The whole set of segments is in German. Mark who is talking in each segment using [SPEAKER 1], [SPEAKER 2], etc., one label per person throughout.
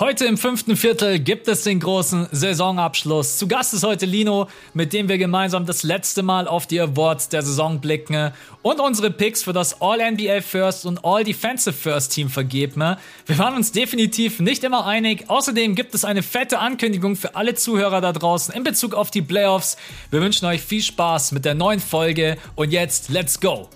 [SPEAKER 1] Heute im fünften Viertel gibt es den großen Saisonabschluss. Zu Gast ist heute Lino, mit dem wir gemeinsam das letzte Mal auf die Awards der Saison blicken und unsere Picks für das All-NBA First und All-Defensive First Team vergeben. Wir waren uns definitiv nicht immer einig. Außerdem gibt es eine fette Ankündigung für alle Zuhörer da draußen in Bezug auf die Playoffs. Wir wünschen euch viel Spaß mit der neuen Folge und jetzt let's go!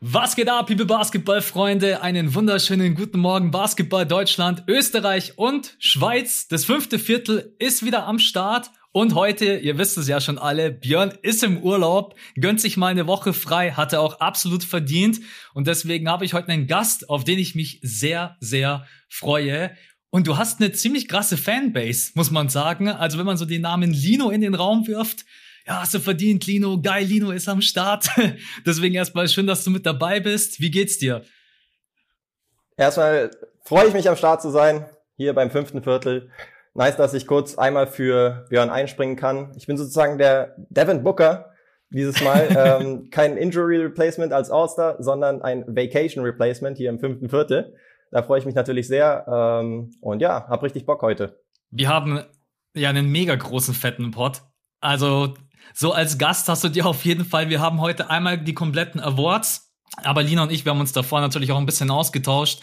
[SPEAKER 1] Was geht ab, liebe Basketballfreunde? Einen wunderschönen guten Morgen, Basketball Deutschland, Österreich und Schweiz. Das fünfte Viertel ist wieder am Start. Und heute, ihr wisst es ja schon alle, Björn ist im Urlaub, gönnt sich mal eine Woche frei, hatte auch absolut verdient. Und deswegen habe ich heute einen Gast, auf den ich mich sehr, sehr freue. Und du hast eine ziemlich krasse Fanbase, muss man sagen. Also wenn man so den Namen Lino in den Raum wirft, ja, hast du verdient, Lino, geil, Lino ist am Start. Deswegen erstmal schön, dass du mit dabei bist. Wie geht's dir?
[SPEAKER 2] Erstmal freue ich mich am Start zu sein, hier beim fünften Viertel. Nice, dass ich kurz einmal für Björn einspringen kann. Ich bin sozusagen der Devin Booker dieses Mal. ähm, kein Injury Replacement als All-Star, sondern ein Vacation Replacement hier im fünften Viertel. Da freue ich mich natürlich sehr. Ähm, und ja, hab richtig Bock heute.
[SPEAKER 1] Wir haben ja einen mega großen fetten Pot. Also so als Gast hast du dir auf jeden Fall, wir haben heute einmal die kompletten Awards, aber Lina und ich, wir haben uns davor natürlich auch ein bisschen ausgetauscht.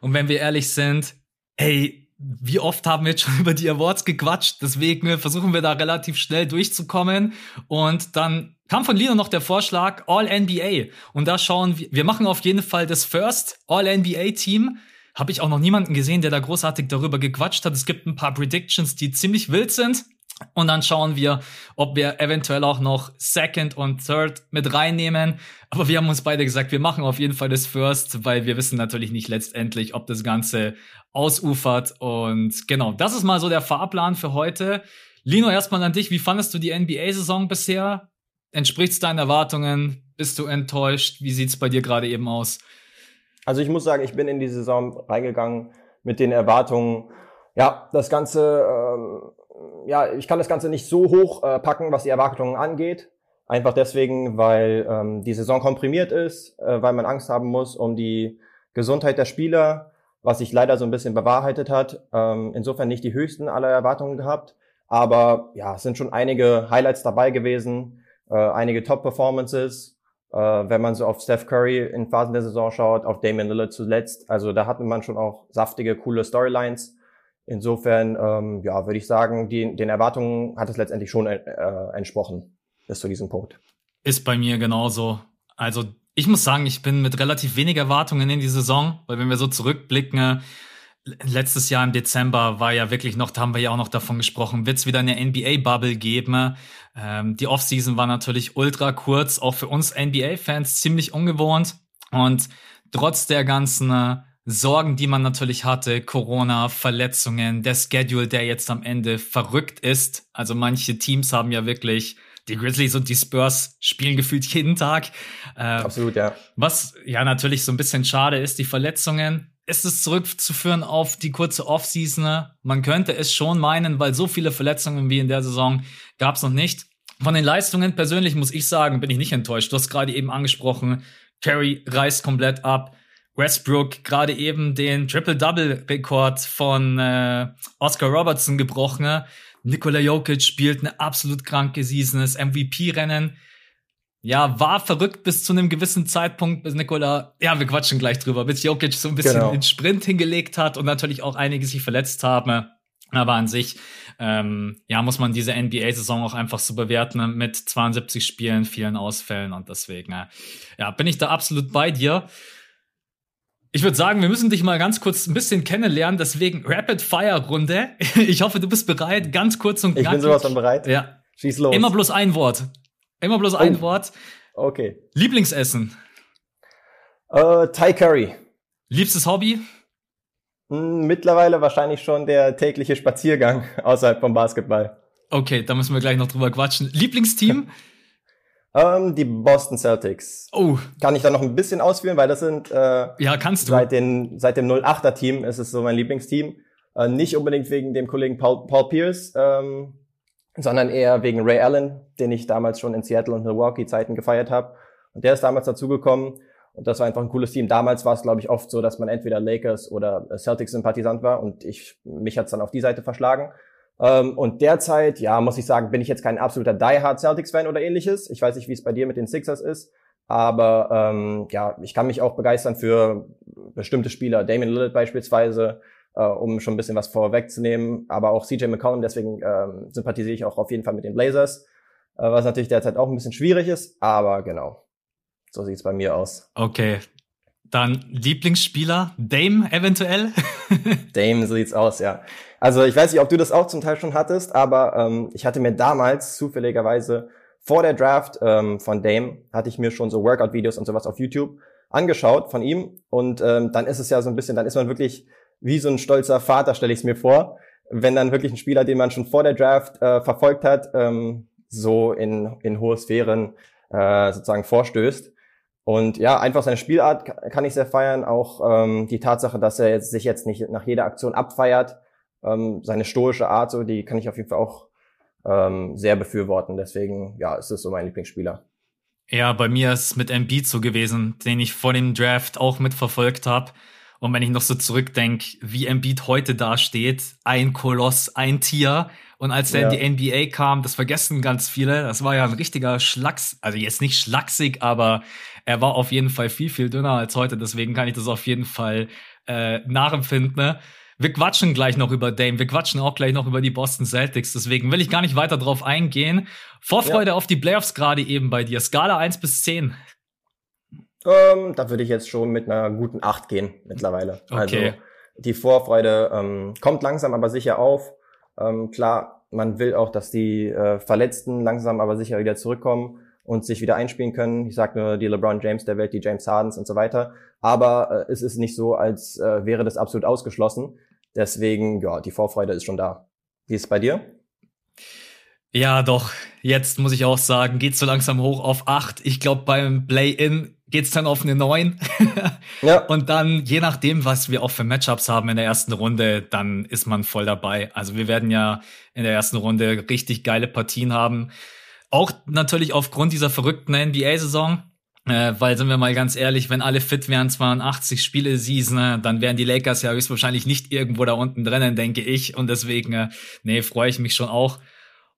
[SPEAKER 1] Und wenn wir ehrlich sind, hey, wie oft haben wir jetzt schon über die Awards gequatscht? Deswegen versuchen wir da relativ schnell durchzukommen. Und dann kam von Lina noch der Vorschlag All NBA. Und da schauen wir, wir machen auf jeden Fall das First All NBA Team. Habe ich auch noch niemanden gesehen, der da großartig darüber gequatscht hat. Es gibt ein paar Predictions, die ziemlich wild sind. Und dann schauen wir, ob wir eventuell auch noch Second und Third mit reinnehmen. Aber wir haben uns beide gesagt, wir machen auf jeden Fall das First, weil wir wissen natürlich nicht letztendlich, ob das Ganze ausufert. Und genau, das ist mal so der Fahrplan für heute. Lino, erstmal an dich. Wie fandest du die NBA-Saison bisher? Entspricht es deinen Erwartungen? Bist du enttäuscht? Wie sieht's bei dir gerade eben aus?
[SPEAKER 2] Also ich muss sagen, ich bin in die Saison reingegangen mit den Erwartungen, ja, das Ganze ähm, ja, ich kann das Ganze nicht so hoch äh, packen, was die Erwartungen angeht. Einfach deswegen, weil ähm, die Saison komprimiert ist, äh, weil man Angst haben muss um die Gesundheit der Spieler, was sich leider so ein bisschen bewahrheitet hat. Ähm, insofern nicht die höchsten aller Erwartungen gehabt. Aber ja, es sind schon einige Highlights dabei gewesen, äh, einige Top-Performances. Äh, wenn man so auf Steph Curry in Phasen der Saison schaut, auf Damian Lillard zuletzt. Also da hatte man schon auch saftige, coole Storylines. Insofern, ähm, ja, würde ich sagen, die, den Erwartungen hat es letztendlich schon äh, entsprochen bis zu diesem Punkt.
[SPEAKER 1] Ist bei mir genauso. Also ich muss sagen, ich bin mit relativ wenig Erwartungen in die Saison, weil wenn wir so zurückblicken, letztes Jahr im Dezember war ja wirklich noch, da haben wir ja auch noch davon gesprochen, wird es wieder eine NBA-Bubble geben. Ähm, die Offseason war natürlich ultra kurz, auch für uns NBA-Fans ziemlich ungewohnt. Und trotz der ganzen Sorgen, die man natürlich hatte, Corona, Verletzungen, der Schedule, der jetzt am Ende verrückt ist. Also manche Teams haben ja wirklich, die Grizzlies und die Spurs spielen gefühlt jeden Tag.
[SPEAKER 2] Äh, Absolut, ja.
[SPEAKER 1] Was ja natürlich so ein bisschen schade ist, die Verletzungen. Ist es zurückzuführen auf die kurze Offseason? Man könnte es schon meinen, weil so viele Verletzungen wie in der Saison gab es noch nicht. Von den Leistungen persönlich muss ich sagen, bin ich nicht enttäuscht. Du hast gerade eben angesprochen, Carey reißt komplett ab. Westbrook gerade eben den Triple-Double-Rekord von äh, Oscar Robertson gebrochen. Nikola Jokic spielt eine absolut kranke Season, das MVP-Rennen. Ja, war verrückt bis zu einem gewissen Zeitpunkt, bis Nikola, ja, wir quatschen gleich drüber, bis Jokic so ein bisschen genau. den Sprint hingelegt hat und natürlich auch einige sich verletzt haben. Aber an sich, ähm, ja, muss man diese NBA-Saison auch einfach so bewerten mit 72 Spielen, vielen Ausfällen und deswegen, äh, ja, bin ich da absolut bei dir. Ich würde sagen, wir müssen dich mal ganz kurz ein bisschen kennenlernen, deswegen Rapid Fire Runde. Ich hoffe, du bist bereit, ganz kurz und
[SPEAKER 2] knackig. Ich bin sowas von bereit.
[SPEAKER 1] Ja. Schieß los. Immer bloß ein Wort. Immer bloß oh. ein Wort.
[SPEAKER 2] Okay.
[SPEAKER 1] Lieblingsessen.
[SPEAKER 2] Uh, Thai Curry.
[SPEAKER 1] Liebstes Hobby?
[SPEAKER 2] Hm, mittlerweile wahrscheinlich schon der tägliche Spaziergang außerhalb vom Basketball.
[SPEAKER 1] Okay, da müssen wir gleich noch drüber quatschen. Lieblingsteam?
[SPEAKER 2] Ähm, die Boston Celtics.
[SPEAKER 1] Oh.
[SPEAKER 2] Kann ich da noch ein bisschen ausführen, weil das sind
[SPEAKER 1] äh, ja kannst du
[SPEAKER 2] seit den seit dem 08er Team ist es so mein Lieblingsteam. Äh, nicht unbedingt wegen dem Kollegen Paul, Paul Pierce, ähm, sondern eher wegen Ray Allen, den ich damals schon in Seattle und Milwaukee Zeiten gefeiert habe. Und der ist damals dazugekommen. Und das war einfach ein cooles Team. Damals war es, glaube ich, oft so, dass man entweder Lakers oder Celtics-Sympathisant war und ich, mich hat's dann auf die Seite verschlagen. Ähm, und derzeit, ja, muss ich sagen, bin ich jetzt kein absoluter Die-Hard Celtics-Fan oder ähnliches. Ich weiß nicht, wie es bei dir mit den Sixers ist. Aber ähm, ja, ich kann mich auch begeistern für bestimmte Spieler. Damien Lillard beispielsweise, äh, um schon ein bisschen was vorwegzunehmen. Aber auch CJ McCollum, deswegen ähm, sympathisiere ich auch auf jeden Fall mit den Blazers. Äh, was natürlich derzeit auch ein bisschen schwierig ist. Aber genau, so sieht's bei mir aus.
[SPEAKER 1] Okay. Dann Lieblingsspieler, Dame eventuell?
[SPEAKER 2] Dame, so sieht's aus, ja. Also ich weiß nicht, ob du das auch zum Teil schon hattest, aber ähm, ich hatte mir damals zufälligerweise vor der Draft ähm, von Dame, hatte ich mir schon so Workout-Videos und sowas auf YouTube angeschaut von ihm. Und ähm, dann ist es ja so ein bisschen, dann ist man wirklich wie so ein stolzer Vater, stelle ich es mir vor, wenn dann wirklich ein Spieler, den man schon vor der Draft äh, verfolgt hat, ähm, so in, in hohe Sphären äh, sozusagen vorstößt. Und ja, einfach seine Spielart kann ich sehr feiern. Auch ähm, die Tatsache, dass er jetzt, sich jetzt nicht nach jeder Aktion abfeiert. Ähm, seine stoische Art, so, die kann ich auf jeden Fall auch ähm, sehr befürworten. Deswegen, ja, ist es so mein Lieblingsspieler.
[SPEAKER 1] Ja, bei mir ist es mit Embiid so gewesen, den ich vor dem Draft auch mitverfolgt habe. Und wenn ich noch so zurückdenke, wie Embiid heute dasteht, ein Koloss, ein Tier, und als der ja. in die NBA kam, das vergessen ganz viele, das war ja ein richtiger Schlacks, also jetzt nicht schlaksig, aber er war auf jeden Fall viel, viel dünner als heute. Deswegen kann ich das auf jeden Fall äh, nachempfinden. Ne? Wir quatschen gleich noch über Dame. Wir quatschen auch gleich noch über die Boston Celtics. Deswegen will ich gar nicht weiter drauf eingehen. Vorfreude ja. auf die Playoffs gerade eben bei dir. Skala 1 bis 10.
[SPEAKER 2] Ähm, da würde ich jetzt schon mit einer guten 8 gehen mittlerweile. Okay. Also die Vorfreude ähm, kommt langsam aber sicher auf. Ähm, klar, man will auch, dass die äh, Verletzten langsam aber sicher wieder zurückkommen und sich wieder einspielen können. Ich sage nur die LeBron James der Welt, die James Hardens und so weiter. Aber äh, es ist nicht so, als äh, wäre das absolut ausgeschlossen. Deswegen, ja, die Vorfreude ist schon da. Wie ist es bei dir?
[SPEAKER 1] Ja, doch. Jetzt muss ich auch sagen, geht's so langsam hoch auf acht. Ich glaube, beim Play-In geht's dann auf eine neun. ja. Und dann, je nachdem, was wir auch für Matchups haben in der ersten Runde, dann ist man voll dabei. Also wir werden ja in der ersten Runde richtig geile Partien haben. Auch natürlich aufgrund dieser verrückten NBA-Saison. Äh, weil sind wir mal ganz ehrlich, wenn alle fit wären, 82 Spiele Season, ne, dann wären die Lakers ja höchstwahrscheinlich nicht irgendwo da unten drinnen, denke ich. Und deswegen, äh, nee, freue ich mich schon auch.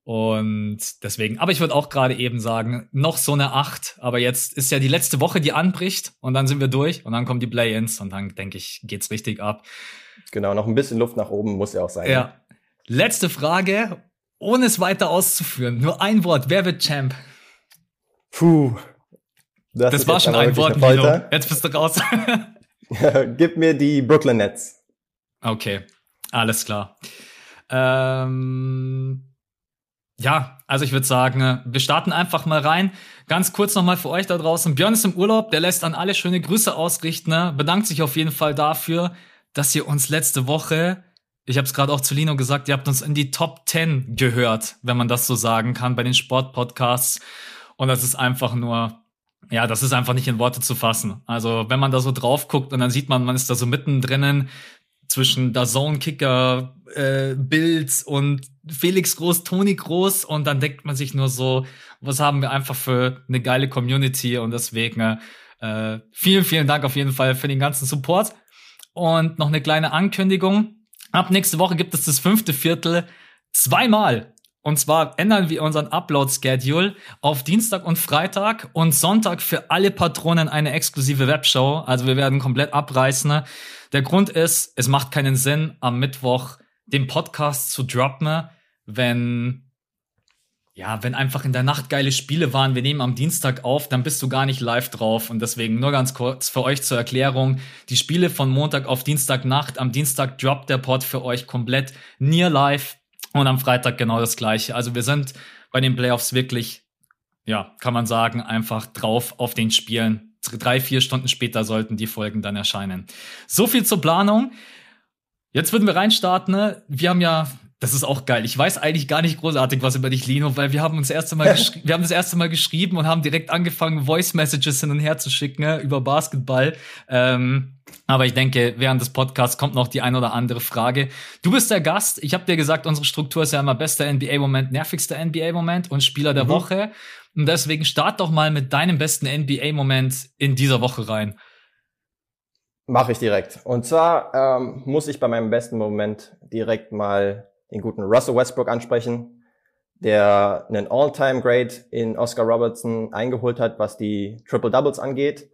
[SPEAKER 1] Und deswegen, aber ich würde auch gerade eben sagen, noch so eine 8. Aber jetzt ist ja die letzte Woche, die anbricht und dann sind wir durch und dann kommen die Play-Ins und dann denke ich, geht's richtig ab.
[SPEAKER 2] Genau, noch ein bisschen Luft nach oben muss ja auch sein.
[SPEAKER 1] Ja. Letzte Frage ohne es weiter auszuführen, nur ein Wort. Wer wird Champ?
[SPEAKER 2] Puh.
[SPEAKER 1] Das, das war schon ein Wort, Milo. Jetzt bist du raus.
[SPEAKER 2] Gib mir die Brooklyn Nets.
[SPEAKER 1] Okay, alles klar. Ähm, ja, also ich würde sagen, wir starten einfach mal rein. Ganz kurz nochmal für euch da draußen. Björn ist im Urlaub, der lässt an alle schöne Grüße ausrichten, ne? bedankt sich auf jeden Fall dafür, dass ihr uns letzte Woche ich habe es gerade auch zu Lino gesagt, ihr habt uns in die Top 10 gehört, wenn man das so sagen kann, bei den Sportpodcasts. Und das ist einfach nur, ja, das ist einfach nicht in Worte zu fassen. Also, wenn man da so drauf guckt und dann sieht man, man ist da so mittendrin zwischen der Zone Kicker, äh, Bills und Felix Groß, Toni Groß und dann denkt man sich nur so, was haben wir einfach für eine geile Community und deswegen äh, vielen, vielen Dank auf jeden Fall für den ganzen Support. Und noch eine kleine Ankündigung. Ab nächste Woche gibt es das fünfte Viertel zweimal. Und zwar ändern wir unseren Upload-Schedule auf Dienstag und Freitag und Sonntag für alle Patronen eine exklusive Webshow. Also wir werden komplett abreißen. Der Grund ist, es macht keinen Sinn, am Mittwoch den Podcast zu droppen, wenn ja, wenn einfach in der Nacht geile Spiele waren, wir nehmen am Dienstag auf, dann bist du gar nicht live drauf. Und deswegen nur ganz kurz für euch zur Erklärung. Die Spiele von Montag auf Dienstagnacht, am Dienstag droppt der Pod für euch komplett near live und am Freitag genau das gleiche. Also wir sind bei den Playoffs wirklich, ja, kann man sagen, einfach drauf auf den Spielen. Drei, vier Stunden später sollten die Folgen dann erscheinen. So viel zur Planung. Jetzt würden wir reinstarten. Ne? Wir haben ja das ist auch geil. Ich weiß eigentlich gar nicht großartig was über dich, Lino, weil wir haben uns das erste Mal wir haben das erste Mal geschrieben und haben direkt angefangen, Voice Messages hin und her zu schicken ne, über Basketball. Ähm, Aber ich denke, während des Podcasts kommt noch die ein oder andere Frage. Du bist der Gast. Ich habe dir gesagt, unsere Struktur ist ja immer bester NBA-Moment, nervigster NBA-Moment und Spieler der mhm. Woche. Und deswegen start doch mal mit deinem besten NBA-Moment in dieser Woche rein.
[SPEAKER 2] Mache ich direkt. Und zwar ähm, muss ich bei meinem besten Moment direkt mal den guten Russell Westbrook ansprechen, der einen All-Time-Great in Oscar Robertson eingeholt hat, was die Triple-Doubles angeht.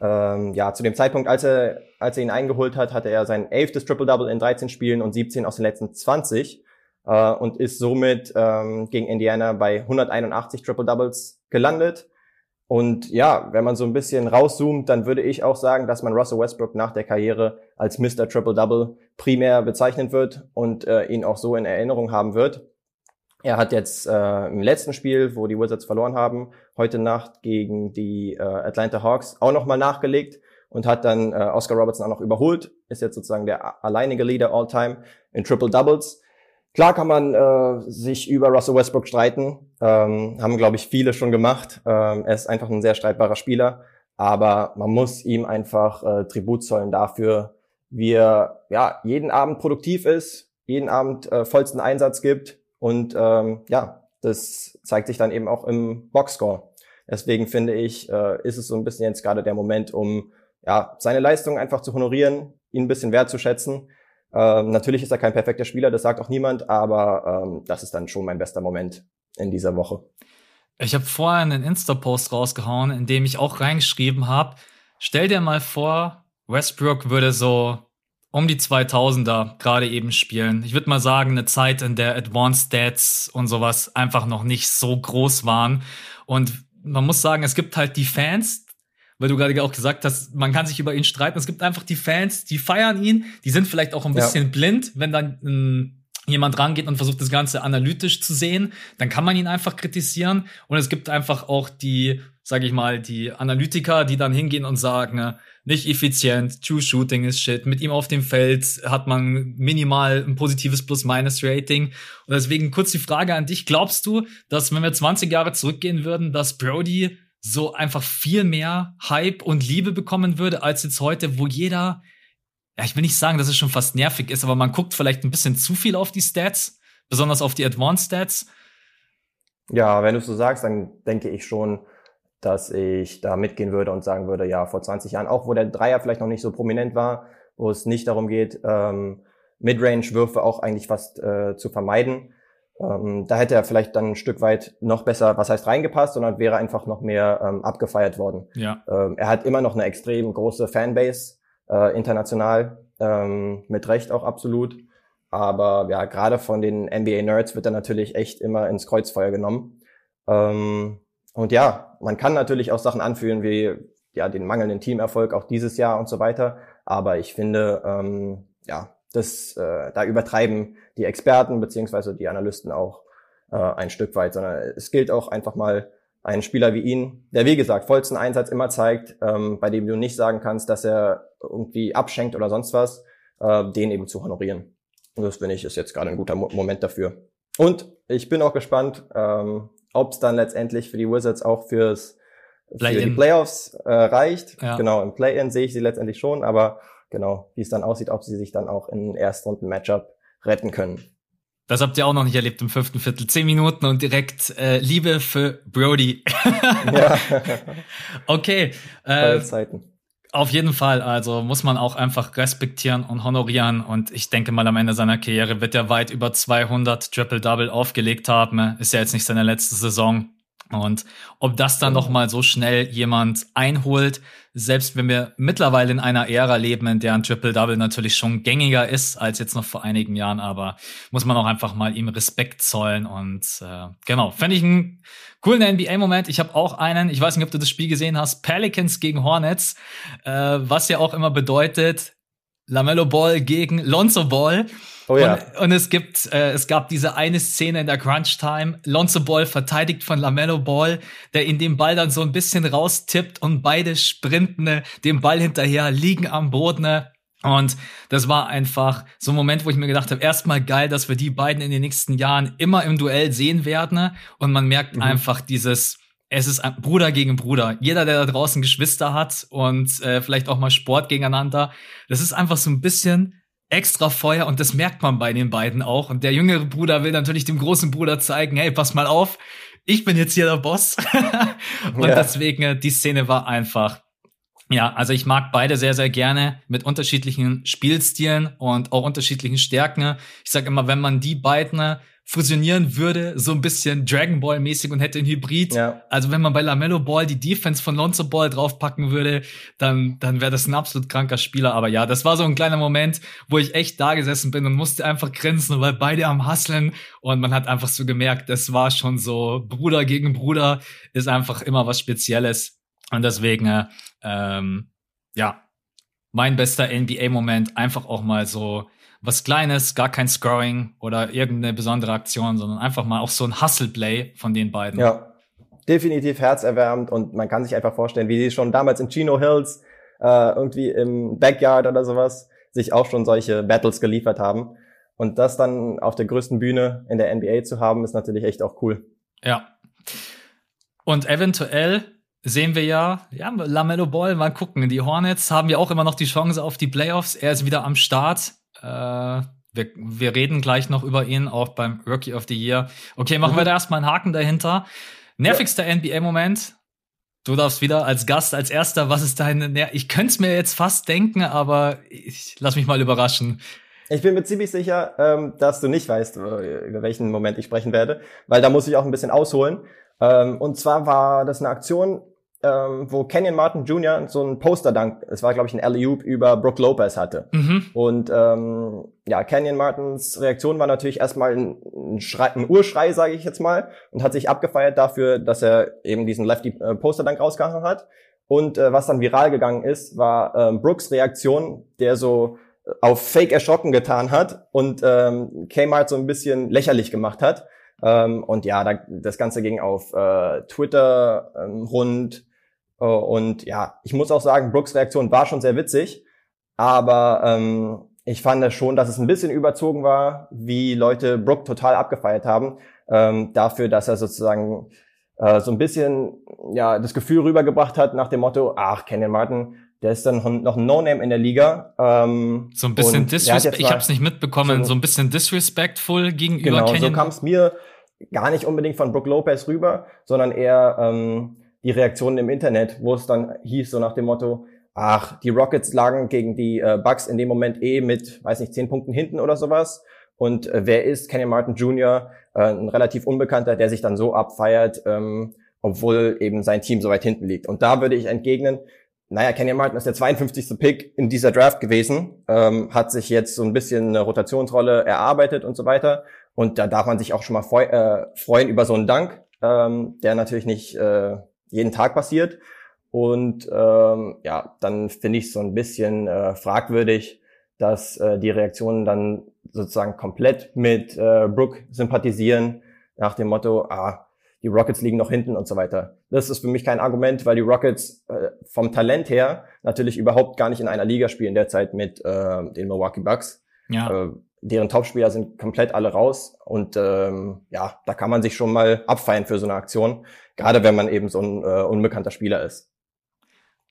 [SPEAKER 2] Ähm, ja, zu dem Zeitpunkt, als er, als er ihn eingeholt hat, hatte er sein elftes Triple-Double in 13 Spielen und 17 aus den letzten 20 äh, und ist somit ähm, gegen Indiana bei 181 Triple-Doubles gelandet. Und ja, wenn man so ein bisschen rauszoomt, dann würde ich auch sagen, dass man Russell Westbrook nach der Karriere als Mr. Triple-Double primär bezeichnen wird und äh, ihn auch so in Erinnerung haben wird. Er hat jetzt äh, im letzten Spiel, wo die Wizards verloren haben, heute Nacht gegen die äh, Atlanta Hawks auch nochmal nachgelegt und hat dann äh, Oscar Robertson auch noch überholt. Ist jetzt sozusagen der alleinige Leader all-time in Triple Doubles. Klar kann man äh, sich über Russell Westbrook streiten, ähm, haben glaube ich viele schon gemacht. Ähm, er ist einfach ein sehr streitbarer Spieler, aber man muss ihm einfach äh, Tribut zollen dafür, wie er ja jeden Abend produktiv ist, jeden Abend äh, vollsten Einsatz gibt und ähm, ja, das zeigt sich dann eben auch im Boxscore. Deswegen finde ich, äh, ist es so ein bisschen jetzt gerade der Moment, um ja, seine Leistung einfach zu honorieren, ihn ein bisschen wertzuschätzen. Ähm, natürlich ist er kein perfekter Spieler, das sagt auch niemand, aber ähm, das ist dann schon mein bester Moment in dieser Woche.
[SPEAKER 1] Ich habe vorher einen Insta-Post rausgehauen, in dem ich auch reingeschrieben habe, stell dir mal vor, Westbrook würde so um die 2000er gerade eben spielen. Ich würde mal sagen, eine Zeit, in der Advanced Stats und sowas einfach noch nicht so groß waren. Und man muss sagen, es gibt halt die Fans, weil du gerade auch gesagt hast, man kann sich über ihn streiten. Es gibt einfach die Fans, die feiern ihn, die sind vielleicht auch ein bisschen ja. blind, wenn dann ähm, jemand rangeht und versucht, das Ganze analytisch zu sehen, dann kann man ihn einfach kritisieren. Und es gibt einfach auch die, sage ich mal, die Analytiker, die dann hingehen und sagen, nicht effizient, True Shooting ist shit. Mit ihm auf dem Feld hat man minimal ein positives Plus-Minus-Rating. Und deswegen kurz die Frage an dich. Glaubst du, dass wenn wir 20 Jahre zurückgehen würden, dass Brody so einfach viel mehr Hype und Liebe bekommen würde, als jetzt heute, wo jeder, ja, ich will nicht sagen, dass es schon fast nervig ist, aber man guckt vielleicht ein bisschen zu viel auf die Stats, besonders auf die Advanced Stats.
[SPEAKER 2] Ja, wenn du so sagst, dann denke ich schon, dass ich da mitgehen würde und sagen würde, ja, vor 20 Jahren, auch wo der Dreier vielleicht noch nicht so prominent war, wo es nicht darum geht, ähm, Midrange-Würfe auch eigentlich fast äh, zu vermeiden. Ähm, da hätte er vielleicht dann ein Stück weit noch besser, was heißt reingepasst, sondern wäre einfach noch mehr ähm, abgefeiert worden.
[SPEAKER 1] Ja.
[SPEAKER 2] Ähm, er hat immer noch eine extrem große Fanbase, äh, international, ähm, mit Recht auch absolut. Aber ja, gerade von den NBA-Nerds wird er natürlich echt immer ins Kreuzfeuer genommen. Ähm, und ja, man kann natürlich auch Sachen anfühlen wie ja den mangelnden Teamerfolg auch dieses Jahr und so weiter. Aber ich finde, ähm, ja, das äh, da übertreiben die Experten beziehungsweise die Analysten auch äh, ein Stück weit, sondern es gilt auch einfach mal einen Spieler wie ihn, der wie gesagt vollsten Einsatz immer zeigt, ähm, bei dem du nicht sagen kannst, dass er irgendwie abschenkt oder sonst was, äh, den eben zu honorieren. Und das finde ich ist jetzt gerade ein guter Mo Moment dafür. Und ich bin auch gespannt, ähm, ob es dann letztendlich für die Wizards auch fürs für die Playoffs äh, reicht. Ja. Genau, im Play-In sehe ich sie letztendlich schon, aber genau, wie es dann aussieht, ob sie sich dann auch in Erstrunden-Matchup retten können.
[SPEAKER 1] Das habt ihr auch noch nicht erlebt im fünften Viertel. Zehn Minuten und direkt äh, Liebe für Brody. ja. okay. Äh, Zeiten. Auf jeden Fall, also muss man auch einfach respektieren und honorieren und ich denke mal am Ende seiner Karriere wird er weit über 200 Triple-Double aufgelegt haben. Ist ja jetzt nicht seine letzte Saison. Und ob das dann noch mal so schnell jemand einholt, selbst wenn wir mittlerweile in einer Ära leben, in der ein Triple-Double natürlich schon gängiger ist als jetzt noch vor einigen Jahren, aber muss man auch einfach mal ihm Respekt zollen und äh, genau, fände ich einen coolen NBA-Moment. Ich habe auch einen, ich weiß nicht, ob du das Spiel gesehen hast, Pelicans gegen Hornets, äh, was ja auch immer bedeutet, Lamello Ball gegen Lonzo Ball. Oh ja. Und, und, es gibt, äh, es gab diese eine Szene in der Crunch Time. Lonzo Ball verteidigt von Lamello Ball, der in dem Ball dann so ein bisschen raustippt und beide sprinten äh, dem Ball hinterher, liegen am Boden. Äh. Und das war einfach so ein Moment, wo ich mir gedacht habe, erstmal geil, dass wir die beiden in den nächsten Jahren immer im Duell sehen werden. Und man merkt mhm. einfach dieses, es ist Bruder gegen Bruder. Jeder, der da draußen Geschwister hat und äh, vielleicht auch mal Sport gegeneinander, das ist einfach so ein bisschen extra Feuer und das merkt man bei den beiden auch. Und der jüngere Bruder will natürlich dem großen Bruder zeigen, hey, pass mal auf, ich bin jetzt hier der Boss. und ja. deswegen, äh, die Szene war einfach ja, also ich mag beide sehr, sehr gerne mit unterschiedlichen Spielstilen und auch unterschiedlichen Stärken. Ich sage immer, wenn man die beiden fusionieren würde, so ein bisschen Dragon Ball mäßig und hätte ein Hybrid. Ja. Also wenn man bei Lamello Ball die Defense von Lonzo Ball draufpacken würde, dann, dann wäre das ein absolut kranker Spieler. Aber ja, das war so ein kleiner Moment, wo ich echt da gesessen bin und musste einfach grinsen, weil beide am Hasseln und man hat einfach so gemerkt, das war schon so Bruder gegen Bruder ist einfach immer was Spezielles. Und deswegen, äh, ähm, ja, mein bester NBA-Moment, einfach auch mal so was Kleines, gar kein Scoring oder irgendeine besondere Aktion, sondern einfach mal auch so ein Hustle-Play von den beiden.
[SPEAKER 2] Ja, definitiv herzerwärmend und man kann sich einfach vorstellen, wie sie schon damals in Chino Hills äh, irgendwie im Backyard oder sowas sich auch schon solche Battles geliefert haben. Und das dann auf der größten Bühne in der NBA zu haben, ist natürlich echt auch cool.
[SPEAKER 1] Ja. Und eventuell sehen wir ja, ja, Lamello Ball, mal gucken. Die Hornets haben ja auch immer noch die Chance auf die Playoffs. Er ist wieder am Start. Äh, wir, wir reden gleich noch über ihn, auch beim Rookie of the Year. Okay, machen mhm. wir da erstmal einen Haken dahinter. Nervigster ja. NBA-Moment. Du darfst wieder als Gast, als erster, was ist dein, ich könnte es mir jetzt fast denken, aber ich lass mich mal überraschen.
[SPEAKER 2] Ich bin mir ziemlich sicher, ähm, dass du nicht weißt, über welchen Moment ich sprechen werde, weil da muss ich auch ein bisschen ausholen. Ähm, und zwar war das eine Aktion, ähm, wo Kenyon Martin Jr. so ein Poster-Dunk, es war glaube ich ein Alley-Oop über Brook Lopez hatte. Mhm. Und ähm, ja, Kenyon Martins Reaktion war natürlich erstmal ein, ein, Schrei, ein Urschrei, sage ich jetzt mal, und hat sich abgefeiert dafür, dass er eben diesen Lefty äh, rausgehauen hat. Und äh, was dann viral gegangen ist, war ähm, Brooks Reaktion, der so äh, auf Fake erschrocken getan hat und ähm, Kmart so ein bisschen lächerlich gemacht hat. Ähm, und ja, da, das Ganze ging auf äh, Twitter ähm, rund und ja, ich muss auch sagen, Brooks Reaktion war schon sehr witzig, aber ähm, ich fand schon, dass es ein bisschen überzogen war, wie Leute Brook total abgefeiert haben, ähm, dafür, dass er sozusagen äh, so ein bisschen ja das Gefühl rübergebracht hat nach dem Motto, ach, Kenyon Martin, der ist dann noch ein No-Name in der Liga.
[SPEAKER 1] Ähm, so ein bisschen disrespect, ich habe es nicht mitbekommen, so, so, ein bisschen disrespectful gegenüber
[SPEAKER 2] genau, Kenyon. so kam es mir gar nicht unbedingt von Brook Lopez rüber, sondern eher ähm, die Reaktionen im Internet, wo es dann hieß, so nach dem Motto, ach, die Rockets lagen gegen die äh, Bucks in dem Moment eh mit, weiß nicht, zehn Punkten hinten oder sowas. Und äh, wer ist Kenny Martin Jr., äh, ein relativ Unbekannter, der sich dann so abfeiert, ähm, obwohl eben sein Team so weit hinten liegt. Und da würde ich entgegnen, naja, Kenny Martin ist der 52. Pick in dieser Draft gewesen, ähm, hat sich jetzt so ein bisschen eine Rotationsrolle erarbeitet und so weiter. Und da darf man sich auch schon mal freu äh, freuen über so einen Dank, ähm, der natürlich nicht äh, jeden Tag passiert. Und ähm, ja, dann finde ich es so ein bisschen äh, fragwürdig, dass äh, die Reaktionen dann sozusagen komplett mit äh, Brook sympathisieren, nach dem Motto, ah, die Rockets liegen noch hinten und so weiter. Das ist für mich kein Argument, weil die Rockets äh, vom Talent her natürlich überhaupt gar nicht in einer Liga spielen derzeit mit äh, den Milwaukee Bucks. Ja. Äh, deren Topspieler sind komplett alle raus und ähm, ja, da kann man sich schon mal abfeiern für so eine Aktion, gerade wenn man eben so ein äh, unbekannter Spieler ist.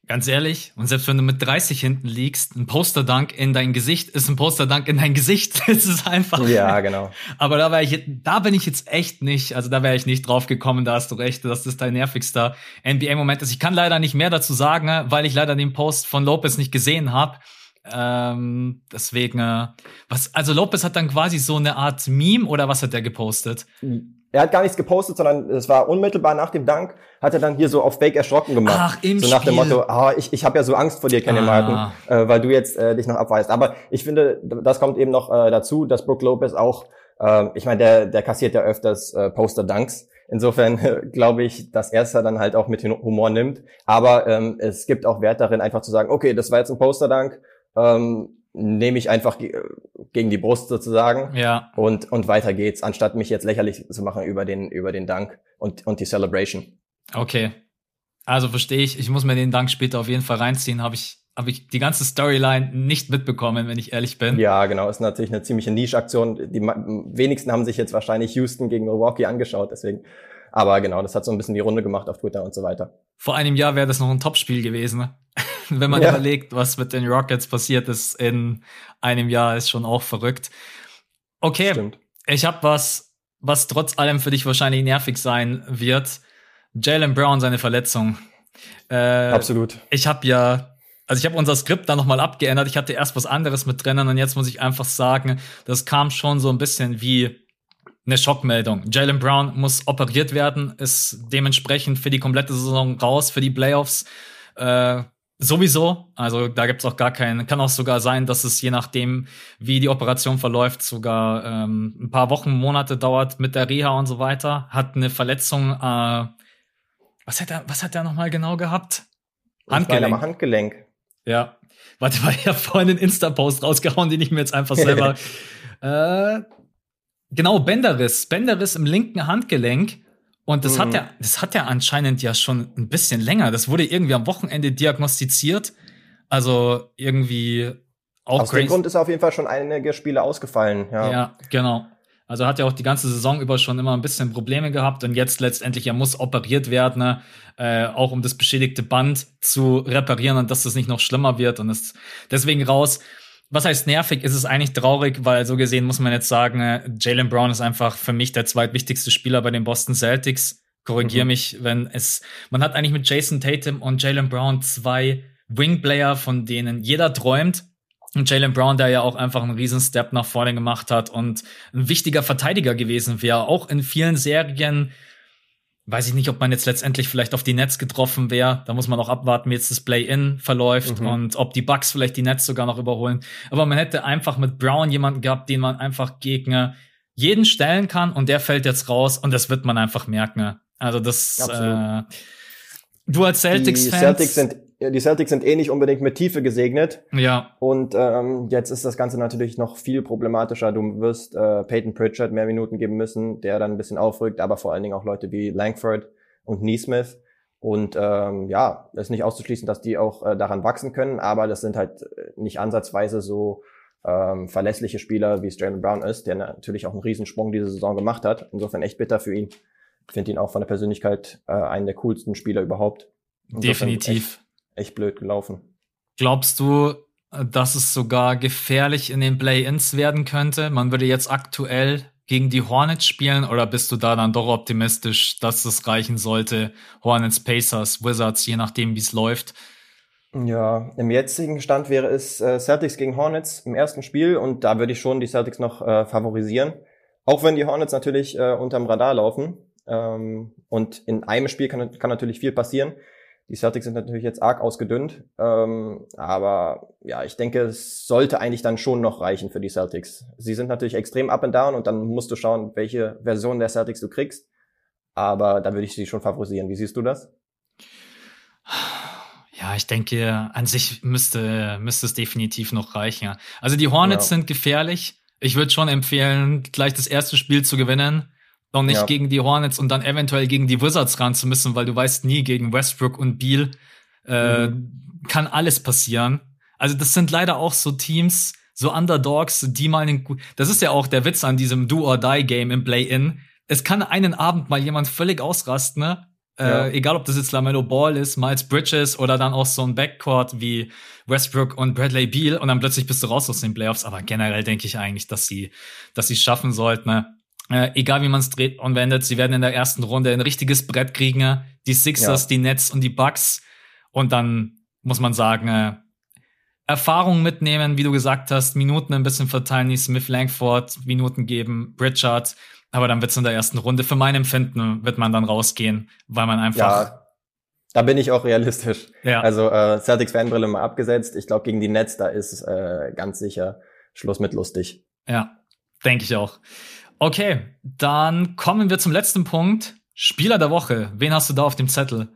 [SPEAKER 1] Ganz ehrlich, und selbst wenn du mit 30 hinten liegst, ein Poster-Dunk in dein Gesicht ist ein Poster-Dunk in dein Gesicht. Es ist einfach.
[SPEAKER 2] Ja, genau.
[SPEAKER 1] Aber da, wär ich, da bin ich jetzt echt nicht, also da wäre ich nicht drauf gekommen, da hast du recht, dass das dein nervigster NBA-Moment ist. Ich kann leider nicht mehr dazu sagen, weil ich leider den Post von Lopez nicht gesehen habe. Ähm, deswegen, äh, was, also Lopez hat dann quasi so eine Art Meme oder was hat der gepostet?
[SPEAKER 2] Er hat gar nichts gepostet, sondern es war unmittelbar nach dem Dank, hat er dann hier so auf Fake erschrocken gemacht. Ach, im So nach dem Motto, ah, ich, ich habe ja so Angst vor dir, Kenny ah. Martin, äh, weil du jetzt äh, dich noch abweist. Aber ich finde, das kommt eben noch äh, dazu, dass Brook Lopez auch, äh, ich meine, der, der kassiert ja öfters äh, Poster-Dunks. Insofern glaube ich, dass er es dann halt auch mit Humor nimmt. Aber ähm, es gibt auch Wert darin, einfach zu sagen, okay, das war jetzt ein Poster-Dunk, ähm, nehme ich einfach gegen die Brust sozusagen ja. und, und weiter geht's, anstatt mich jetzt lächerlich zu machen über den, über den Dank und, und die Celebration.
[SPEAKER 1] Okay. Also verstehe ich, ich muss mir den Dank später auf jeden Fall reinziehen, habe ich, habe ich die ganze Storyline nicht mitbekommen, wenn ich ehrlich bin.
[SPEAKER 2] Ja, genau, ist natürlich eine ziemliche Nische-Aktion. Die wenigsten haben sich jetzt wahrscheinlich Houston gegen Milwaukee angeschaut, deswegen Aber genau, das hat so ein bisschen die Runde gemacht auf Twitter und so weiter.
[SPEAKER 1] Vor einem Jahr wäre das noch ein Topspiel gewesen. Wenn man ja. überlegt, was mit den Rockets passiert ist in einem Jahr, ist schon auch verrückt. Okay, Stimmt. ich habe was, was trotz allem für dich wahrscheinlich nervig sein wird. Jalen Brown, seine Verletzung.
[SPEAKER 2] Äh, Absolut.
[SPEAKER 1] Ich habe ja also ich habe unser Skript da nochmal abgeändert. Ich hatte erst was anderes mit drinnen und jetzt muss ich einfach sagen, das kam schon so ein bisschen wie eine Schockmeldung. Jalen Brown muss operiert werden, ist dementsprechend für die komplette Saison raus, für die Playoffs. Äh, sowieso. Also da gibt's auch gar keinen. Kann auch sogar sein, dass es je nachdem, wie die Operation verläuft, sogar ähm, ein paar Wochen, Monate dauert mit der Reha und so weiter. Hat eine Verletzung. Äh, was hat er? Was hat er nochmal genau gehabt?
[SPEAKER 2] Handgelenk. Handgelenk.
[SPEAKER 1] Ja. Warte mal, ich habe vorhin einen Insta-Post rausgehauen, den ich mir jetzt einfach selber. äh, genau, Bänderriss. Bänderriss im linken Handgelenk. Und das mhm. hat er, das hat er anscheinend ja schon ein bisschen länger. Das wurde irgendwie am Wochenende diagnostiziert. Also irgendwie
[SPEAKER 2] auch Aus dem Grund ist auf jeden Fall schon einige Spiele ausgefallen. Ja,
[SPEAKER 1] ja genau. Also hat ja auch die ganze Saison über schon immer ein bisschen Probleme gehabt und jetzt letztendlich, er muss operiert werden, ne? äh, auch um das beschädigte Band zu reparieren und dass das nicht noch schlimmer wird und ist deswegen raus. Was heißt nervig? Ist es eigentlich traurig, weil so gesehen muss man jetzt sagen, äh, Jalen Brown ist einfach für mich der zweitwichtigste Spieler bei den Boston Celtics. Korrigier mhm. mich, wenn es, man hat eigentlich mit Jason Tatum und Jalen Brown zwei Wingplayer, von denen jeder träumt und Jalen Brown, der ja auch einfach einen riesen Step nach vorne gemacht hat und ein wichtiger Verteidiger gewesen wäre, auch in vielen Serien. Weiß ich nicht, ob man jetzt letztendlich vielleicht auf die Nets getroffen wäre. Da muss man auch abwarten, wie jetzt das Play-In verläuft mhm. und ob die Bucks vielleicht die Nets sogar noch überholen. Aber man hätte einfach mit Brown jemanden gehabt, den man einfach gegen jeden stellen kann und der fällt jetzt raus und das wird man einfach merken. Also das, äh, du als Celtics-Fans.
[SPEAKER 2] Die Celtics sind die Celtics sind eh nicht unbedingt mit Tiefe gesegnet.
[SPEAKER 1] Ja.
[SPEAKER 2] Und ähm, jetzt ist das Ganze natürlich noch viel problematischer. Du wirst äh, Peyton Pritchard mehr Minuten geben müssen, der dann ein bisschen aufrückt, aber vor allen Dingen auch Leute wie Langford und Neesmith. Und ähm, ja, es ist nicht auszuschließen, dass die auch äh, daran wachsen können, aber das sind halt äh, nicht ansatzweise so ähm, verlässliche Spieler, wie es Jalen Brown ist, der natürlich auch einen Riesensprung diese Saison gemacht hat. Insofern echt bitter für ihn. Ich finde ihn auch von der Persönlichkeit äh, einen der coolsten Spieler überhaupt.
[SPEAKER 1] Insofern Definitiv
[SPEAKER 2] echt blöd gelaufen.
[SPEAKER 1] Glaubst du, dass es sogar gefährlich in den Play-ins werden könnte? Man würde jetzt aktuell gegen die Hornets spielen oder bist du da dann doch optimistisch, dass es reichen sollte? Hornets, Pacers, Wizards, je nachdem, wie es läuft.
[SPEAKER 2] Ja, im jetzigen Stand wäre es äh, Celtics gegen Hornets im ersten Spiel und da würde ich schon die Celtics noch äh, favorisieren. Auch wenn die Hornets natürlich äh, unterm Radar laufen. Ähm, und in einem Spiel kann, kann natürlich viel passieren. Die Celtics sind natürlich jetzt arg ausgedünnt, ähm, aber ja, ich denke, es sollte eigentlich dann schon noch reichen für die Celtics. Sie sind natürlich extrem up and down und dann musst du schauen, welche Version der Celtics du kriegst. Aber da würde ich sie schon favorisieren. Wie siehst du das?
[SPEAKER 1] Ja, ich denke, an sich müsste, müsste es definitiv noch reichen. Also die Hornets ja. sind gefährlich. Ich würde schon empfehlen, gleich das erste Spiel zu gewinnen noch nicht ja. gegen die Hornets und dann eventuell gegen die Wizards ran zu müssen, weil du weißt nie, gegen Westbrook und Beal äh, mhm. kann alles passieren. Also das sind leider auch so Teams, so Underdogs, die mal einen Das ist ja auch der Witz an diesem Do-or-Die-Game im Play-In. Es kann einen Abend mal jemand völlig ausrasten, ne? Äh, ja. Äh, egal, ob das jetzt LaMelo Ball ist, Miles Bridges oder dann auch so ein Backcourt wie Westbrook und Bradley Beal und dann plötzlich bist du raus aus den Playoffs. Aber generell denke ich eigentlich, dass sie, dass sie es schaffen sollten. Ne? Äh, egal wie man es dreht und wendet, sie werden in der ersten Runde ein richtiges Brett kriegen. Die Sixers, ja. die Nets und die Bucks. Und dann muss man sagen, äh, Erfahrung mitnehmen, wie du gesagt hast, Minuten ein bisschen verteilen, Smith Langford, Minuten geben, Pritchard. Aber dann wird's in der ersten Runde. Für mein Empfinden wird man dann rausgehen, weil man einfach. Ja,
[SPEAKER 2] da bin ich auch realistisch. Ja. Also äh, Celtics Fanbrille mal abgesetzt. Ich glaube, gegen die Nets, da ist äh, ganz sicher Schluss mit lustig.
[SPEAKER 1] Ja, denke ich auch. Okay, dann kommen wir zum letzten Punkt. Spieler der Woche. Wen hast du da auf dem Zettel?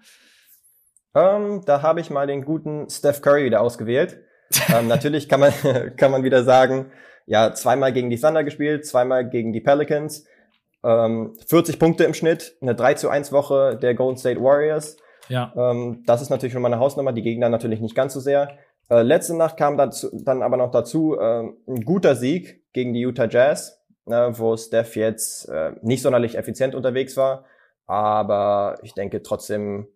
[SPEAKER 2] Ähm, da habe ich mal den guten Steph Curry wieder ausgewählt. ähm, natürlich kann man, kann man wieder sagen, ja, zweimal gegen die Thunder gespielt, zweimal gegen die Pelicans. Ähm, 40 Punkte im Schnitt, eine 3 zu 1 Woche der Golden State Warriors.
[SPEAKER 1] Ja.
[SPEAKER 2] Das ist natürlich schon mal eine Hausnummer, die Gegner natürlich nicht ganz so sehr. Äh, letzte Nacht kam dazu, dann aber noch dazu äh, ein guter Sieg gegen die Utah Jazz wo Steph jetzt äh, nicht sonderlich effizient unterwegs war, aber ich denke trotzdem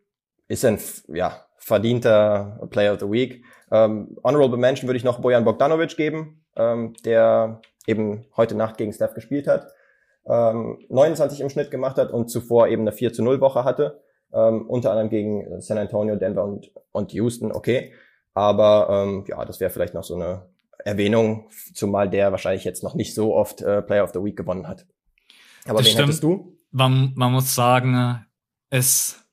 [SPEAKER 2] ist ein ja, verdienter Player of the Week. Ähm, Honorable Mention würde ich noch Bojan Bogdanovic geben, ähm, der eben heute Nacht gegen Steph gespielt hat, ähm, 29 im Schnitt gemacht hat und zuvor eben eine 4 zu 0 Woche hatte. Ähm, unter anderem gegen San Antonio, Denver und, und Houston, okay. Aber ähm, ja, das wäre vielleicht noch so eine Erwähnung, zumal der wahrscheinlich jetzt noch nicht so oft äh, Player of the Week gewonnen hat.
[SPEAKER 1] Aber das wen stimmt. hättest du? Man, man muss sagen, es,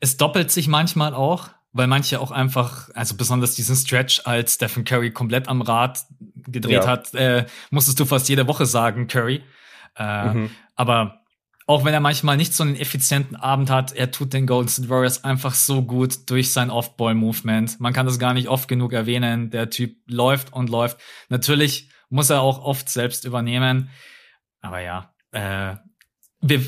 [SPEAKER 1] es doppelt sich manchmal auch, weil manche auch einfach, also besonders diesen Stretch, als Stephen Curry komplett am Rad gedreht ja. hat, äh, musstest du fast jede Woche sagen, Curry. Äh, mhm. Aber auch wenn er manchmal nicht so einen effizienten Abend hat, er tut den Golden State Warriors einfach so gut durch sein Off-Ball-Movement. Man kann das gar nicht oft genug erwähnen. Der Typ läuft und läuft. Natürlich muss er auch oft selbst übernehmen. Aber ja, äh, wir,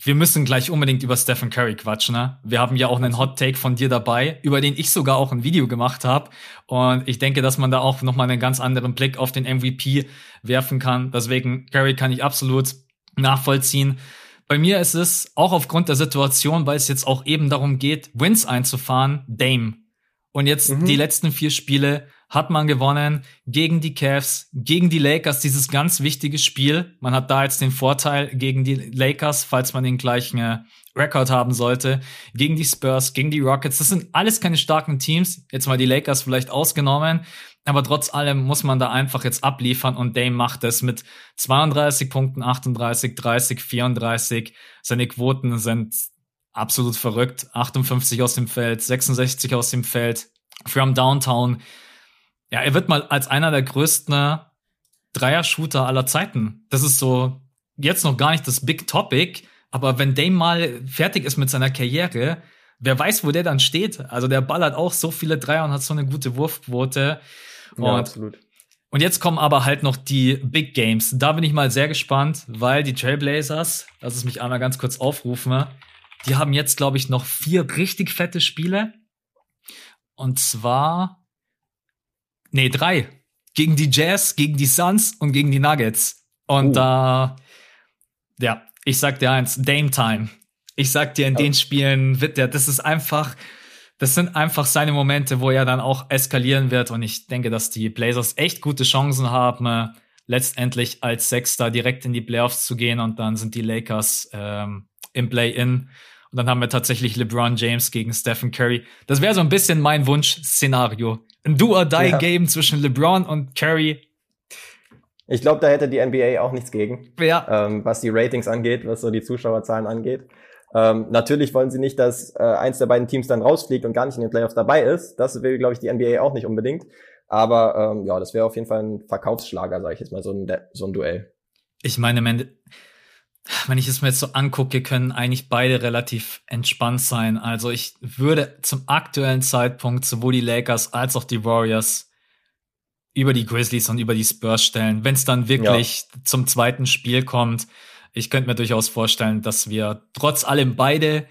[SPEAKER 1] wir müssen gleich unbedingt über Stephen Curry quatschen. Ne? Wir haben ja auch einen Hot Take von dir dabei, über den ich sogar auch ein Video gemacht habe. Und ich denke, dass man da auch nochmal einen ganz anderen Blick auf den MVP werfen kann. Deswegen, Curry kann ich absolut nachvollziehen. Bei mir ist es auch aufgrund der Situation, weil es jetzt auch eben darum geht, Wins einzufahren, Dame. Und jetzt mhm. die letzten vier Spiele hat man gewonnen gegen die Cavs, gegen die Lakers, dieses ganz wichtige Spiel. Man hat da jetzt den Vorteil gegen die Lakers, falls man den gleichen äh, Rekord haben sollte, gegen die Spurs, gegen die Rockets. Das sind alles keine starken Teams. Jetzt mal die Lakers vielleicht ausgenommen. Aber trotz allem muss man da einfach jetzt abliefern und Dame macht es mit 32 Punkten, 38, 30, 34. Seine Quoten sind absolut verrückt. 58 aus dem Feld, 66 aus dem Feld. From Downtown. Ja, er wird mal als einer der größten Dreier-Shooter aller Zeiten. Das ist so jetzt noch gar nicht das Big Topic, aber wenn Dame mal fertig ist mit seiner Karriere, wer weiß, wo der dann steht. Also der ballert auch so viele Dreier und hat so eine gute Wurfquote. Und, ja, absolut. Und jetzt kommen aber halt noch die Big Games. Da bin ich mal sehr gespannt, weil die Trailblazers, lass es mich einmal ganz kurz aufrufen, die haben jetzt, glaube ich, noch vier richtig fette Spiele. Und zwar, nee, drei. Gegen die Jazz, gegen die Suns und gegen die Nuggets. Und da, uh. äh, ja, ich sag dir eins, Dame Time. Ich sag dir, in oh. den Spielen wird der, das ist einfach, das sind einfach seine Momente, wo er dann auch eskalieren wird. Und ich denke, dass die Blazers echt gute Chancen haben, äh, letztendlich als Sechster direkt in die Playoffs zu gehen. Und dann sind die Lakers ähm, im Play-In. Und dann haben wir tatsächlich LeBron James gegen Stephen Curry. Das wäre so ein bisschen mein Wunsch-Szenario. Ein Do-or-Die-Game ja. zwischen LeBron und Curry.
[SPEAKER 2] Ich glaube, da hätte die NBA auch nichts gegen. Ja. Ähm, was die Ratings angeht, was so die Zuschauerzahlen angeht. Ähm, natürlich wollen sie nicht, dass äh, eins der beiden Teams dann rausfliegt und gar nicht in den Playoffs dabei ist. Das will, glaube ich, die NBA auch nicht unbedingt. Aber ähm, ja, das wäre auf jeden Fall ein Verkaufsschlager, sage ich jetzt mal, so ein, so ein Duell.
[SPEAKER 1] Ich meine, wenn ich es mir jetzt so angucke, können eigentlich beide relativ entspannt sein. Also ich würde zum aktuellen Zeitpunkt sowohl die Lakers als auch die Warriors über die Grizzlies und über die Spurs stellen. Wenn es dann wirklich ja. zum zweiten Spiel kommt, ich könnte mir durchaus vorstellen, dass wir trotz allem beide,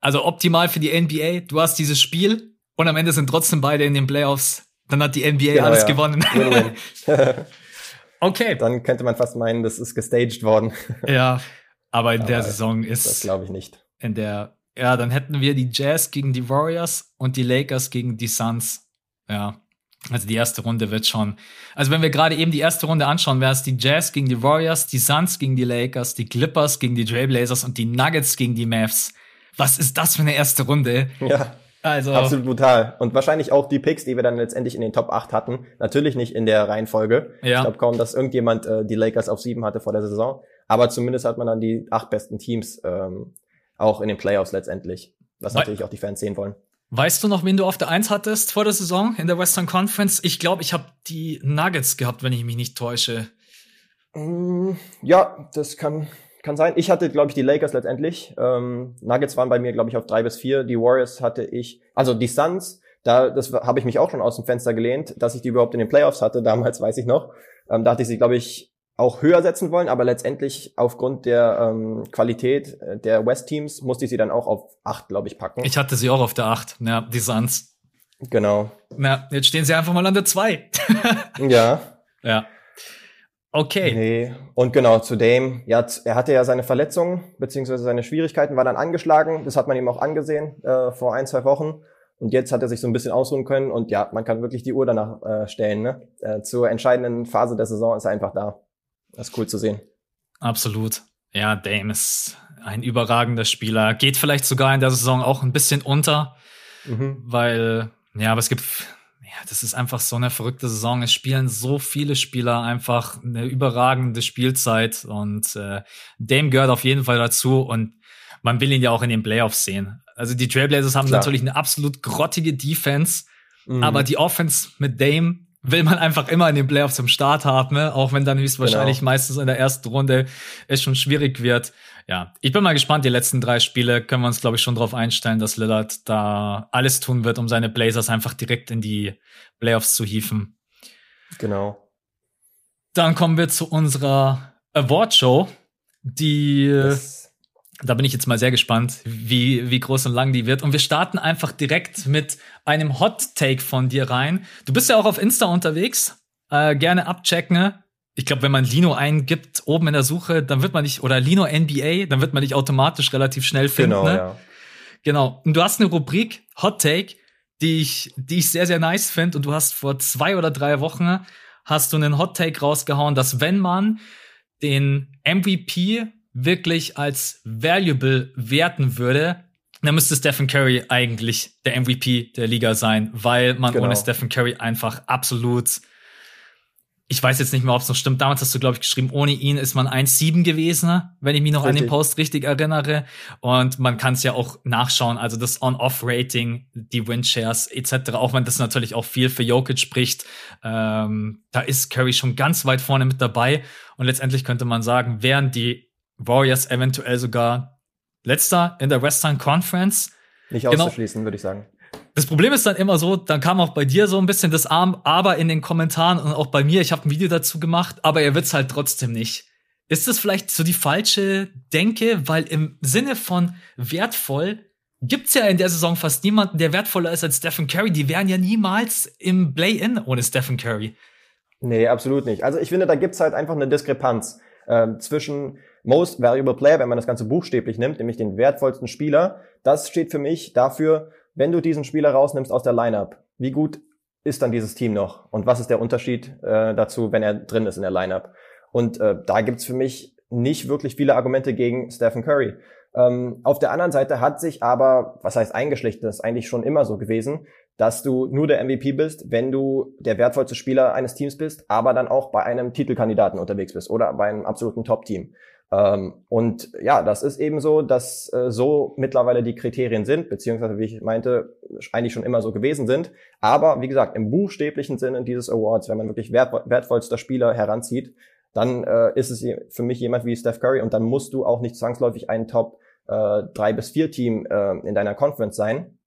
[SPEAKER 1] also optimal für die NBA, du hast dieses Spiel und am Ende sind trotzdem beide in den Playoffs. Dann hat die NBA genau, alles ja. gewonnen.
[SPEAKER 2] okay. Dann könnte man fast meinen, das ist gestaged worden.
[SPEAKER 1] ja, aber in aber der Saison ist.
[SPEAKER 2] Das glaube ich nicht.
[SPEAKER 1] In der, ja, dann hätten wir die Jazz gegen die Warriors und die Lakers gegen die Suns. Ja. Also die erste Runde wird schon. Also wenn wir gerade eben die erste Runde anschauen, wäre es die Jazz gegen die Warriors, die Suns gegen die Lakers, die Clippers gegen die Trailblazers und die Nuggets gegen die Mavs. Was ist das für eine erste Runde?
[SPEAKER 2] Ja. Also. Absolut brutal. Und wahrscheinlich auch die Picks, die wir dann letztendlich in den Top 8 hatten. Natürlich nicht in der Reihenfolge. Ja. Ich glaube kaum, dass irgendjemand äh, die Lakers auf 7 hatte vor der Saison. Aber zumindest hat man dann die acht besten Teams ähm, auch in den Playoffs letztendlich. Was natürlich auch die Fans sehen wollen.
[SPEAKER 1] Weißt du noch, wen du auf der Eins hattest vor der Saison in der Western Conference? Ich glaube, ich habe die Nuggets gehabt, wenn ich mich nicht täusche.
[SPEAKER 2] Mm, ja, das kann, kann sein. Ich hatte, glaube ich, die Lakers letztendlich. Ähm, Nuggets waren bei mir, glaube ich, auf drei bis vier. Die Warriors hatte ich, also die Suns, da das habe ich mich auch schon aus dem Fenster gelehnt, dass ich die überhaupt in den Playoffs hatte. Damals weiß ich noch. Ähm, da hatte ich sie, glaube ich, auch höher setzen wollen, aber letztendlich aufgrund der ähm, Qualität äh, der West-Teams musste ich sie dann auch auf acht, glaube ich, packen.
[SPEAKER 1] Ich hatte sie auch auf der acht, ja, die Suns.
[SPEAKER 2] Genau.
[SPEAKER 1] Na, jetzt stehen sie einfach mal an der zwei.
[SPEAKER 2] ja.
[SPEAKER 1] Ja. Okay.
[SPEAKER 2] Nee. Und genau, zu Dame, ja, er hatte ja seine Verletzungen, beziehungsweise seine Schwierigkeiten, war dann angeschlagen. Das hat man ihm auch angesehen äh, vor ein, zwei Wochen. Und jetzt hat er sich so ein bisschen ausruhen können. Und ja, man kann wirklich die Uhr danach äh, stellen. Ne? Äh, zur entscheidenden Phase der Saison ist er einfach da. Das ist cool zu sehen.
[SPEAKER 1] Absolut. Ja, Dame ist ein überragender Spieler. Geht vielleicht sogar in der Saison auch ein bisschen unter, mhm. weil, ja, aber es gibt ja, das ist einfach so eine verrückte Saison. Es spielen so viele Spieler einfach eine überragende Spielzeit und äh, Dame gehört auf jeden Fall dazu und man will ihn ja auch in den Playoffs sehen. Also die Trailblazers haben Klar. natürlich eine absolut grottige Defense, mhm. aber die Offense mit Dame will man einfach immer in den Playoffs im Start haben, ne? auch wenn dann höchstwahrscheinlich genau. meistens in der ersten Runde es schon schwierig wird. Ja, ich bin mal gespannt. Die letzten drei Spiele können wir uns, glaube ich, schon darauf einstellen, dass Lillard da alles tun wird, um seine Blazers einfach direkt in die Playoffs zu hieven.
[SPEAKER 2] Genau.
[SPEAKER 1] Dann kommen wir zu unserer Award Show, die das da bin ich jetzt mal sehr gespannt, wie, wie groß und lang die wird. Und wir starten einfach direkt mit einem Hot Take von dir rein. Du bist ja auch auf Insta unterwegs. Äh, gerne abchecken. Ich glaube, wenn man Lino eingibt oben in der Suche, dann wird man nicht, oder Lino NBA, dann wird man dich automatisch relativ schnell finden. Genau, ne? ja. Genau. Und du hast eine Rubrik Hot Take, die ich, die ich sehr, sehr nice finde. Und du hast vor zwei oder drei Wochen hast du einen Hot Take rausgehauen, dass wenn man den MVP wirklich als valuable werten würde, dann müsste Stephen Curry eigentlich der MVP der Liga sein, weil man genau. ohne Stephen Curry einfach absolut ich weiß jetzt nicht mehr, ob es noch stimmt. Damals hast du, glaube ich, geschrieben, ohne ihn ist man 1-7 gewesen, wenn ich mich noch richtig. an den Post richtig erinnere. Und man kann es ja auch nachschauen, also das On-Off-Rating, die Win-Shares etc., auch wenn das natürlich auch viel für Jokic spricht, ähm, da ist Curry schon ganz weit vorne mit dabei. Und letztendlich könnte man sagen, wären die Warriors eventuell sogar letzter in der Western Conference.
[SPEAKER 2] Nicht genau. auszuschließen, würde ich sagen.
[SPEAKER 1] Das Problem ist dann immer so, dann kam auch bei dir so ein bisschen das Arm, aber in den Kommentaren und auch bei mir, ich habe ein Video dazu gemacht, aber er wird's halt trotzdem nicht. Ist das vielleicht so die falsche Denke, weil im Sinne von wertvoll gibt's ja in der Saison fast niemanden, der wertvoller ist als Stephen Curry. Die wären ja niemals im Play-in ohne Stephen Curry.
[SPEAKER 2] Nee, absolut nicht. Also ich finde, da gibt's halt einfach eine Diskrepanz äh, zwischen Most Valuable Player, wenn man das Ganze buchstäblich nimmt, nämlich den wertvollsten Spieler. Das steht für mich dafür, wenn du diesen Spieler rausnimmst aus der Lineup, wie gut ist dann dieses Team noch? Und was ist der Unterschied äh, dazu, wenn er drin ist in der Lineup? Und äh, da gibt's für mich nicht wirklich viele Argumente gegen Stephen Curry. Ähm, auf der anderen Seite hat sich aber, was heißt eingeschlichen, das ist eigentlich schon immer so gewesen, dass du nur der MVP bist, wenn du der wertvollste Spieler eines Teams bist, aber dann auch bei einem Titelkandidaten unterwegs bist oder bei einem absoluten Top-Team. Ähm, und ja, das ist eben so, dass äh, so mittlerweile die Kriterien sind, beziehungsweise wie ich meinte, eigentlich schon immer so gewesen sind. Aber wie gesagt, im buchstäblichen Sinne dieses Awards, wenn man wirklich wert, wertvollster Spieler heranzieht, dann äh, ist es für mich jemand wie Steph Curry und dann musst du auch nicht zwangsläufig ein Top äh, 3 bis 4 Team äh, in deiner Conference sein,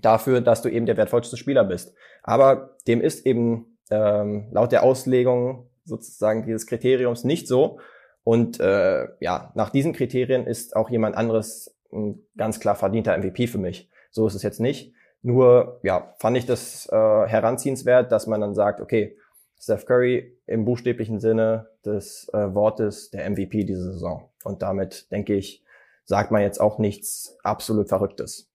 [SPEAKER 2] dafür, dass du eben der wertvollste Spieler bist. Aber dem ist eben ähm, laut der Auslegung sozusagen dieses Kriteriums nicht so. Und äh, ja, nach diesen Kriterien ist auch jemand anderes ein ganz klar verdienter MVP für mich. So ist es jetzt nicht. Nur ja, fand ich das äh, heranziehenswert, dass man dann sagt, okay, Steph Curry im buchstäblichen Sinne des äh, Wortes der MVP diese Saison. Und damit denke ich, sagt man jetzt auch nichts absolut Verrücktes.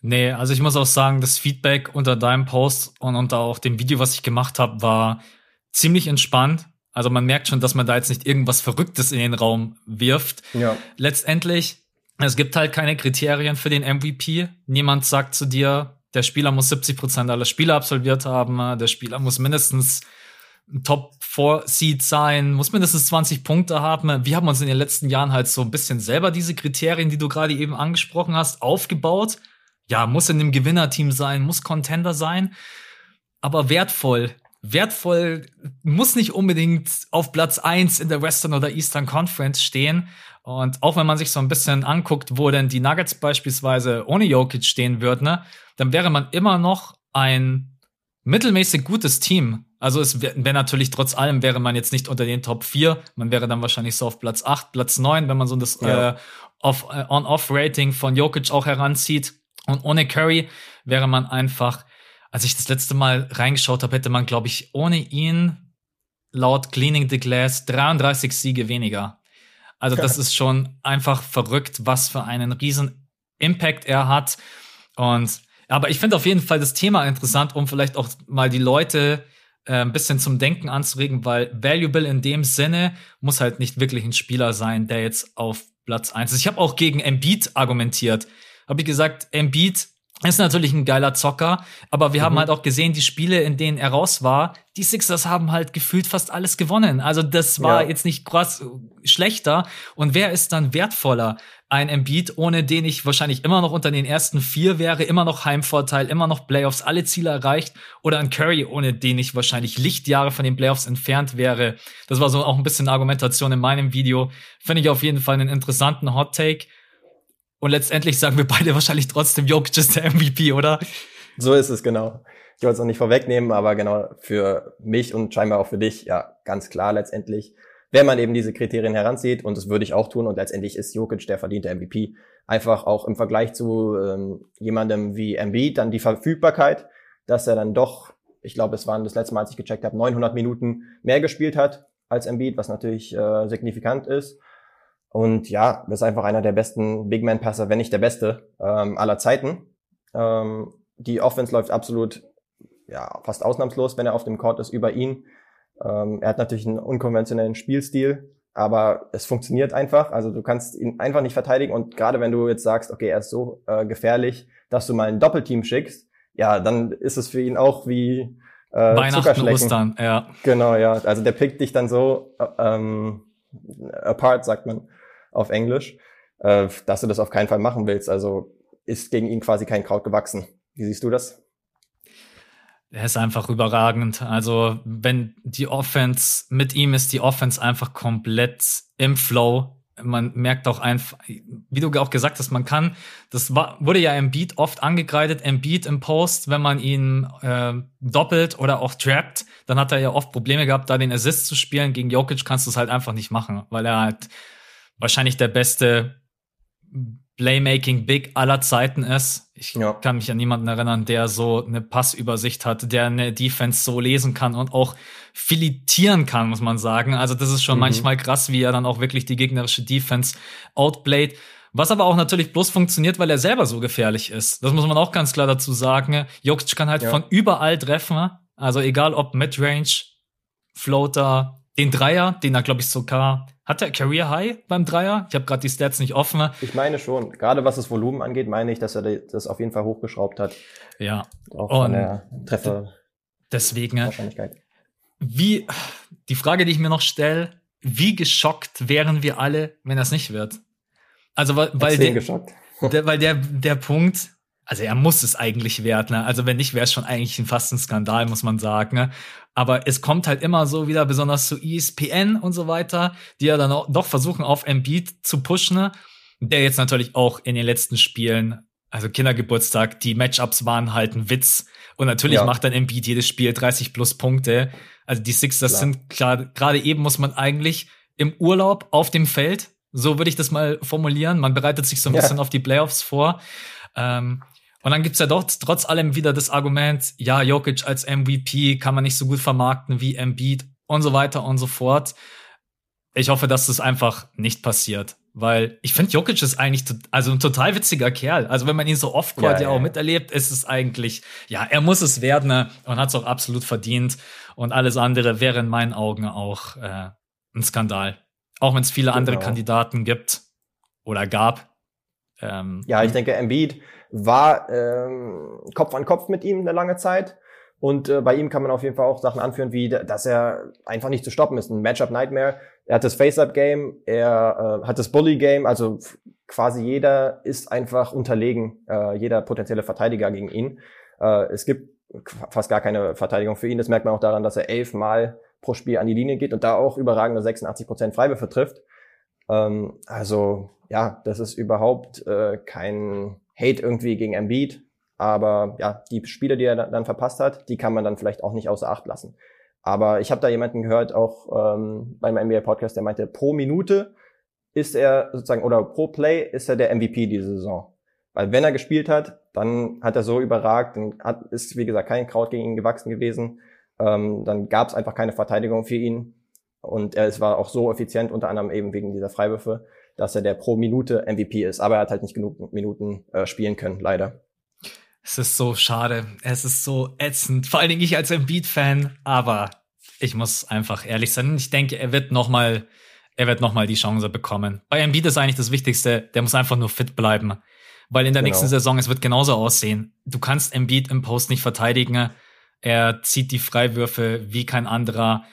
[SPEAKER 1] Nee, also ich muss auch sagen, das Feedback unter deinem Post und unter auch dem Video, was ich gemacht habe, war ziemlich entspannt. Also man merkt schon, dass man da jetzt nicht irgendwas Verrücktes in den Raum wirft. Ja. Letztendlich, es gibt halt keine Kriterien für den MVP. Niemand sagt zu dir, der Spieler muss 70 Prozent aller Spiele absolviert haben, der Spieler muss mindestens ein Top 4 Seed sein, muss mindestens 20 Punkte haben. Wir haben uns in den letzten Jahren halt so ein bisschen selber diese Kriterien, die du gerade eben angesprochen hast, aufgebaut. Ja, muss in einem Gewinnerteam sein, muss Contender sein, aber wertvoll wertvoll, muss nicht unbedingt auf Platz eins in der Western oder Eastern Conference stehen. Und auch wenn man sich so ein bisschen anguckt, wo denn die Nuggets beispielsweise ohne Jokic stehen würden, ne, dann wäre man immer noch ein mittelmäßig gutes Team. Also es wäre wär natürlich trotz allem wäre man jetzt nicht unter den Top 4, man wäre dann wahrscheinlich so auf Platz 8, Platz 9, wenn man so das ja. äh, äh, On-Off-Rating von Jokic auch heranzieht. Und ohne Curry wäre man einfach als ich das letzte Mal reingeschaut habe, hätte man, glaube ich, ohne ihn laut Cleaning the Glass 33 Siege weniger. Also das ist schon einfach verrückt, was für einen riesen Impact er hat. Und aber ich finde auf jeden Fall das Thema interessant, um vielleicht auch mal die Leute äh, ein bisschen zum Denken anzuregen, weil valuable in dem Sinne muss halt nicht wirklich ein Spieler sein, der jetzt auf Platz eins ist. Ich habe auch gegen Embiid argumentiert. Habe ich gesagt, Embiid ist natürlich ein geiler Zocker, aber wir mhm. haben halt auch gesehen, die Spiele, in denen er raus war, die Sixers haben halt gefühlt fast alles gewonnen. Also das war ja. jetzt nicht krass schlechter. Und wer ist dann wertvoller? Ein Embiid, ohne den ich wahrscheinlich immer noch unter den ersten vier wäre, immer noch Heimvorteil, immer noch Playoffs, alle Ziele erreicht. Oder ein Curry, ohne den ich wahrscheinlich Lichtjahre von den Playoffs entfernt wäre. Das war so auch ein bisschen Argumentation in meinem Video. Finde ich auf jeden Fall einen interessanten Hot Take. Und letztendlich sagen wir beide wahrscheinlich trotzdem, Jokic ist der MVP, oder?
[SPEAKER 2] So ist es, genau. Ich wollte es auch nicht vorwegnehmen, aber genau für mich und scheinbar auch für dich, ja, ganz klar letztendlich, wenn man eben diese Kriterien heranzieht, und das würde ich auch tun, und letztendlich ist Jokic der verdiente MVP, einfach auch im Vergleich zu ähm, jemandem wie Embiid, dann die Verfügbarkeit, dass er dann doch, ich glaube, es waren das letzte Mal, als ich gecheckt habe, 900 Minuten mehr gespielt hat als Embiid, was natürlich äh, signifikant ist. Und ja, das ist einfach einer der besten Big Man Passer, wenn nicht der beste ähm, aller Zeiten. Ähm, die Offense läuft absolut, ja, fast ausnahmslos, wenn er auf dem Court ist, über ihn. Ähm, er hat natürlich einen unkonventionellen Spielstil, aber es funktioniert einfach. Also du kannst ihn einfach nicht verteidigen und gerade wenn du jetzt sagst, okay, er ist so äh, gefährlich, dass du mal ein Doppelteam schickst, ja, dann ist es für ihn auch wie
[SPEAKER 1] äh, Weihnachten, Ostern, ja.
[SPEAKER 2] Genau, ja. Also der pickt dich dann so äh, ähm, apart, sagt man auf Englisch, äh, dass du das auf keinen Fall machen willst. Also ist gegen ihn quasi kein Kraut gewachsen. Wie siehst du das?
[SPEAKER 1] Er ist einfach überragend. Also, wenn die Offense, mit ihm ist die Offense einfach komplett im Flow. Man merkt auch einfach, wie du auch gesagt hast, man kann, das war, wurde ja im Beat oft angekreidet, im Beat im Post, wenn man ihn äh, doppelt oder auch trappt, dann hat er ja oft Probleme gehabt, da den Assist zu spielen. Gegen Jokic kannst du es halt einfach nicht machen, weil er halt wahrscheinlich der beste Playmaking Big aller Zeiten ist. Ich ja. kann mich an niemanden erinnern, der so eine Passübersicht hat, der eine Defense so lesen kann und auch filetieren kann, muss man sagen. Also das ist schon mhm. manchmal krass, wie er dann auch wirklich die gegnerische Defense outplayed. Was aber auch natürlich bloß funktioniert, weil er selber so gefährlich ist. Das muss man auch ganz klar dazu sagen. Jokic kann halt ja. von überall treffen. Also egal ob Midrange, Floater, den Dreier, den er, glaube ich, sogar hat er Career High beim Dreier? Ich habe gerade die Stats nicht offen.
[SPEAKER 2] Ich meine schon. Gerade was das Volumen angeht, meine ich, dass er das auf jeden Fall hochgeschraubt hat.
[SPEAKER 1] Ja.
[SPEAKER 2] Auch von der Treffer.
[SPEAKER 1] Deswegen. Wahrscheinlichkeit. Wie, die Frage, die ich mir noch stelle, wie geschockt wären wir alle, wenn das nicht wird? Also, weil, weil der, der, weil der, der Punkt, also er muss es eigentlich werden. Ne? Also wenn nicht, wäre es schon eigentlich fast ein Skandal, muss man sagen. Ne? Aber es kommt halt immer so wieder, besonders zu ESPN und so weiter, die ja dann auch doch versuchen, auf Embiid zu pushen, ne? der jetzt natürlich auch in den letzten Spielen, also Kindergeburtstag, die Matchups waren halt ein Witz. Und natürlich ja. macht dann Embiid jedes Spiel 30 plus Punkte. Also die Sixers klar. sind klar, gerade eben muss man eigentlich im Urlaub auf dem Feld, so würde ich das mal formulieren. Man bereitet sich so ein ja. bisschen auf die Playoffs vor. Ähm, und dann gibt's ja doch trotz allem wieder das Argument, ja, Jokic als MVP kann man nicht so gut vermarkten wie Embiid und so weiter und so fort. Ich hoffe, dass das einfach nicht passiert, weil ich finde, Jokic ist eigentlich also ein total witziger Kerl. Also wenn man ihn so off-court ja, ja, auch miterlebt, ist es eigentlich, ja, er muss es werden ne? und hat es auch absolut verdient. Und alles andere wäre in meinen Augen auch äh, ein Skandal. Auch wenn es viele genau. andere Kandidaten gibt oder gab.
[SPEAKER 2] Ähm, ja, ich denke, Embiid war ähm, Kopf an Kopf mit ihm eine lange Zeit. Und äh, bei ihm kann man auf jeden Fall auch Sachen anführen, wie dass er einfach nicht zu stoppen ist. Ein Matchup Nightmare. Er hat das Face-Up-Game, er äh, hat das Bully-Game, also quasi jeder ist einfach unterlegen, äh, jeder potenzielle Verteidiger gegen ihn. Äh, es gibt fast gar keine Verteidigung für ihn. Das merkt man auch daran, dass er elfmal pro Spiel an die Linie geht und da auch überragende 86 Prozent Freiwürfe trifft. Ähm, also ja, das ist überhaupt äh, kein Hate irgendwie gegen Embiid, aber ja, die Spiele, die er dann verpasst hat, die kann man dann vielleicht auch nicht außer Acht lassen. Aber ich habe da jemanden gehört, auch ähm, beim NBA-Podcast, der meinte, pro Minute ist er sozusagen, oder pro Play ist er der MVP diese Saison. Weil wenn er gespielt hat, dann hat er so überragt und hat, ist, wie gesagt, kein Kraut gegen ihn gewachsen gewesen. Ähm, dann gab es einfach keine Verteidigung für ihn. Und er es war auch so effizient, unter anderem eben wegen dieser Freiwürfe, dass er der pro Minute MVP ist. Aber er hat halt nicht genug Minuten äh, spielen können, leider.
[SPEAKER 1] Es ist so schade. Es ist so ätzend. Vor allen Dingen ich als Embiid-Fan. Aber ich muss einfach ehrlich sein. Ich denke, er wird noch mal, er wird noch mal die Chance bekommen. Bei Embiid ist eigentlich das Wichtigste. Der muss einfach nur fit bleiben. Weil in der genau. nächsten Saison, es wird genauso aussehen. Du kannst Embiid im Post nicht verteidigen. Er zieht die Freiwürfe wie kein anderer.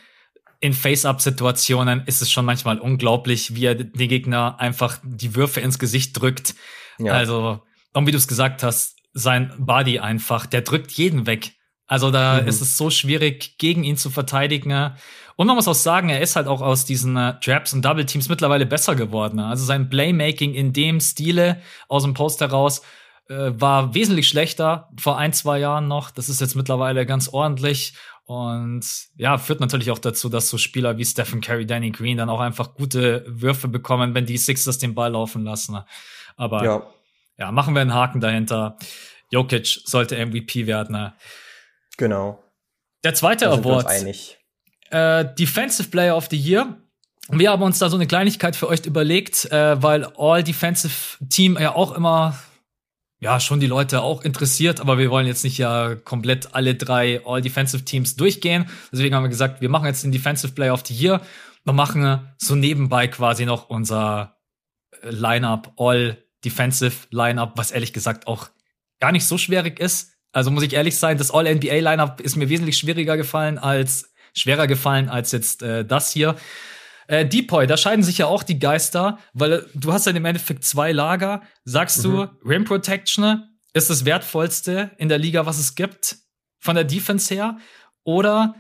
[SPEAKER 1] In Face-Up-Situationen ist es schon manchmal unglaublich, wie er den Gegner einfach die Würfe ins Gesicht drückt. Ja. Also, und wie du es gesagt hast, sein Body einfach, der drückt jeden weg. Also da mhm. ist es so schwierig, gegen ihn zu verteidigen. Und man muss auch sagen, er ist halt auch aus diesen äh, Traps und Double Teams mittlerweile besser geworden. Also sein Playmaking in dem Stile aus dem Post heraus äh, war wesentlich schlechter vor ein, zwei Jahren noch. Das ist jetzt mittlerweile ganz ordentlich. Und ja, führt natürlich auch dazu, dass so Spieler wie Stephen Curry, Danny Green dann auch einfach gute Würfe bekommen, wenn die Sixers den Ball laufen lassen. Aber ja, ja machen wir einen Haken dahinter. Jokic sollte MVP werden.
[SPEAKER 2] Genau.
[SPEAKER 1] Der zweite Award. Äh, Defensive Player of the Year. Wir haben uns da so eine Kleinigkeit für euch überlegt, äh, weil All Defensive Team ja auch immer ja schon die Leute auch interessiert, aber wir wollen jetzt nicht ja komplett alle drei All Defensive Teams durchgehen. Deswegen haben wir gesagt, wir machen jetzt den Defensive Player of the Year. Wir machen so nebenbei quasi noch unser äh, Lineup All Defensive Lineup, was ehrlich gesagt auch gar nicht so schwierig ist. Also muss ich ehrlich sein, das All NBA Lineup ist mir wesentlich schwieriger gefallen als schwerer gefallen als jetzt äh, das hier. Äh, Depoy, da scheiden sich ja auch die Geister, weil du hast ja im Endeffekt zwei Lager. Sagst mhm. du, Rim Protection ist das wertvollste in der Liga, was es gibt, von der Defense her? Oder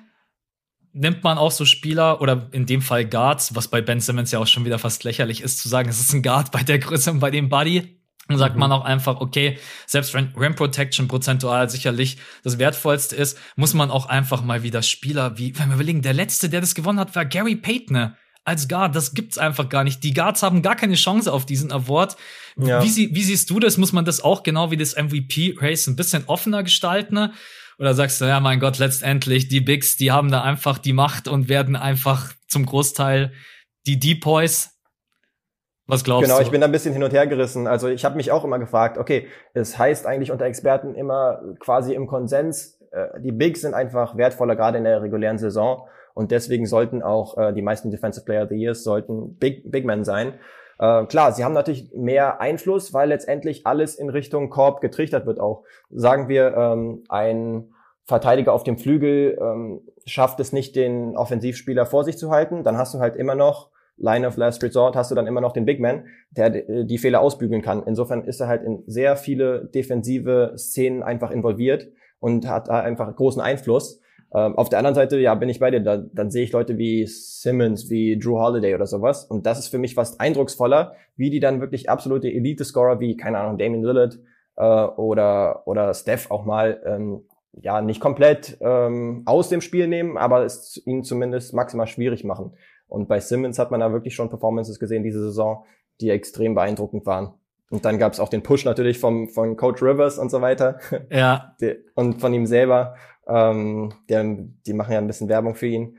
[SPEAKER 1] nimmt man auch so Spieler oder in dem Fall Guards, was bei Ben Simmons ja auch schon wieder fast lächerlich ist, zu sagen, es ist ein Guard bei der Größe und bei dem Buddy. Dann sagt mhm. man auch einfach, okay, selbst wenn Rim Protection prozentual sicherlich das wertvollste ist, muss man auch einfach mal wieder Spieler wie, wenn wir überlegen, der letzte, der das gewonnen hat, war Gary Payton als Guard. Das gibt's einfach gar nicht. Die Guards haben gar keine Chance auf diesen Award. Ja. Wie, sie, wie siehst du das? Muss man das auch genau wie das MVP-Race ein bisschen offener gestalten? Oder sagst du, ja, mein Gott, letztendlich, die Bigs, die haben da einfach die Macht und werden einfach zum Großteil die Depoys was glaubst
[SPEAKER 2] genau,
[SPEAKER 1] du?
[SPEAKER 2] Genau, ich bin da ein bisschen hin und her gerissen. Also ich habe mich auch immer gefragt, okay, es heißt eigentlich unter Experten immer quasi im Konsens, äh, die Bigs sind einfach wertvoller, gerade in der regulären Saison. Und deswegen sollten auch äh, die meisten Defensive Player of the Years sollten Big, Big Men sein. Äh, klar, sie haben natürlich mehr Einfluss, weil letztendlich alles in Richtung Korb getrichtert wird auch. Sagen wir, ähm, ein Verteidiger auf dem Flügel ähm, schafft es nicht, den Offensivspieler vor sich zu halten, dann hast du halt immer noch Line of Last Resort, hast du dann immer noch den Big Man, der die Fehler ausbügeln kann. Insofern ist er halt in sehr viele defensive Szenen einfach involviert und hat einfach großen Einfluss. Ähm, auf der anderen Seite, ja, bin ich bei dir, da, dann sehe ich Leute wie Simmons, wie Drew Holiday oder sowas. Und das ist für mich fast eindrucksvoller, wie die dann wirklich absolute Elite-Scorer wie, keine Ahnung, Damien Lillard äh, oder, oder Steph auch mal ähm, ja nicht komplett ähm, aus dem Spiel nehmen, aber es ihnen zumindest maximal schwierig machen. Und bei Simmons hat man da wirklich schon Performances gesehen diese Saison, die extrem beeindruckend waren. Und dann gab es auch den Push natürlich vom, von Coach Rivers und so weiter.
[SPEAKER 1] Ja.
[SPEAKER 2] und von ihm selber. Ähm, der, die machen ja ein bisschen Werbung für ihn.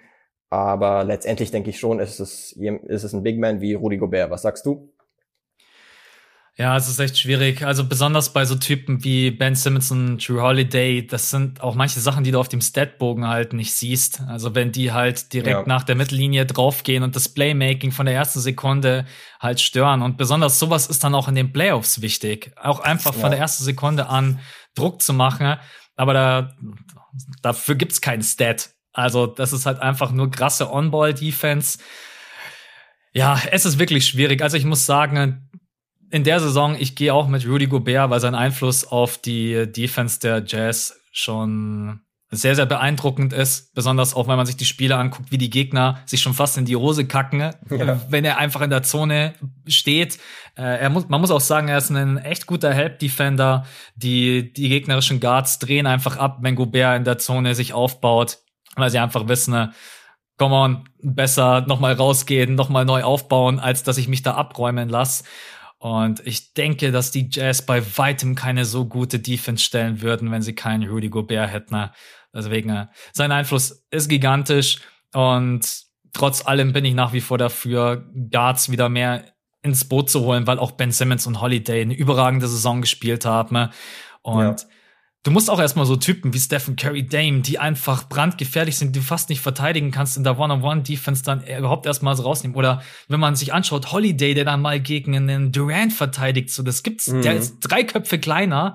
[SPEAKER 2] Aber letztendlich denke ich schon, ist es, ist es ein Big Man wie Rudy Gobert. Was sagst du?
[SPEAKER 1] Ja, es ist echt schwierig. Also besonders bei so Typen wie Ben Simmons und Drew Holiday, das sind auch manche Sachen, die du auf dem Statbogen halt nicht siehst. Also wenn die halt direkt ja. nach der Mittellinie draufgehen und das Playmaking von der ersten Sekunde halt stören. Und besonders sowas ist dann auch in den Playoffs wichtig. Auch einfach von ja. der ersten Sekunde an Druck zu machen. Aber da, dafür gibt's keinen Stat. Also das ist halt einfach nur krasse On-Ball-Defense. Ja, es ist wirklich schwierig. Also ich muss sagen, in der Saison, ich gehe auch mit Rudy Gobert, weil sein Einfluss auf die Defense der Jazz schon sehr, sehr beeindruckend ist. Besonders auch, wenn man sich die Spiele anguckt, wie die Gegner sich schon fast in die Hose kacken, ja. wenn er einfach in der Zone steht. Äh, er muss, man muss auch sagen, er ist ein echt guter Help-Defender. Die, die gegnerischen Guards drehen einfach ab, wenn Gobert in der Zone sich aufbaut, weil sie einfach wissen, come on, besser nochmal rausgehen, nochmal neu aufbauen, als dass ich mich da abräumen lasse. Und ich denke, dass die Jazz bei weitem keine so gute Defense stellen würden, wenn sie keinen Rudy Gobert hätten. Deswegen, äh, sein Einfluss ist gigantisch und trotz allem bin ich nach wie vor dafür, Guards wieder mehr ins Boot zu holen, weil auch Ben Simmons und Holiday eine überragende Saison gespielt haben. Und ja. du musst auch erstmal so Typen wie Stephen Curry, Dame, die einfach brandgefährlich sind, die du fast nicht verteidigen kannst in der One-on-One-Defense dann überhaupt erstmal so rausnehmen. Oder wenn man sich anschaut, Holiday, der dann mal gegen einen Durant verteidigt, so das gibt's, mhm. der ist drei Köpfe kleiner.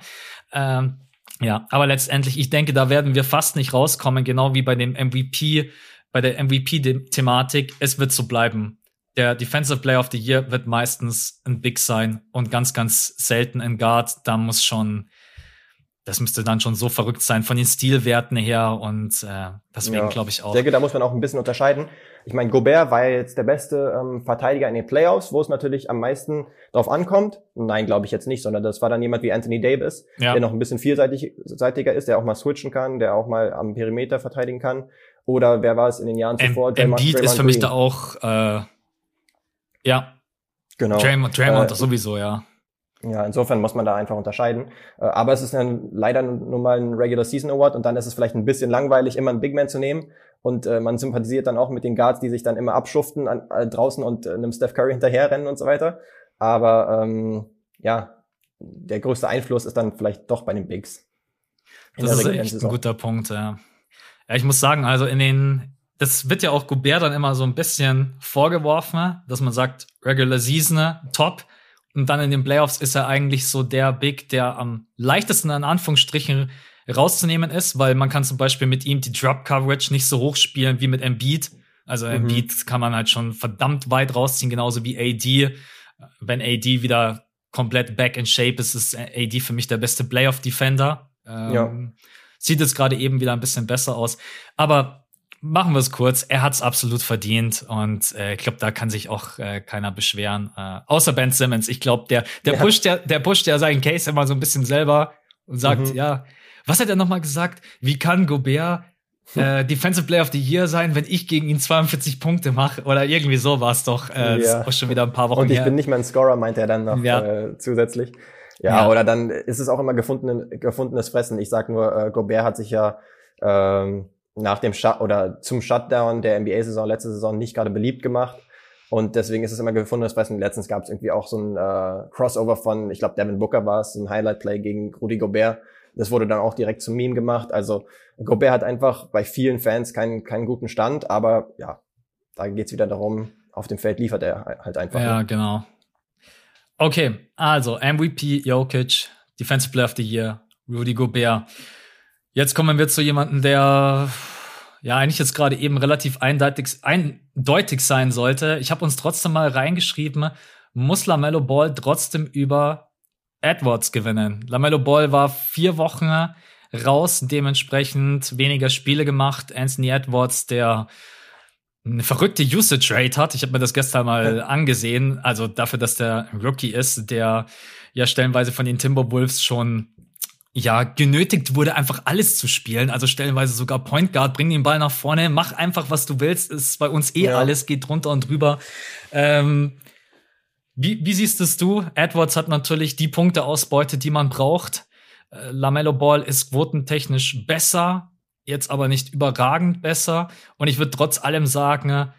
[SPEAKER 1] Ähm, ja, aber letztendlich, ich denke, da werden wir fast nicht rauskommen, genau wie bei dem MVP, bei der MVP-Thematik. Es wird so bleiben der Defensive Player of the Year wird meistens ein Big sein und ganz, ganz selten ein Guard. Da muss schon, das müsste dann schon so verrückt sein von den Stilwerten her und äh, deswegen ja. glaube ich auch.
[SPEAKER 2] Ich denke, da muss man auch ein bisschen unterscheiden. Ich meine, Gobert war jetzt der beste ähm, Verteidiger in den Playoffs, wo es natürlich am meisten drauf ankommt. Nein, glaube ich jetzt nicht, sondern das war dann jemand wie Anthony Davis, ja. der noch ein bisschen vielseitiger ist, der auch mal switchen kann, der auch mal am Perimeter verteidigen kann. Oder wer war es in den Jahren zuvor?
[SPEAKER 1] Embiid ist für mich da auch äh, ja. Genau. Draymond, Draymond äh, sowieso, ja.
[SPEAKER 2] Ja, insofern muss man da einfach unterscheiden. Äh, aber es ist dann leider nur mal ein Regular Season Award und dann ist es vielleicht ein bisschen langweilig, immer einen Big Man zu nehmen. Und äh, man sympathisiert dann auch mit den Guards, die sich dann immer abschuften an, äh, draußen und äh, einem Steph Curry hinterherrennen und so weiter. Aber ähm, ja, der größte Einfluss ist dann vielleicht doch bei den Bigs.
[SPEAKER 1] Das ist echt ein guter Punkt, ja. Ja, ich muss sagen, also in den das wird ja auch Gobert dann immer so ein bisschen vorgeworfen, dass man sagt, Regular Season, top. Und dann in den Playoffs ist er eigentlich so der Big, der am leichtesten in Anführungsstrichen rauszunehmen ist, weil man kann zum Beispiel mit ihm die Drop Coverage nicht so hoch spielen wie mit Embiid. Also mhm. Embiid kann man halt schon verdammt weit rausziehen, genauso wie AD. Wenn AD wieder komplett back in shape ist, ist AD für mich der beste Playoff Defender. Ähm, ja. Sieht jetzt gerade eben wieder ein bisschen besser aus. Aber machen wir es kurz. Er hat es absolut verdient und äh, ich glaube, da kann sich auch äh, keiner beschweren. Äh, außer Ben Simmons. Ich glaube, der der ja. pusht ja der pusht ja seinen Case immer so ein bisschen selber und sagt, mhm. ja, was hat er nochmal gesagt? Wie kann Gobert äh, Defensive Player of the Year sein, wenn ich gegen ihn 42 Punkte mache oder irgendwie so war es doch. Äh, ja. Das ist schon wieder ein paar Wochen
[SPEAKER 2] Und ich
[SPEAKER 1] her.
[SPEAKER 2] bin nicht mal ein Scorer, meint er dann noch ja. äh, zusätzlich. Ja, ja, oder dann ist es auch immer gefunden, gefundenes Fressen. Ich sag nur, äh, Gobert hat sich ja ähm, nach dem Shut oder zum Shutdown der NBA-Saison letzte Saison nicht gerade beliebt gemacht. Und deswegen ist es immer gefundenes Fressen. Letztens gab es irgendwie auch so ein äh, Crossover von, ich glaube, Devin Booker war es, ein Highlight-Play gegen Rudy Gobert. Das wurde dann auch direkt zum Meme gemacht. Also Gobert hat einfach bei vielen Fans keinen, keinen guten Stand, aber ja, da geht's wieder darum, auf dem Feld liefert er halt einfach.
[SPEAKER 1] Ja, genau. Okay, also MVP Jokic, Defensive Player of the Year, Rudy Gobert. Jetzt kommen wir zu jemandem, der ja eigentlich jetzt gerade eben relativ eindeutig, eindeutig sein sollte. Ich habe uns trotzdem mal reingeschrieben, muss LaMelo Ball trotzdem über Edwards gewinnen. LaMelo Ball war vier Wochen raus, dementsprechend weniger Spiele gemacht. Anthony Edwards, der eine verrückte Usage Rate hat. Ich habe mir das gestern mal angesehen. Also dafür, dass der Rookie ist, der ja stellenweise von den Timberwolves schon ja, genötigt wurde, einfach alles zu spielen. Also stellenweise sogar Point Guard, bring den Ball nach vorne, mach einfach, was du willst. Ist bei uns eh ja. alles, geht drunter und drüber. Ähm, wie, wie siehst es du? Edwards hat natürlich die Punkteausbeute, die man braucht. Äh, Lamello Ball ist quotentechnisch besser, jetzt aber nicht überragend besser. Und ich würde trotz allem sagen,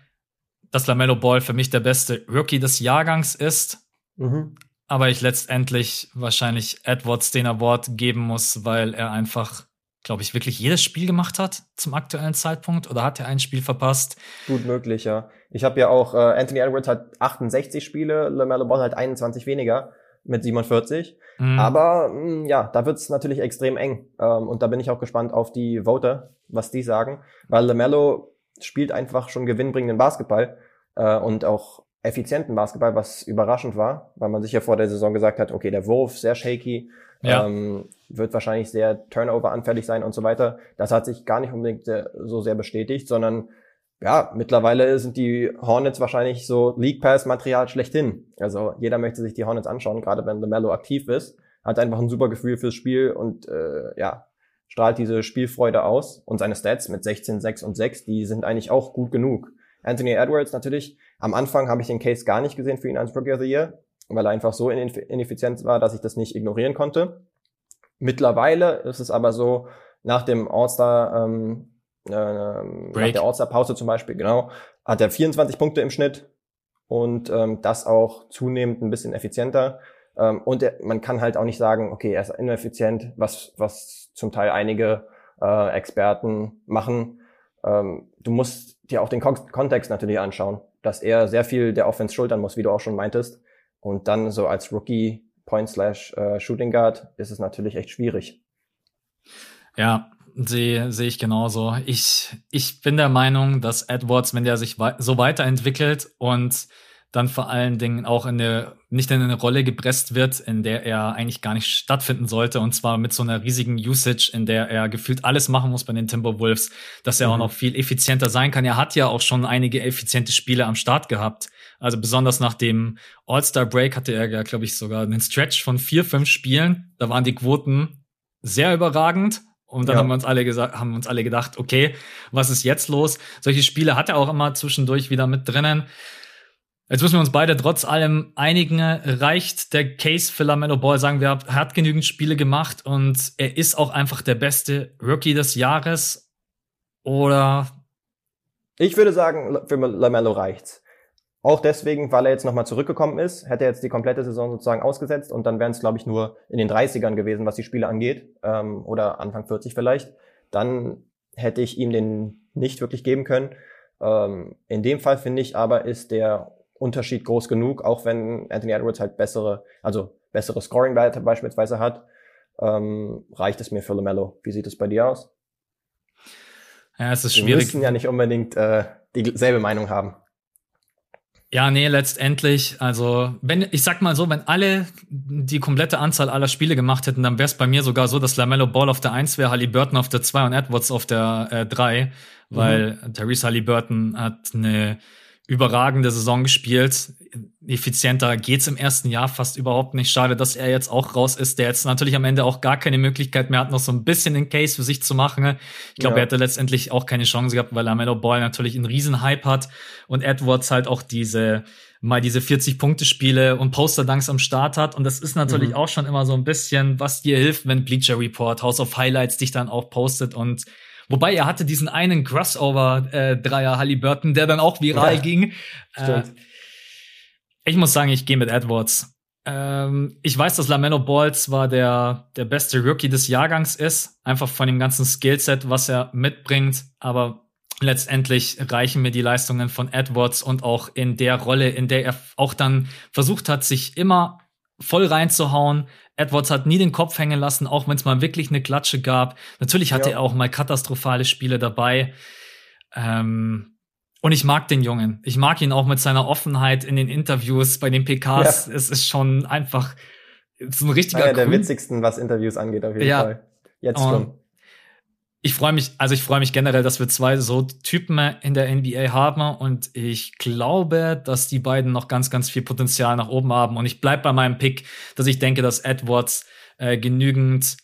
[SPEAKER 1] dass Lamello Ball für mich der beste Rookie des Jahrgangs ist. Mhm aber ich letztendlich wahrscheinlich Edwards den Award geben muss, weil er einfach, glaube ich, wirklich jedes Spiel gemacht hat zum aktuellen Zeitpunkt oder hat er ein Spiel verpasst?
[SPEAKER 2] Gut möglich, ja. Ich habe ja auch, äh, Anthony Edwards hat 68 Spiele, LaMelo Ball hat 21 weniger mit 47. Mhm. Aber mh, hm, ja, da wird's natürlich extrem eng. Ähm, und da bin ich auch gespannt auf die Voter, was die sagen. Weil LaMelo spielt einfach schon gewinnbringenden Basketball äh, und auch effizienten Basketball, was überraschend war, weil man sich ja vor der Saison gesagt hat, okay, der Wurf sehr shaky, ja. ähm, wird wahrscheinlich sehr Turnover-anfällig sein und so weiter. Das hat sich gar nicht unbedingt sehr, so sehr bestätigt, sondern ja, mittlerweile sind die Hornets wahrscheinlich so League Pass-Material schlechthin. Also jeder möchte sich die Hornets anschauen, gerade wenn LaMelo aktiv ist, hat einfach ein super Gefühl fürs Spiel und äh, ja, strahlt diese Spielfreude aus. Und seine Stats mit 16, 6 und 6, die sind eigentlich auch gut genug. Anthony Edwards natürlich. Am Anfang habe ich den Case gar nicht gesehen für ihn als Rookie of the Year, weil er einfach so ineffizient war, dass ich das nicht ignorieren konnte. Mittlerweile ist es aber so, nach dem All-Star, ähm, äh, nach der All-Star-Pause zum Beispiel, genau, hat er 24 Punkte im Schnitt und ähm, das auch zunehmend ein bisschen effizienter. Ähm, und er, man kann halt auch nicht sagen, okay, er ist ineffizient, was, was zum Teil einige äh, Experten machen. Ähm, du musst dir auch den Kon Kontext natürlich anschauen, dass er sehr viel der Offense schultern muss, wie du auch schon meintest. Und dann so als Rookie Point slash äh, Shooting Guard ist es natürlich echt schwierig.
[SPEAKER 1] Ja, sehe sehe ich genauso. Ich ich bin der Meinung, dass Edwards, wenn der sich wei so weiterentwickelt und dann vor allen Dingen auch in eine, nicht in eine Rolle gepresst wird, in der er eigentlich gar nicht stattfinden sollte. Und zwar mit so einer riesigen Usage, in der er gefühlt alles machen muss bei den Timberwolves, dass er mhm. auch noch viel effizienter sein kann. Er hat ja auch schon einige effiziente Spiele am Start gehabt. Also besonders nach dem All-Star-Break hatte er ja, glaube ich, sogar einen Stretch von vier, fünf Spielen. Da waren die Quoten sehr überragend. Und dann ja. haben wir uns alle gesagt, haben uns alle gedacht, okay, was ist jetzt los? Solche Spiele hat er auch immer zwischendurch wieder mit drinnen. Jetzt müssen wir uns beide trotz allem einigen. Reicht der Case für LaMelo Ball? Sagen wir, er hat genügend Spiele gemacht und er ist auch einfach der beste Rookie des Jahres? Oder?
[SPEAKER 2] Ich würde sagen, für LaMelo reicht's. Auch deswegen, weil er jetzt nochmal zurückgekommen ist, hätte er jetzt die komplette Saison sozusagen ausgesetzt und dann wären es, glaube ich, nur in den 30ern gewesen, was die Spiele angeht, ähm, oder Anfang 40 vielleicht. Dann hätte ich ihm den nicht wirklich geben können. Ähm, in dem Fall finde ich aber, ist der Unterschied groß genug, auch wenn Anthony Edwards halt bessere, also bessere Scoring-Werte beispielsweise hat, ähm, reicht es mir für LaMelo. Wie sieht es bei dir aus?
[SPEAKER 1] Ja, es ist
[SPEAKER 2] Wir
[SPEAKER 1] schwierig.
[SPEAKER 2] Wir müssen ja nicht unbedingt äh, dieselbe Meinung haben.
[SPEAKER 1] Ja, nee, letztendlich, also wenn ich sag mal so, wenn alle die komplette Anzahl aller Spiele gemacht hätten, dann wäre es bei mir sogar so, dass Lamello Ball auf der 1 wäre, Halliburton auf der 2 und Edwards auf der äh, 3, weil mhm. Therese Halliburton hat eine überragende Saison gespielt. Effizienter geht's im ersten Jahr fast überhaupt nicht. Schade, dass er jetzt auch raus ist, der jetzt natürlich am Ende auch gar keine Möglichkeit mehr hat, noch so ein bisschen den Case für sich zu machen. Ich glaube, ja. er hätte letztendlich auch keine Chance gehabt, weil Lamello Ball natürlich einen Riesenhype hat und Edwards halt auch diese mal diese 40 Punkte Spiele und Poster Dunks am Start hat und das ist natürlich mhm. auch schon immer so ein bisschen, was dir hilft, wenn Bleacher Report House of Highlights dich dann auch postet und Wobei er hatte diesen einen Crossover-Dreier äh, Halliburton, der dann auch viral ja, ging. Äh, ich muss sagen, ich gehe mit Edwards. Ähm, ich weiß, dass Lamello Ball zwar der, der beste Rookie des Jahrgangs ist, einfach von dem ganzen Skillset, was er mitbringt, aber letztendlich reichen mir die Leistungen von Edwards und auch in der Rolle, in der er auch dann versucht hat, sich immer voll reinzuhauen, Edwards hat nie den Kopf hängen lassen, auch wenn es mal wirklich eine Klatsche gab. Natürlich hatte ja. er auch mal katastrophale Spiele dabei. Ähm, und ich mag den Jungen. Ich mag ihn auch mit seiner Offenheit in den Interviews, bei den PKs. Ja. Es ist schon einfach so ein richtiger.
[SPEAKER 2] Einer der witzigsten, was Interviews angeht, auf jeden ja. Fall. Jetzt schon
[SPEAKER 1] ich freue mich, also ich freue mich generell, dass wir zwei so Typen in der NBA haben und ich glaube, dass die beiden noch ganz, ganz viel Potenzial nach oben haben und ich bleib bei meinem Pick, dass ich denke, dass Edwards äh, genügend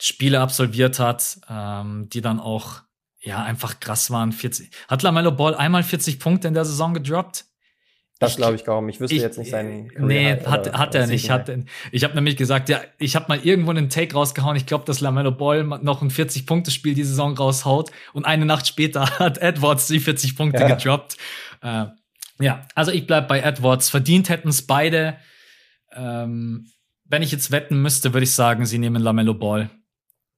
[SPEAKER 1] Spiele absolviert hat, ähm, die dann auch ja einfach krass waren. 40. Hat Lamello Ball einmal 40 Punkte in der Saison gedroppt?
[SPEAKER 2] Das glaube ich kaum. Ich wüsste ich, jetzt nicht seinen.
[SPEAKER 1] Career nee, hat, hat er nicht. Hat, ich habe nämlich gesagt, ja, ich habe mal irgendwo einen Take rausgehauen. Ich glaube, dass Lamello Ball noch ein 40-Punkte-Spiel die Saison raushaut und eine Nacht später hat Edwards die 40 Punkte ja. gedroppt. Äh, ja, also ich bleib bei Edwards. Verdient hätten es beide. Ähm, wenn ich jetzt wetten müsste, würde ich sagen, sie nehmen Lamello Ball.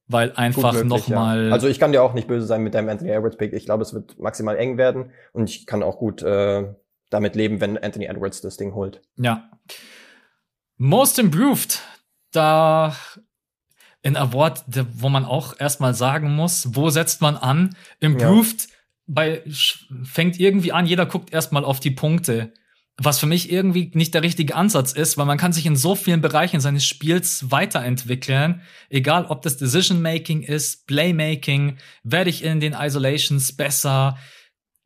[SPEAKER 1] Weil einfach nochmal.
[SPEAKER 2] Ja. Also ich kann dir auch nicht böse sein mit deinem Anthony Edwards Pick. Ich glaube, es wird maximal eng werden und ich kann auch gut äh, damit leben, wenn Anthony Edwards das Ding holt.
[SPEAKER 1] Ja. Most Improved, da ein Award, wo man auch erstmal sagen muss, wo setzt man an? Improved ja. bei fängt irgendwie an, jeder guckt erstmal auf die Punkte. Was für mich irgendwie nicht der richtige Ansatz ist, weil man kann sich in so vielen Bereichen seines Spiels weiterentwickeln. Egal, ob das Decision Making ist, Playmaking, werde ich in den Isolations besser,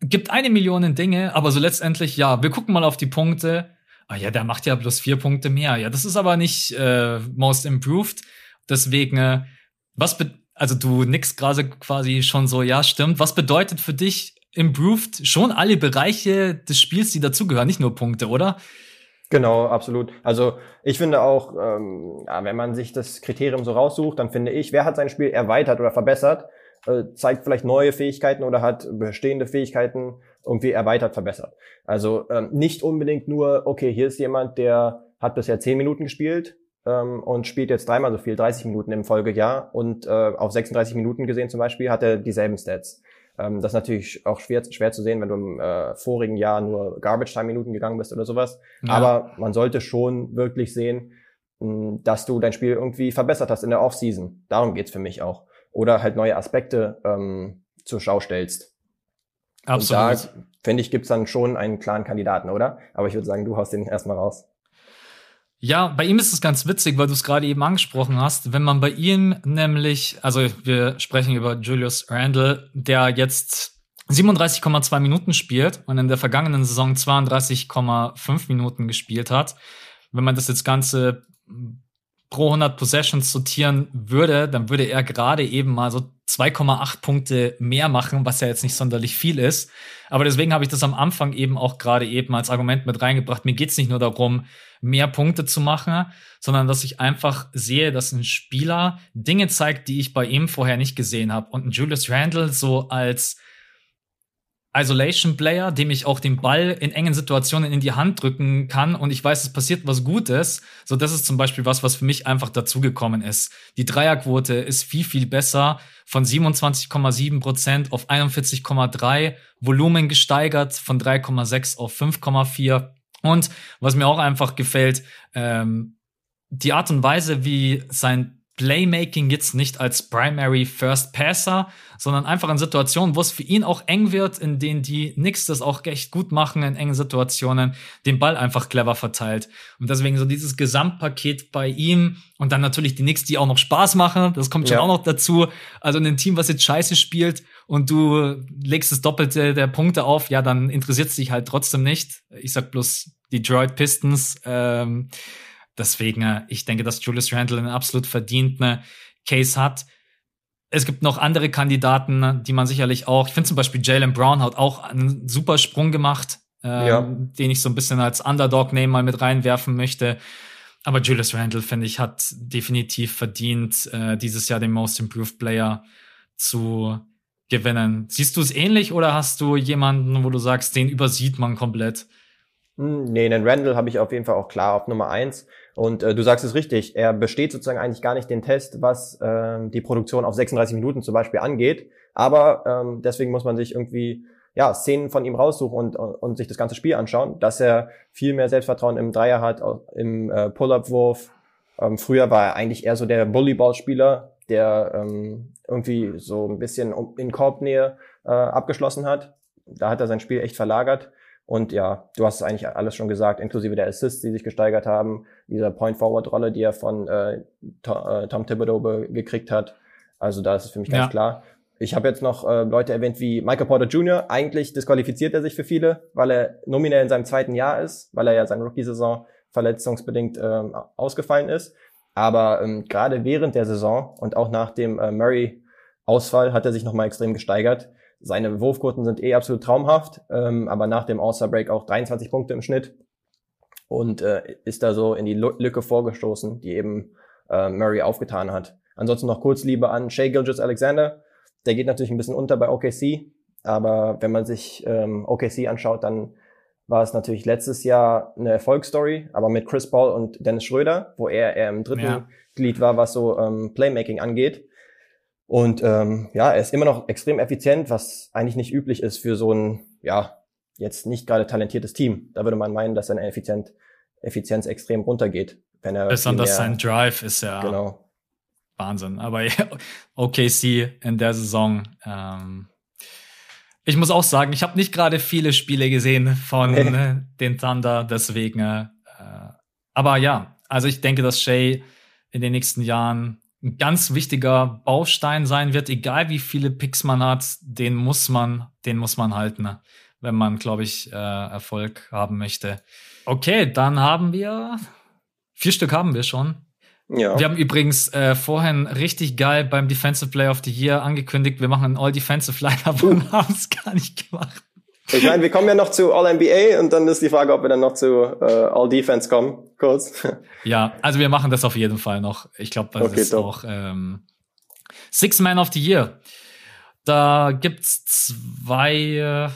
[SPEAKER 1] gibt eine Million Dinge, aber so letztendlich, ja, wir gucken mal auf die Punkte. Ah ja, der macht ja bloß vier Punkte mehr. Ja, das ist aber nicht äh, most improved. Deswegen, äh, was also du nix gerade quasi schon so, ja, stimmt. Was bedeutet für dich improved schon alle Bereiche des Spiels, die dazugehören, nicht nur Punkte, oder?
[SPEAKER 2] Genau, absolut. Also ich finde auch, ähm, ja, wenn man sich das Kriterium so raussucht, dann finde ich, wer hat sein Spiel erweitert oder verbessert, äh, zeigt vielleicht neue Fähigkeiten oder hat bestehende Fähigkeiten irgendwie erweitert, verbessert. Also ähm, nicht unbedingt nur, okay, hier ist jemand, der hat bisher zehn Minuten gespielt ähm, und spielt jetzt dreimal so viel, 30 Minuten im Folgejahr und äh, auf 36 Minuten gesehen zum Beispiel hat er dieselben Stats. Ähm, das ist natürlich auch schwer, schwer zu sehen, wenn du im äh, vorigen Jahr nur Garbage-Time-Minuten gegangen bist oder sowas. Ja. Aber man sollte schon wirklich sehen, dass du dein Spiel irgendwie verbessert hast in der Offseason. Darum geht's für mich auch. Oder halt neue Aspekte ähm, zur Schau stellst. Absolut. Und da, finde ich, gibt's dann schon einen klaren Kandidaten, oder? Aber ich würde sagen, du haust den erstmal raus.
[SPEAKER 1] Ja, bei ihm ist es ganz witzig, weil du es gerade eben angesprochen hast. Wenn man bei ihm nämlich, also wir sprechen über Julius Randle, der jetzt 37,2 Minuten spielt und in der vergangenen Saison 32,5 Minuten gespielt hat. Wenn man das jetzt Ganze pro 100 Possessions sortieren würde, dann würde er gerade eben mal so 2,8 Punkte mehr machen, was ja jetzt nicht sonderlich viel ist. Aber deswegen habe ich das am Anfang eben auch gerade eben als Argument mit reingebracht. Mir geht's nicht nur darum, mehr Punkte zu machen, sondern dass ich einfach sehe, dass ein Spieler Dinge zeigt, die ich bei ihm vorher nicht gesehen habe. Und ein Julius Randle so als Isolation Player, dem ich auch den Ball in engen Situationen in die Hand drücken kann und ich weiß, es passiert was Gutes. So, das ist zum Beispiel was, was für mich einfach dazugekommen ist. Die Dreierquote ist viel, viel besser von 27,7 Prozent auf 41,3, Volumen gesteigert von 3,6 auf 5,4. Und was mir auch einfach gefällt, ähm, die Art und Weise, wie sein Playmaking jetzt nicht als Primary First Passer, sondern einfach in Situationen, wo es für ihn auch eng wird, in denen die Knicks das auch echt gut machen, in engen Situationen, den Ball einfach clever verteilt. Und deswegen so dieses Gesamtpaket bei ihm und dann natürlich die Knicks, die auch noch Spaß machen, das kommt schon ja. auch noch dazu. Also in ein Team, was jetzt scheiße spielt und du legst das Doppelte der Punkte auf, ja, dann interessiert es dich halt trotzdem nicht. Ich sag bloß Detroit Pistons, ähm, Deswegen, äh, ich denke, dass Julius Randle einen absolut verdienten Case hat. Es gibt noch andere Kandidaten, die man sicherlich auch, ich finde zum Beispiel Jalen Brown hat auch einen super Sprung gemacht, ähm, ja. den ich so ein bisschen als Underdog-Name mal mit reinwerfen möchte. Aber Julius Randle, finde ich, hat definitiv verdient, äh, dieses Jahr den Most Improved Player zu gewinnen. Siehst du es ähnlich oder hast du jemanden, wo du sagst, den übersieht man komplett?
[SPEAKER 2] Hm, nee, den Randall habe ich auf jeden Fall auch klar auf Nummer eins. Und äh, du sagst es richtig, er besteht sozusagen eigentlich gar nicht den Test, was äh, die Produktion auf 36 Minuten zum Beispiel angeht. Aber ähm, deswegen muss man sich irgendwie ja, Szenen von ihm raussuchen und, und sich das ganze Spiel anschauen, dass er viel mehr Selbstvertrauen im Dreier hat, im äh, Pull-Up-Wurf. Ähm, früher war er eigentlich eher so der Volleyball-Spieler, der ähm, irgendwie so ein bisschen in Korbnähe äh, abgeschlossen hat. Da hat er sein Spiel echt verlagert. Und ja, du hast es eigentlich alles schon gesagt, inklusive der Assists, die sich gesteigert haben, dieser Point-Forward-Rolle, die er von äh, Tom, äh, Tom Thibodeau gekriegt hat. Also da ist es für mich ganz ja. klar. Ich habe jetzt noch äh, Leute erwähnt wie Michael Porter Jr. Eigentlich disqualifiziert er sich für viele, weil er nominell in seinem zweiten Jahr ist, weil er ja seine Rookie-Saison verletzungsbedingt ähm, ausgefallen ist. Aber ähm, gerade während der Saison und auch nach dem äh, Murray-Ausfall hat er sich nochmal extrem gesteigert. Seine Wurfquoten sind eh absolut traumhaft, ähm, aber nach dem All-Star-Break auch 23 Punkte im Schnitt und äh, ist da so in die Lücke vorgestoßen, die eben äh, Murray aufgetan hat. Ansonsten noch kurz Liebe an Shea Gilgis Alexander. Der geht natürlich ein bisschen unter bei OKC, aber wenn man sich ähm, OKC anschaut, dann war es natürlich letztes Jahr eine Erfolgsstory, aber mit Chris Paul und Dennis Schröder, wo er, er im dritten ja. Glied war, was so ähm, Playmaking angeht. Und ähm, ja, er ist immer noch extrem effizient, was eigentlich nicht üblich ist für so ein, ja, jetzt nicht gerade talentiertes Team. Da würde man meinen, dass seine Effizient, Effizienz extrem runtergeht. Wenn er
[SPEAKER 1] Besonders sein Drive ist ja genau. Wahnsinn. Aber OKC in der Saison, ähm, ich muss auch sagen, ich habe nicht gerade viele Spiele gesehen von äh, den Thunder, deswegen. Äh, aber ja, also ich denke, dass Shay in den nächsten Jahren ein ganz wichtiger Baustein sein wird, egal wie viele Picks man hat, den muss man, den muss man halten, ne? wenn man, glaube ich, äh, Erfolg haben möchte. Okay, dann haben wir vier Stück haben wir schon. Ja. Wir haben übrigens äh, vorhin richtig geil beim Defensive Player of the Year angekündigt, wir machen ein All-Defensive Lineup uh. und haben es gar nicht gemacht.
[SPEAKER 2] Ich meine, wir kommen ja noch zu All-NBA und dann ist die Frage, ob wir dann noch zu äh, All-Defense kommen, kurz.
[SPEAKER 1] Ja, also wir machen das auf jeden Fall noch. Ich glaube, das okay, ist top. auch ähm, Six Man of the Year. Da gibt's zwei äh,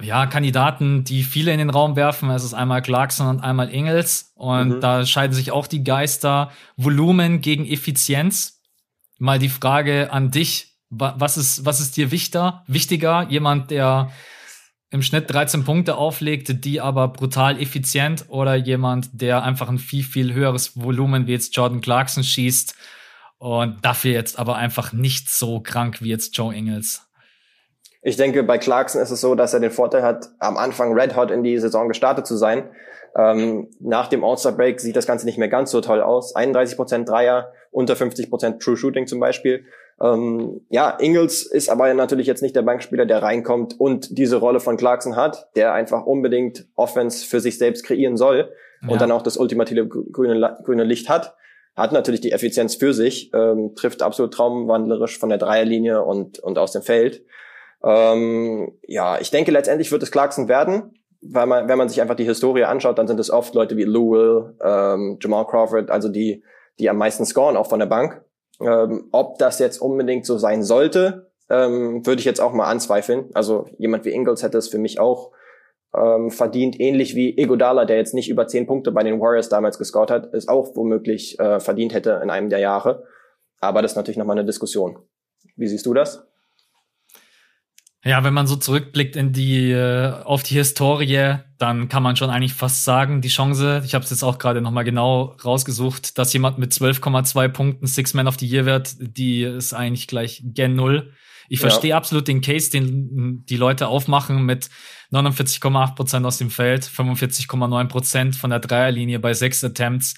[SPEAKER 1] ja, Kandidaten, die viele in den Raum werfen. Es ist einmal Clarkson und einmal Ingels. Und mhm. da scheiden sich auch die Geister. Volumen gegen Effizienz. Mal die Frage an dich. Was ist, was ist dir wichtiger? Wichtiger? Jemand, der im Schnitt 13 Punkte auflegt, die aber brutal effizient oder jemand, der einfach ein viel, viel höheres Volumen wie jetzt Jordan Clarkson schießt und dafür jetzt aber einfach nicht so krank wie jetzt Joe Ingles?
[SPEAKER 2] Ich denke, bei Clarkson ist es so, dass er den Vorteil hat, am Anfang red hot in die Saison gestartet zu sein. Ähm, nach dem All-Star-Break sieht das Ganze nicht mehr ganz so toll aus. 31% Dreier, unter 50% True Shooting zum Beispiel. Ähm, ja, Ingles ist aber natürlich jetzt nicht der Bankspieler, der reinkommt und diese Rolle von Clarkson hat, der einfach unbedingt Offense für sich selbst kreieren soll ja. und dann auch das ultimative grüne, grüne Licht hat. Hat natürlich die Effizienz für sich, ähm, trifft absolut traumwandlerisch von der Dreierlinie und, und aus dem Feld. Ähm, ja, ich denke, letztendlich wird es Clarkson werden, weil man, wenn man sich einfach die Historie anschaut, dann sind es oft Leute wie Lou Will, ähm, Jamal Crawford, also die, die am meisten scoren, auch von der Bank. Ähm, ob das jetzt unbedingt so sein sollte, ähm, würde ich jetzt auch mal anzweifeln. Also jemand wie Ingles hätte es für mich auch ähm, verdient, ähnlich wie Egodala, der jetzt nicht über zehn Punkte bei den Warriors damals gescored hat, es auch womöglich äh, verdient hätte in einem der Jahre. Aber das ist natürlich nochmal eine Diskussion. Wie siehst du das?
[SPEAKER 1] Ja, wenn man so zurückblickt in die äh, auf die Historie, dann kann man schon eigentlich fast sagen, die Chance, ich habe es jetzt auch gerade noch mal genau rausgesucht, dass jemand mit 12,2 Punkten Six Man of the Year wird, die ist eigentlich gleich gen null. Ich ja. verstehe absolut den Case, den die Leute aufmachen mit 49,8 Prozent aus dem Feld, 45,9 Prozent von der Dreierlinie bei sechs Attempts.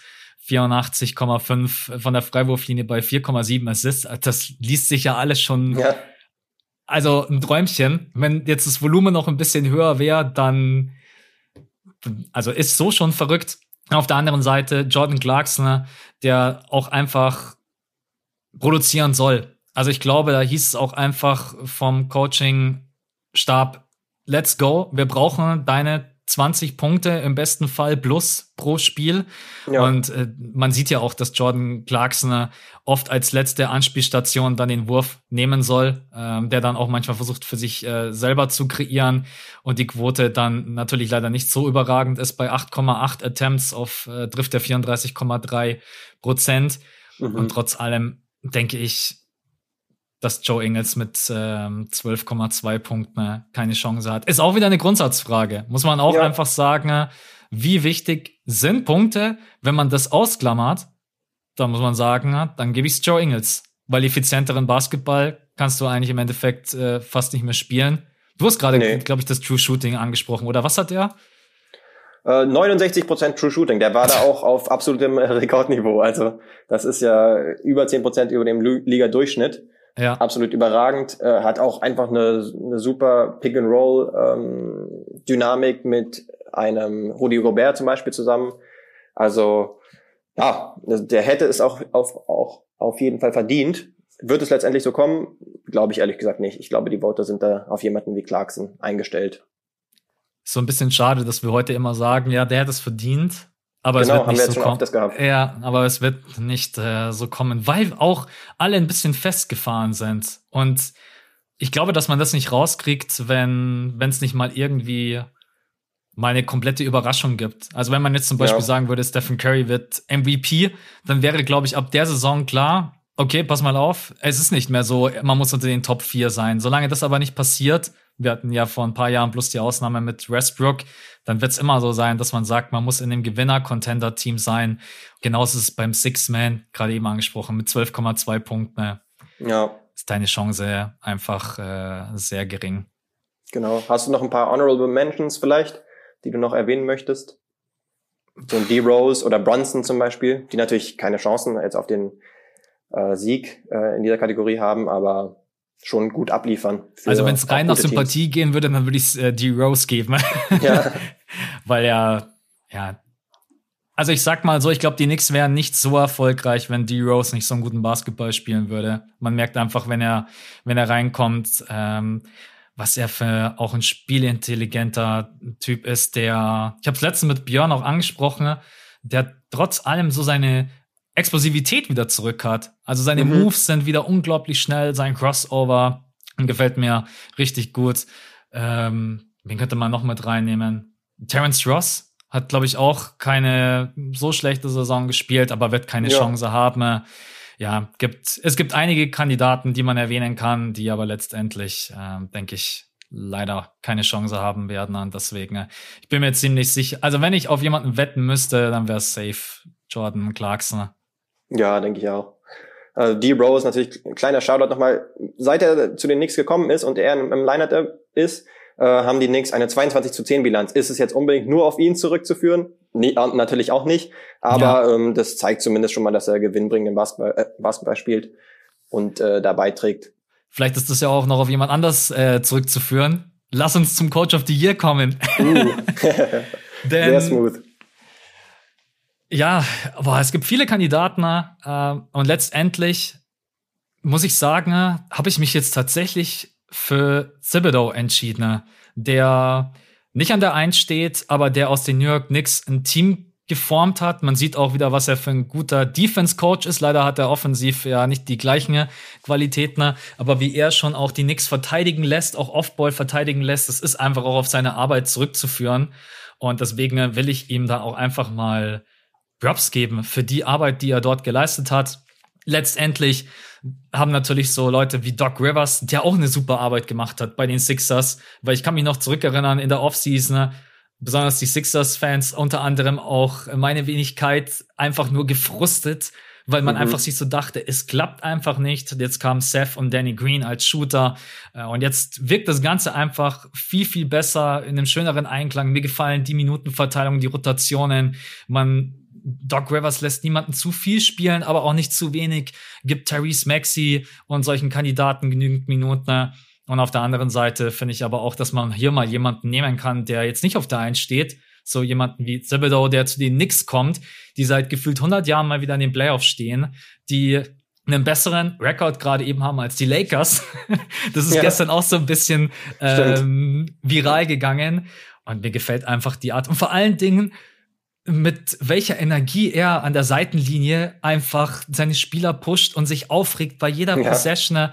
[SPEAKER 1] 84,5 von der Freiwurflinie bei 4,7 Assists. Das liest sich ja alles schon ja also ein Träumchen. Wenn jetzt das Volumen noch ein bisschen höher wäre, dann, also ist so schon verrückt. Auf der anderen Seite Jordan Clarkson, der auch einfach produzieren soll. Also ich glaube, da hieß es auch einfach vom Coaching-Stab, let's go, wir brauchen deine 20 Punkte im besten Fall plus pro Spiel. Ja. Und äh, man sieht ja auch, dass Jordan Clarkson oft als letzte Anspielstation dann den Wurf nehmen soll, ähm, der dann auch manchmal versucht für sich äh, selber zu kreieren und die Quote dann natürlich leider nicht so überragend ist. Bei 8,8 Attempts auf äh, trifft er 34,3 Prozent. Mhm. Und trotz allem denke ich, dass Joe Ingles mit ähm, 12,2 Punkten keine Chance hat. Ist auch wieder eine Grundsatzfrage. Muss man auch ja. einfach sagen, wie wichtig sind Punkte? Wenn man das ausklammert, dann muss man sagen, dann gebe ich es Joe Ingles. Weil effizienteren Basketball kannst du eigentlich im Endeffekt äh, fast nicht mehr spielen. Du hast gerade, nee. glaube ich, das True Shooting angesprochen, oder was hat er?
[SPEAKER 2] 69% äh, True Shooting, der war da auch auf absolutem Rekordniveau. Also das ist ja über 10% über dem Liga-Durchschnitt. Ja. Absolut überragend. Äh, hat auch einfach eine, eine super Pick-and-Roll-Dynamik ähm, mit einem Rudi Gobert zum Beispiel zusammen. Also ja, der hätte es auch auf, auch auf jeden Fall verdient. Wird es letztendlich so kommen? Glaube ich ehrlich gesagt nicht. Ich glaube, die Voter sind da auf jemanden wie Clarkson eingestellt.
[SPEAKER 1] So ein bisschen schade, dass wir heute immer sagen, ja, der hat es verdient. Aber genau, es wird nicht so kommen. Ja, aber es wird nicht äh, so kommen, weil auch alle ein bisschen festgefahren sind. Und ich glaube, dass man das nicht rauskriegt, wenn wenn es nicht mal irgendwie mal eine komplette Überraschung gibt. Also wenn man jetzt zum Beispiel ja. sagen würde, Stephen Curry wird MVP, dann wäre, glaube ich, ab der Saison klar, okay, pass mal auf, es ist nicht mehr so, man muss unter den Top 4 sein. Solange das aber nicht passiert, wir hatten ja vor ein paar Jahren plus die Ausnahme mit Westbrook, dann wird es immer so sein, dass man sagt, man muss in dem Gewinner-Contender-Team sein. Genauso ist es beim Six-Man, gerade eben angesprochen, mit 12,2 Punkten. Ja. Ist deine Chance einfach äh, sehr gering.
[SPEAKER 2] Genau. Hast du noch ein paar Honorable Mentions vielleicht, die du noch erwähnen möchtest? So ein D-Rose oder Brunson zum Beispiel, die natürlich keine Chancen jetzt auf den äh, Sieg äh, in dieser Kategorie haben, aber schon gut abliefern.
[SPEAKER 1] Also wenn es rein nach Sympathie Teams. gehen würde, dann würde ich äh, die Rose geben. ja. Weil er, ja. Also ich sag mal so, ich glaube, die Knicks wären nicht so erfolgreich, wenn D. Rose nicht so einen guten Basketball spielen würde. Man merkt einfach, wenn er, wenn er reinkommt, ähm, was er für auch ein spielintelligenter Typ ist, der, ich habe es letztens mit Björn auch angesprochen, der trotz allem so seine Explosivität wieder zurück hat. Also seine mhm. Moves sind wieder unglaublich schnell, sein Crossover gefällt mir richtig gut. Ähm, wen könnte man noch mit reinnehmen? Terence Ross hat, glaube ich, auch keine so schlechte Saison gespielt, aber wird keine ja. Chance haben. Ja, gibt, es gibt einige Kandidaten, die man erwähnen kann, die aber letztendlich, äh, denke ich, leider keine Chance haben werden. Und deswegen, äh, ich bin mir ziemlich sicher, also wenn ich auf jemanden wetten müsste, dann wäre es safe Jordan Clarkson.
[SPEAKER 2] Ja, denke ich auch. Also D. Rose natürlich ein kleiner Shoutout nochmal. Seit er zu den Knicks gekommen ist und er im, im Lineup ist, äh, haben die Knicks eine 22 zu 10 Bilanz. Ist es jetzt unbedingt nur auf ihn zurückzuführen? Nee, natürlich auch nicht. Aber ja. ähm, das zeigt zumindest schon mal, dass er gewinnbringenden Basketball, äh, Basketball spielt und äh, da beiträgt.
[SPEAKER 1] Vielleicht ist das ja auch noch auf jemand anders äh, zurückzuführen. Lass uns zum Coach of the Year kommen. Uh. Denn, Sehr smooth. Ja, boah, es gibt viele Kandidaten äh, und letztendlich muss ich sagen, habe ich mich jetzt tatsächlich für Thibodeau entschieden, der nicht an der Eins steht, aber der aus den New York Knicks ein Team geformt hat. Man sieht auch wieder, was er für ein guter Defense-Coach ist. Leider hat er offensiv ja nicht die gleichen Qualitäten, aber wie er schon auch die Knicks verteidigen lässt, auch Offball verteidigen lässt, das ist einfach auch auf seine Arbeit zurückzuführen. Und deswegen will ich ihm da auch einfach mal Props geben für die Arbeit, die er dort geleistet hat. Letztendlich haben natürlich so Leute wie Doc Rivers, der auch eine super Arbeit gemacht hat bei den Sixers, weil ich kann mich noch zurückerinnern in der Offseason, besonders die Sixers-Fans, unter anderem auch meine Wenigkeit, einfach nur gefrustet, weil man mhm. einfach sich so dachte, es klappt einfach nicht. Jetzt kam Seth und Danny Green als Shooter äh, und jetzt wirkt das Ganze einfach viel, viel besser in einem schöneren Einklang. Mir gefallen die Minutenverteilung, die Rotationen. Man Doc Rivers lässt niemanden zu viel spielen, aber auch nicht zu wenig, gibt Tyrese Maxey und solchen Kandidaten genügend Minuten. Und auf der anderen Seite finde ich aber auch, dass man hier mal jemanden nehmen kann, der jetzt nicht auf der Eins steht. So jemanden wie Thibodeau, der zu den Knicks kommt, die seit gefühlt 100 Jahren mal wieder in den Playoffs stehen, die einen besseren Rekord gerade eben haben als die Lakers. das ist ja. gestern auch so ein bisschen ähm, viral gegangen. Und mir gefällt einfach die Art. Und vor allen Dingen, mit welcher Energie er an der Seitenlinie einfach seine Spieler pusht und sich aufregt bei jeder ja. Possession.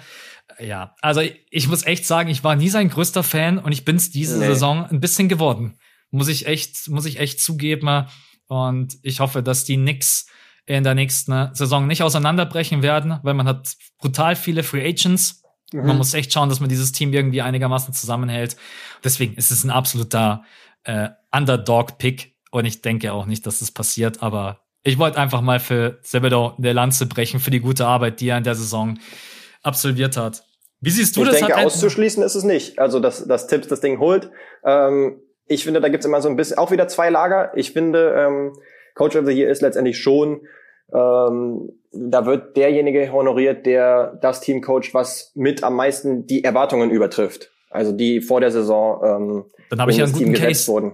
[SPEAKER 1] Ja, also ich muss echt sagen, ich war nie sein größter Fan und ich bin's diese nee. Saison ein bisschen geworden. Muss ich echt, muss ich echt zugeben. Und ich hoffe, dass die Knicks in der nächsten Saison nicht auseinanderbrechen werden, weil man hat brutal viele Free Agents. Mhm. Man muss echt schauen, dass man dieses Team irgendwie einigermaßen zusammenhält. Deswegen ist es ein absoluter äh, Underdog-Pick und ich denke auch nicht, dass das passiert, aber ich wollte einfach mal für Sebedo eine Lanze brechen für die gute Arbeit, die er in der Saison absolviert hat. Wie siehst du
[SPEAKER 2] ich
[SPEAKER 1] das?
[SPEAKER 2] Ich denke, auszuschließen ist es nicht. Also, dass, dass Tipps das Ding holt. Ähm, ich finde, da gibt's immer so ein bisschen, auch wieder zwei Lager. Ich finde, ähm, Coach of the Year ist letztendlich schon, ähm, da wird derjenige honoriert, der das Team coacht, was mit am meisten die Erwartungen übertrifft. Also die vor der Saison ähm,
[SPEAKER 1] Dann habe ich ja einen guten Case. wurden.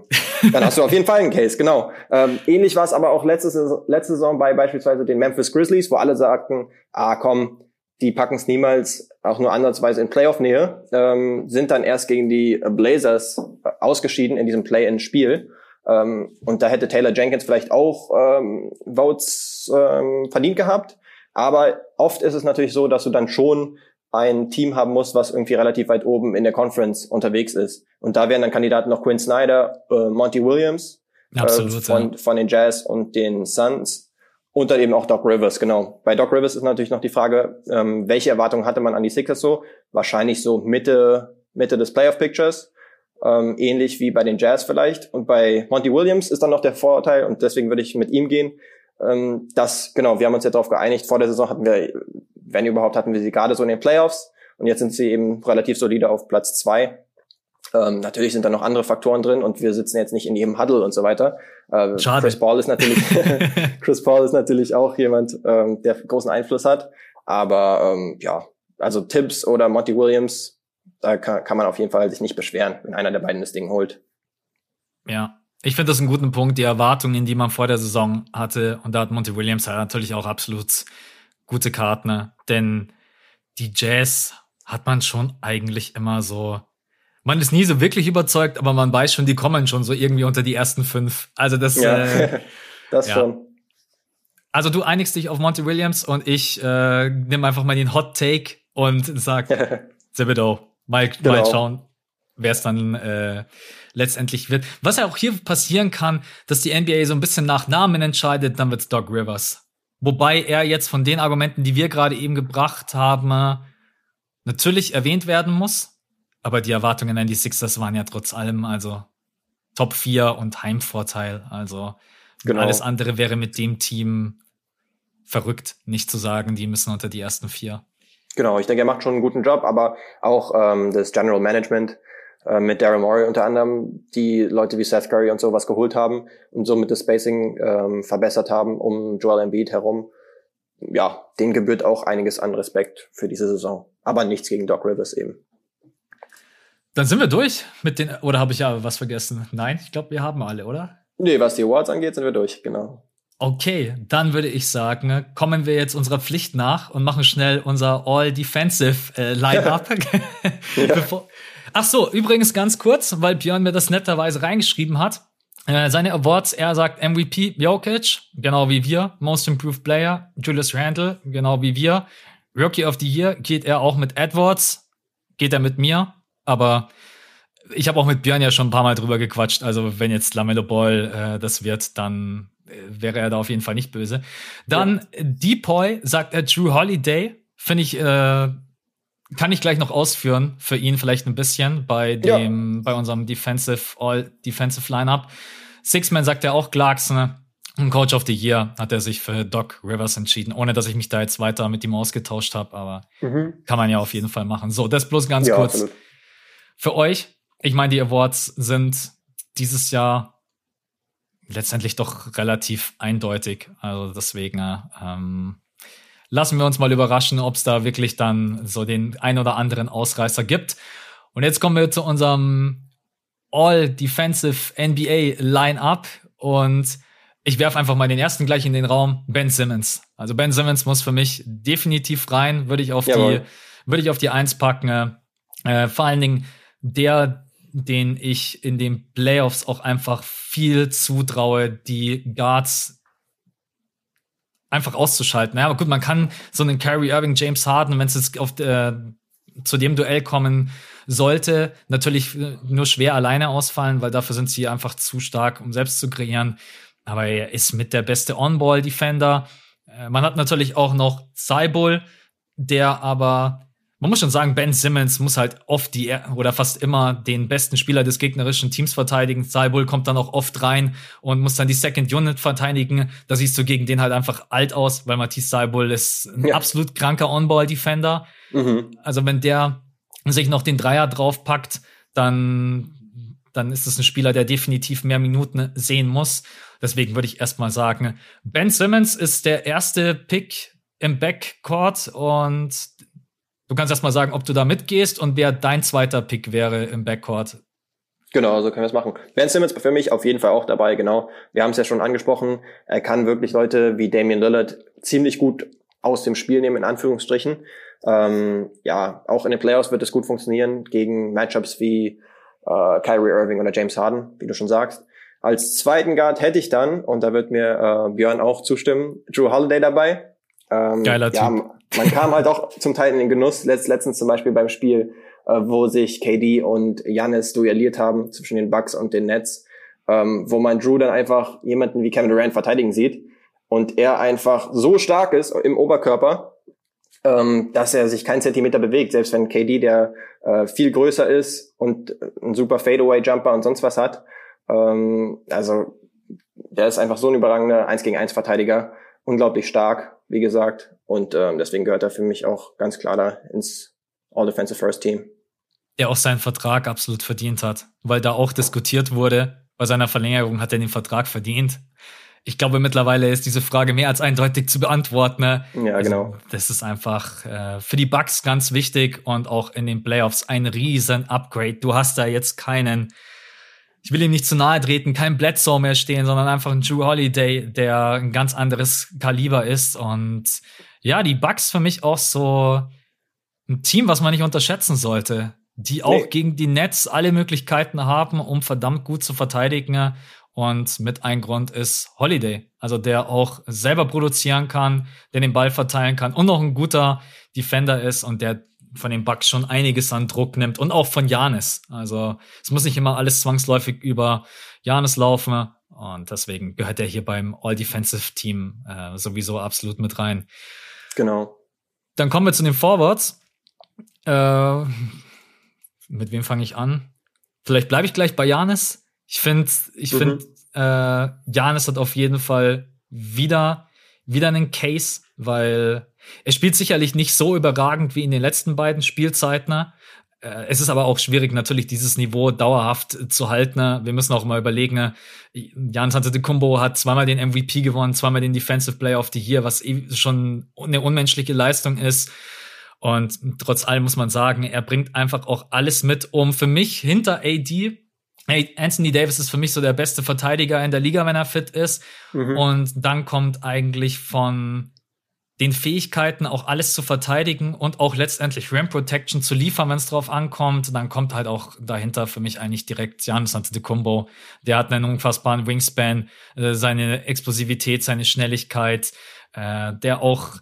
[SPEAKER 2] Dann hast du auf jeden Fall einen Case, genau. Ähm, ähnlich war es aber auch letzte, letzte Saison bei beispielsweise den Memphis Grizzlies, wo alle sagten, ah komm, die packen es niemals auch nur ansatzweise in Playoff-Nähe, ähm, sind dann erst gegen die Blazers ausgeschieden in diesem Play-in-Spiel. Ähm, und da hätte Taylor Jenkins vielleicht auch ähm, Votes ähm, verdient gehabt. Aber oft ist es natürlich so, dass du dann schon ein Team haben muss, was irgendwie relativ weit oben in der Conference unterwegs ist. Und da wären dann Kandidaten noch Quinn Snyder, äh, Monty Williams Absolut, äh, von, ja. von den Jazz und den Suns und dann eben auch Doc Rivers, genau. Bei Doc Rivers ist natürlich noch die Frage, ähm, welche Erwartungen hatte man an die Sixers so? Wahrscheinlich so Mitte, Mitte des Playoff Pictures. Ähm, ähnlich wie bei den Jazz vielleicht. Und bei Monty Williams ist dann noch der Vorteil, und deswegen würde ich mit ihm gehen, ähm, dass, genau, wir haben uns ja darauf geeinigt, vor der Saison hatten wir wenn überhaupt, hatten wir sie gerade so in den Playoffs. Und jetzt sind sie eben relativ solide auf Platz zwei. Ähm, natürlich sind da noch andere Faktoren drin und wir sitzen jetzt nicht in jedem Huddle und so weiter. Äh, Schade. Chris Paul ist natürlich, Chris Paul ist natürlich auch jemand, ähm, der großen Einfluss hat. Aber ähm, ja, also Tibbs oder Monty Williams, da kann, kann man auf jeden Fall sich nicht beschweren, wenn einer der beiden das Ding holt.
[SPEAKER 1] Ja, ich finde das einen guten Punkt, die Erwartungen, die man vor der Saison hatte. Und da hat Monty Williams halt natürlich auch absolut gute Karten, denn die Jazz hat man schon eigentlich immer so man ist nie so wirklich überzeugt, aber man weiß schon, die kommen schon so irgendwie unter die ersten fünf. Also das, ja, äh,
[SPEAKER 2] das ja. schon.
[SPEAKER 1] Also du einigst dich auf Monty Williams und ich äh, nehme einfach mal den Hot Take und sag Thibodeau. Mal, genau. mal schauen, wer es dann äh, letztendlich wird. Was ja auch hier passieren kann, dass die NBA so ein bisschen nach Namen entscheidet, dann wird's Doc Rivers. Wobei er jetzt von den Argumenten, die wir gerade eben gebracht haben, natürlich erwähnt werden muss. Aber die Erwartungen an die Sixers waren ja trotz allem also Top 4 und Heimvorteil. Also genau. alles andere wäre mit dem Team verrückt, nicht zu sagen, die müssen unter die ersten vier.
[SPEAKER 2] Genau, ich denke, er macht schon einen guten Job, aber auch ähm, das General Management äh, mit Daryl Morey unter anderem, die Leute wie Seth Curry und sowas geholt haben und somit das Spacing ähm, verbessert haben um Joel Embiid herum. Ja, denen gebührt auch einiges an Respekt für diese Saison. Aber nichts gegen Doc Rivers eben.
[SPEAKER 1] Dann sind wir durch mit den, oder habe ich ja was vergessen? Nein, ich glaube, wir haben alle, oder?
[SPEAKER 2] Nee, was die Awards angeht, sind wir durch, genau.
[SPEAKER 1] Okay, dann würde ich sagen, kommen wir jetzt unserer Pflicht nach und machen schnell unser All-Defensive äh, Line-Up. ja. Ach so, übrigens ganz kurz, weil Björn mir das netterweise reingeschrieben hat. Äh, seine Awards, er sagt MVP Jokic, genau wie wir. Most Improved Player, Julius Randle, genau wie wir. Rookie of the Year geht er auch mit Edwards, geht er mit mir. Aber ich habe auch mit Björn ja schon ein paar Mal drüber gequatscht. Also wenn jetzt Lamello Ball äh, das wird, dann äh, wäre er da auf jeden Fall nicht böse. Dann ja. Depoy sagt er Drew Holiday. Finde ich, äh, kann ich gleich noch ausführen für ihn vielleicht ein bisschen bei dem, ja. bei unserem Defensive All Defensive Lineup. Sixman sagt er auch Clarkson. Und Coach of the Year hat er sich für Doc Rivers entschieden, ohne dass ich mich da jetzt weiter mit ihm ausgetauscht habe, aber mhm. kann man ja auf jeden Fall machen. So, das bloß ganz ja, kurz. Absolut für euch. Ich meine, die Awards sind dieses Jahr letztendlich doch relativ eindeutig. Also deswegen ähm, lassen wir uns mal überraschen, ob es da wirklich dann so den ein oder anderen Ausreißer gibt. Und jetzt kommen wir zu unserem All-Defensive NBA Line-Up und ich werfe einfach mal den ersten gleich in den Raum. Ben Simmons. Also Ben Simmons muss für mich definitiv rein. Würde ich auf Jawohl. die, würde ich auf die Eins packen. Äh, vor allen Dingen der, den ich in den Playoffs auch einfach viel zutraue, die Guards einfach auszuschalten. Ja, aber gut, man kann so einen Kyrie Irving, James Harden, wenn es jetzt auf äh, zu dem Duell kommen sollte, natürlich nur schwer alleine ausfallen, weil dafür sind sie einfach zu stark, um selbst zu kreieren. Aber er ist mit der beste On-Ball-Defender. Äh, man hat natürlich auch noch Cybul, der aber man muss schon sagen, Ben Simmons muss halt oft die oder fast immer den besten Spieler des gegnerischen Teams verteidigen. Cybull kommt dann auch oft rein und muss dann die Second Unit verteidigen. Da siehst du gegen den halt einfach alt aus, weil Matisse Cybull ist ein ja. absolut kranker On-Ball-Defender. Mhm. Also wenn der sich noch den Dreier draufpackt, dann dann ist es ein Spieler, der definitiv mehr Minuten sehen muss. Deswegen würde ich erstmal sagen, Ben Simmons ist der erste Pick im Backcourt und Du kannst erst mal sagen, ob du da mitgehst und wer dein zweiter Pick wäre im Backcourt.
[SPEAKER 2] Genau, so können wir es machen. Ben Simmons für mich auf jeden Fall auch dabei, genau. Wir haben es ja schon angesprochen. Er kann wirklich Leute wie Damian Lillard ziemlich gut aus dem Spiel nehmen, in Anführungsstrichen. Ähm, ja, auch in den Playoffs wird es gut funktionieren gegen Matchups wie äh, Kyrie Irving oder James Harden, wie du schon sagst. Als zweiten Guard hätte ich dann, und da wird mir äh, Björn auch zustimmen, Drew Holiday dabei.
[SPEAKER 1] Ähm, Geiler
[SPEAKER 2] ja,
[SPEAKER 1] Typ
[SPEAKER 2] man kam halt auch zum Teil in den Genuss, letzt, letztens zum Beispiel beim Spiel, äh, wo sich KD und Janis duelliert haben zwischen den Bucks und den Nets, ähm, wo man Drew dann einfach jemanden wie Kevin Durant verteidigen sieht und er einfach so stark ist im Oberkörper, ähm, dass er sich keinen Zentimeter bewegt, selbst wenn KD, der äh, viel größer ist und ein super Fadeaway-Jumper und sonst was hat. Ähm, also der ist einfach so ein überragender 1 gegen 1 Verteidiger, unglaublich stark, wie gesagt. Und ähm, deswegen gehört er für mich auch ganz klar da ins All-Defensive First Team.
[SPEAKER 1] Der auch seinen Vertrag absolut verdient hat, weil da auch diskutiert wurde, bei seiner Verlängerung hat er den Vertrag verdient. Ich glaube, mittlerweile ist diese Frage mehr als eindeutig zu beantworten. Ne?
[SPEAKER 2] Ja, also, genau.
[SPEAKER 1] Das ist einfach äh, für die Bucks ganz wichtig und auch in den Playoffs ein riesen Upgrade. Du hast da jetzt keinen ich will ihm nicht zu nahe treten, kein Bledsoe mehr stehen, sondern einfach ein Drew Holiday, der ein ganz anderes Kaliber ist. Und ja, die Bucks für mich auch so ein Team, was man nicht unterschätzen sollte. die auch nee. gegen die Nets alle Möglichkeiten haben, um verdammt gut zu verteidigen. Und mit ein Grund ist Holiday, also der auch selber produzieren kann, der den Ball verteilen kann und noch ein guter Defender ist und der von den Bucks schon einiges an Druck nimmt und auch von Janis. Also es muss nicht immer alles zwangsläufig über Janis laufen und deswegen gehört er hier beim All-Defensive Team äh, sowieso absolut mit rein.
[SPEAKER 2] Genau.
[SPEAKER 1] Dann kommen wir zu den Forwards. Äh, mit wem fange ich an? Vielleicht bleibe ich gleich bei Janis. Ich finde, ich mhm. finde, äh, Janis hat auf jeden Fall wieder, wieder einen Case, weil er spielt sicherlich nicht so überragend wie in den letzten beiden Spielzeiten. Äh, es ist aber auch schwierig, natürlich dieses Niveau dauerhaft zu halten. Wir müssen auch mal überlegen, Jan Antetokounmpo hat zweimal den MVP gewonnen, zweimal den Defensive Player of the Year, was eh schon eine unmenschliche Leistung ist. Und trotz allem muss man sagen, er bringt einfach auch alles mit, um für mich hinter AD Anthony Davis ist für mich so der beste Verteidiger in der Liga, wenn er fit ist. Mhm. Und dann kommt eigentlich von den Fähigkeiten, auch alles zu verteidigen und auch letztendlich Ram Protection zu liefern, wenn es drauf ankommt. Dann kommt halt auch dahinter für mich eigentlich direkt Giannis Antetokounmpo. Der hat einen unfassbaren Wingspan, äh, seine Explosivität, seine Schnelligkeit, äh, der auch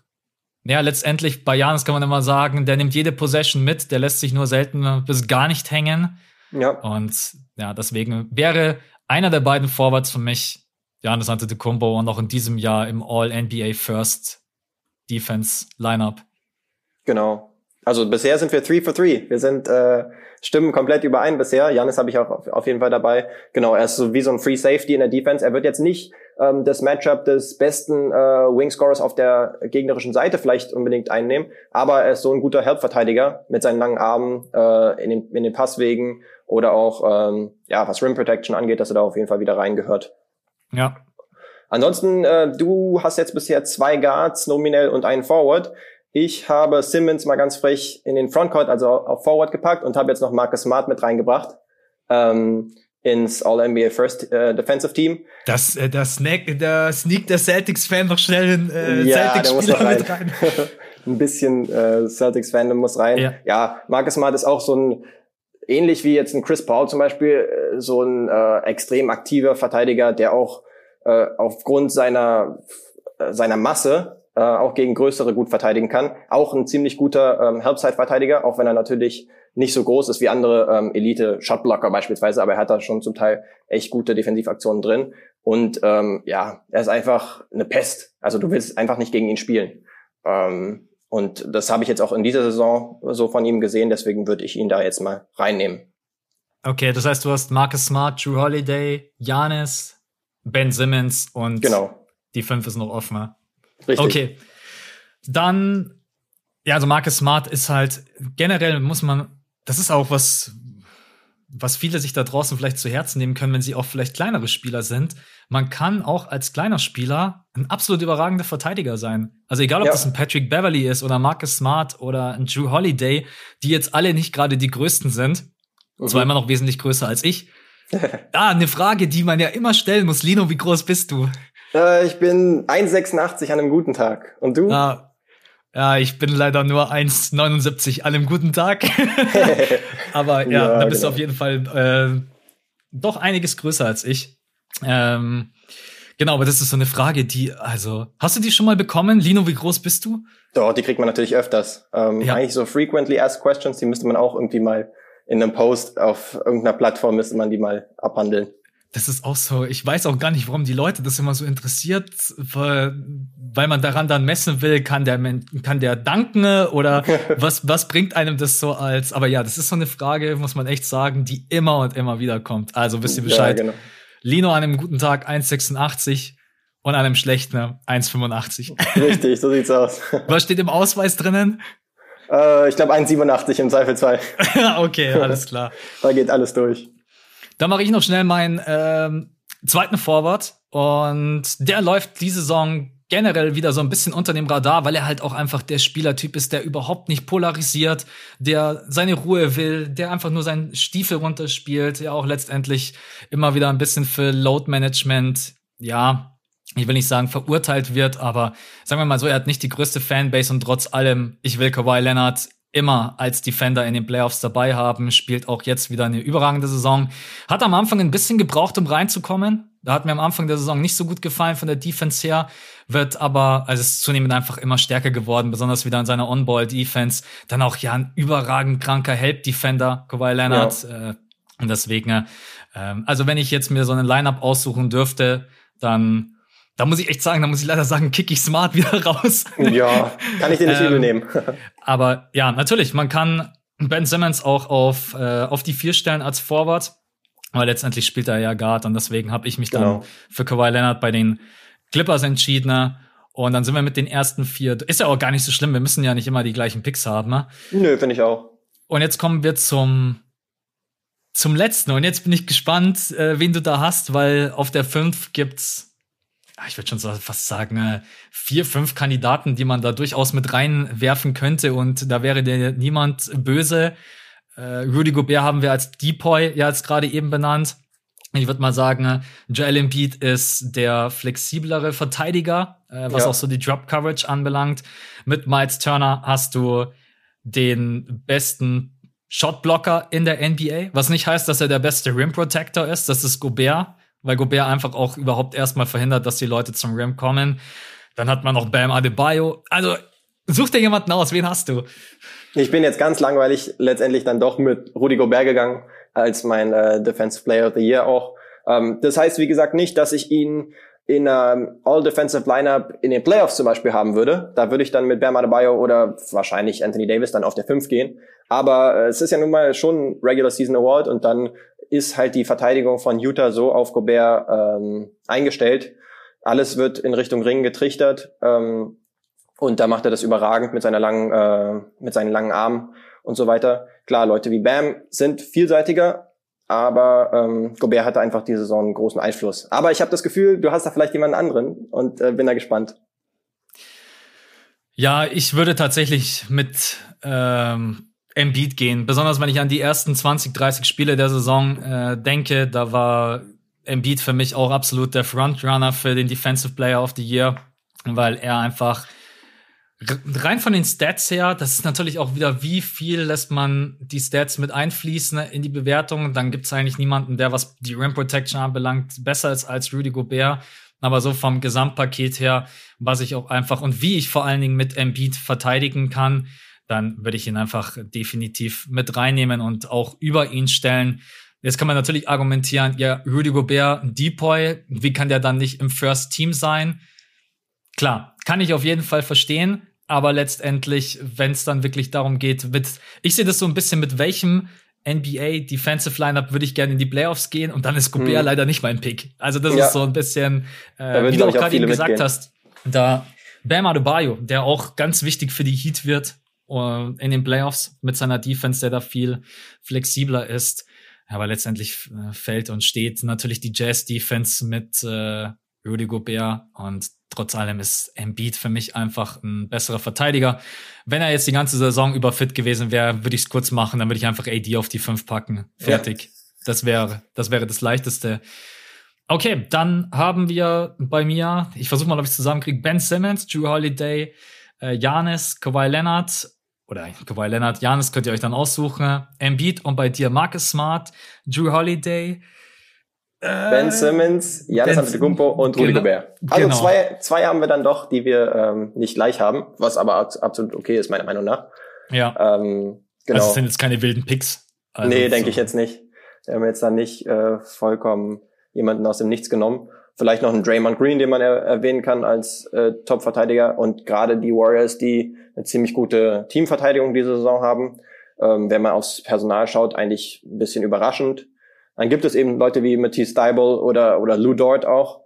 [SPEAKER 1] ja, letztendlich bei Janis kann man immer sagen, der nimmt jede Possession mit, der lässt sich nur selten bis gar nicht hängen. Ja. Und ja, deswegen wäre einer der beiden Forwards für mich Janis Antetokounmpo und auch in diesem Jahr im All-NBA First Defense Lineup.
[SPEAKER 2] Genau. Also bisher sind wir 3 for 3. Wir sind äh, stimmen komplett überein bisher. Janis habe ich auch auf, auf jeden Fall dabei. Genau, er ist so wie so ein Free Safety in der Defense. Er wird jetzt nicht ähm, das Matchup des besten äh, Wingscorers auf der gegnerischen Seite vielleicht unbedingt einnehmen, aber er ist so ein guter Help-Verteidiger mit seinen langen Armen äh, in, den, in den Passwegen oder auch ähm, ja was Rim Protection angeht, dass er da auf jeden Fall wieder reingehört.
[SPEAKER 1] Ja,
[SPEAKER 2] Ansonsten, äh, du hast jetzt bisher zwei Guards nominell und einen Forward. Ich habe Simmons mal ganz frech in den Frontcourt, also auf Forward gepackt und habe jetzt noch Marcus Smart mit reingebracht. Ähm, ins All-NBA First äh, Defensive Team.
[SPEAKER 1] Das, äh, das Snack, der sneakt der Celtics-Fan noch schnell in äh, ja, Celtics-Spieler rein. mit rein.
[SPEAKER 2] ein bisschen äh, Celtics-Fan muss rein. Ja. ja, Marcus Smart ist auch so ein ähnlich wie jetzt ein Chris Paul zum Beispiel, äh, so ein äh, extrem aktiver Verteidiger, der auch äh, aufgrund seiner, äh, seiner Masse äh, auch gegen größere gut verteidigen kann. Auch ein ziemlich guter ähm, Helpside-Verteidiger, auch wenn er natürlich nicht so groß ist wie andere ähm, Elite-Shotblocker beispielsweise, aber er hat da schon zum Teil echt gute Defensivaktionen drin. Und ähm, ja, er ist einfach eine Pest. Also du willst einfach nicht gegen ihn spielen. Ähm, und das habe ich jetzt auch in dieser Saison so von ihm gesehen, deswegen würde ich ihn da jetzt mal reinnehmen.
[SPEAKER 1] Okay, das heißt, du hast Marcus Smart, Drew Holiday, Janis, Ben Simmons und
[SPEAKER 2] genau.
[SPEAKER 1] die fünf ist noch offen.
[SPEAKER 2] Ne? Richtig.
[SPEAKER 1] Okay. Dann, ja, also Marcus Smart ist halt, generell muss man, das ist auch was, was viele sich da draußen vielleicht zu Herzen nehmen können, wenn sie auch vielleicht kleinere Spieler sind. Man kann auch als kleiner Spieler ein absolut überragender Verteidiger sein. Also egal, ob ja. das ein Patrick Beverly ist oder Marcus Smart oder ein Drew Holiday, die jetzt alle nicht gerade die größten sind, mhm. zwar immer noch wesentlich größer als ich, ah, eine Frage, die man ja immer stellen muss. Lino, wie groß bist du?
[SPEAKER 2] Äh, ich bin 1,86 an einem guten Tag. Und du?
[SPEAKER 1] Ah, ja, ich bin leider nur 1,79 an einem guten Tag. Aber ja, ja da bist genau. du auf jeden Fall äh, doch einiges größer als ich. Ähm, genau, aber das ist so eine Frage, die, also, hast du die schon mal bekommen? Lino, wie groß bist du?
[SPEAKER 2] Doch, die kriegt man natürlich öfters. Ähm, ja. Eigentlich so frequently asked questions, die müsste man auch irgendwie mal in einem Post auf irgendeiner Plattform müsste man die mal abhandeln.
[SPEAKER 1] Das ist auch so, ich weiß auch gar nicht, warum die Leute das immer so interessiert, weil, weil man daran dann messen will, kann der, kann der danken oder was, was bringt einem das so als, aber ja, das ist so eine Frage, muss man echt sagen, die immer und immer wieder kommt. Also wisst ihr Bescheid. Ja, genau. Lino an einem guten Tag 1,86 und an einem schlechten 1,85.
[SPEAKER 2] Richtig, so sieht's aus.
[SPEAKER 1] Was steht im Ausweis drinnen?
[SPEAKER 2] Äh, ich glaube 1,87 im Zweifelsfall.
[SPEAKER 1] okay, alles klar.
[SPEAKER 2] da geht alles durch.
[SPEAKER 1] Dann mache ich noch schnell meinen ähm, zweiten Forward und der läuft diese Saison generell wieder so ein bisschen unter dem Radar, weil er halt auch einfach der Spielertyp ist, der überhaupt nicht polarisiert, der seine Ruhe will, der einfach nur seinen Stiefel runterspielt, der auch letztendlich immer wieder ein bisschen für Load Management, ja, ich will nicht sagen verurteilt wird, aber sagen wir mal so, er hat nicht die größte Fanbase und trotz allem, ich will Kawhi Leonard immer als Defender in den Playoffs dabei haben, spielt auch jetzt wieder eine überragende Saison. Hat am Anfang ein bisschen gebraucht, um reinzukommen. Da hat mir am Anfang der Saison nicht so gut gefallen von der Defense her, wird aber, also ist zunehmend einfach immer stärker geworden, besonders wieder in seiner On-Ball-Defense. Dann auch ja ein überragend kranker Help-Defender, Kawhi Leonard. Ja. Äh, und deswegen, äh, also wenn ich jetzt mir so einen Lineup aussuchen dürfte, dann da muss ich echt sagen, da muss ich leider sagen, kick ich smart wieder raus.
[SPEAKER 2] Ja, kann ich dir nicht ähm, übel nehmen.
[SPEAKER 1] aber ja, natürlich, man kann Ben Simmons auch auf, äh, auf die vier stellen als Forward. Aber letztendlich spielt er ja Guard und deswegen habe ich mich genau. dann für Kawhi Leonard bei den Clippers entschieden. Und dann sind wir mit den ersten vier. Ist ja auch gar nicht so schlimm, wir müssen ja nicht immer die gleichen Picks haben. Ne?
[SPEAKER 2] Nö, finde ich auch.
[SPEAKER 1] Und jetzt kommen wir zum, zum letzten. Und jetzt bin ich gespannt, äh, wen du da hast, weil auf der fünf gibt's ich würde schon fast sagen, äh, vier, fünf Kandidaten, die man da durchaus mit reinwerfen könnte und da wäre dir niemand böse. Äh, Rudy Gobert haben wir als Depoy ja jetzt gerade eben benannt. Ich würde mal sagen, Joel Embiid ist der flexiblere Verteidiger, äh, was ja. auch so die Drop Coverage anbelangt. Mit Miles Turner hast du den besten Shotblocker in der NBA, was nicht heißt, dass er der beste Rim Protector ist. Das ist Gobert, weil Gobert einfach auch überhaupt erstmal verhindert, dass die Leute zum Rim kommen. Dann hat man noch Bam Adebayo. Also such dir jemanden aus. Wen hast du?
[SPEAKER 2] Ich bin jetzt ganz langweilig letztendlich dann doch mit Rudy Gobert gegangen als mein äh, Defensive Player of the Year auch. Ähm, das heißt, wie gesagt, nicht, dass ich ihn in einem All-Defensive Lineup in den Playoffs zum Beispiel haben würde. Da würde ich dann mit Bam Adebayo oder wahrscheinlich Anthony Davis dann auf der 5 gehen. Aber äh, es ist ja nun mal schon ein Regular Season Award und dann ist halt die Verteidigung von Utah so auf Gobert ähm, eingestellt. Alles wird in Richtung Ring getrichtert. Ähm, und da macht er das überragend mit seiner langen, äh, mit seinen langen Armen und so weiter. Klar, Leute wie Bam sind vielseitiger, aber ähm, Gobert hatte einfach diese Saison einen großen Einfluss. Aber ich habe das Gefühl, du hast da vielleicht jemanden anderen und äh, bin da gespannt.
[SPEAKER 1] Ja, ich würde tatsächlich mit ähm, Embiid gehen, besonders wenn ich an die ersten 20, 30 Spiele der Saison äh, denke. Da war Embiid für mich auch absolut der Frontrunner für den Defensive Player of the Year, weil er einfach rein von den Stats her, das ist natürlich auch wieder, wie viel lässt man die Stats mit einfließen in die Bewertung. Dann gibt es eigentlich niemanden, der, was die Rim Protection anbelangt, besser ist als Rudy Gobert. Aber so vom Gesamtpaket her, was ich auch einfach und wie ich vor allen Dingen mit Embiid verteidigen kann, dann würde ich ihn einfach definitiv mit reinnehmen und auch über ihn stellen. Jetzt kann man natürlich argumentieren, ja, Rudy Gobert, Depoy, wie kann der dann nicht im First Team sein? Klar, kann ich auf jeden Fall verstehen. Aber letztendlich, wenn es dann wirklich darum geht, mit, ich sehe das so ein bisschen mit welchem NBA Defensive Lineup würde ich gerne in die Playoffs gehen und dann ist Gobert hm. leider nicht mein Pick. Also das ja. ist so ein bisschen, äh, wie du auch gerade eben gesagt mitgehen. hast, da Bam Adebayo, der auch ganz wichtig für die Heat wird uh, in den Playoffs mit seiner Defense, der da viel flexibler ist. Aber letztendlich äh, fällt und steht natürlich die Jazz Defense mit äh, Rudy Gobert und trotz allem ist Embiid für mich einfach ein besserer Verteidiger. Wenn er jetzt die ganze Saison über fit gewesen wäre, würde ich es kurz machen, dann würde ich einfach AD auf die 5 packen. Fertig. Ja. Das wäre, das wäre das leichteste. Okay, dann haben wir bei mir, ich versuche mal, ob ich zusammenkriege, Ben Simmons, Drew Holiday, äh, Janis, Kawhi Leonard oder Kawhi Leonard, Janis könnt ihr euch dann aussuchen, Embiid und bei dir Marcus Smart, Drew Holiday,
[SPEAKER 2] Ben Simmons, Janis Antetokounmpo und Rudy genau, Gobert. Also genau. zwei, zwei haben wir dann doch, die wir ähm, nicht gleich haben, was aber absolut okay ist, meiner Meinung nach.
[SPEAKER 1] Ja. Ähm, genau. Also es sind jetzt keine wilden Picks.
[SPEAKER 2] Also nee, denke so. ich jetzt nicht. Wir haben jetzt da nicht äh, vollkommen jemanden aus dem Nichts genommen. Vielleicht noch einen Draymond Green, den man er erwähnen kann als äh, Top-Verteidiger. Und gerade die Warriors, die eine ziemlich gute Teamverteidigung diese Saison haben. Ähm, wenn man aufs Personal schaut, eigentlich ein bisschen überraschend. Dann gibt es eben Leute wie Matisse Steibel oder, oder Lou Dort auch,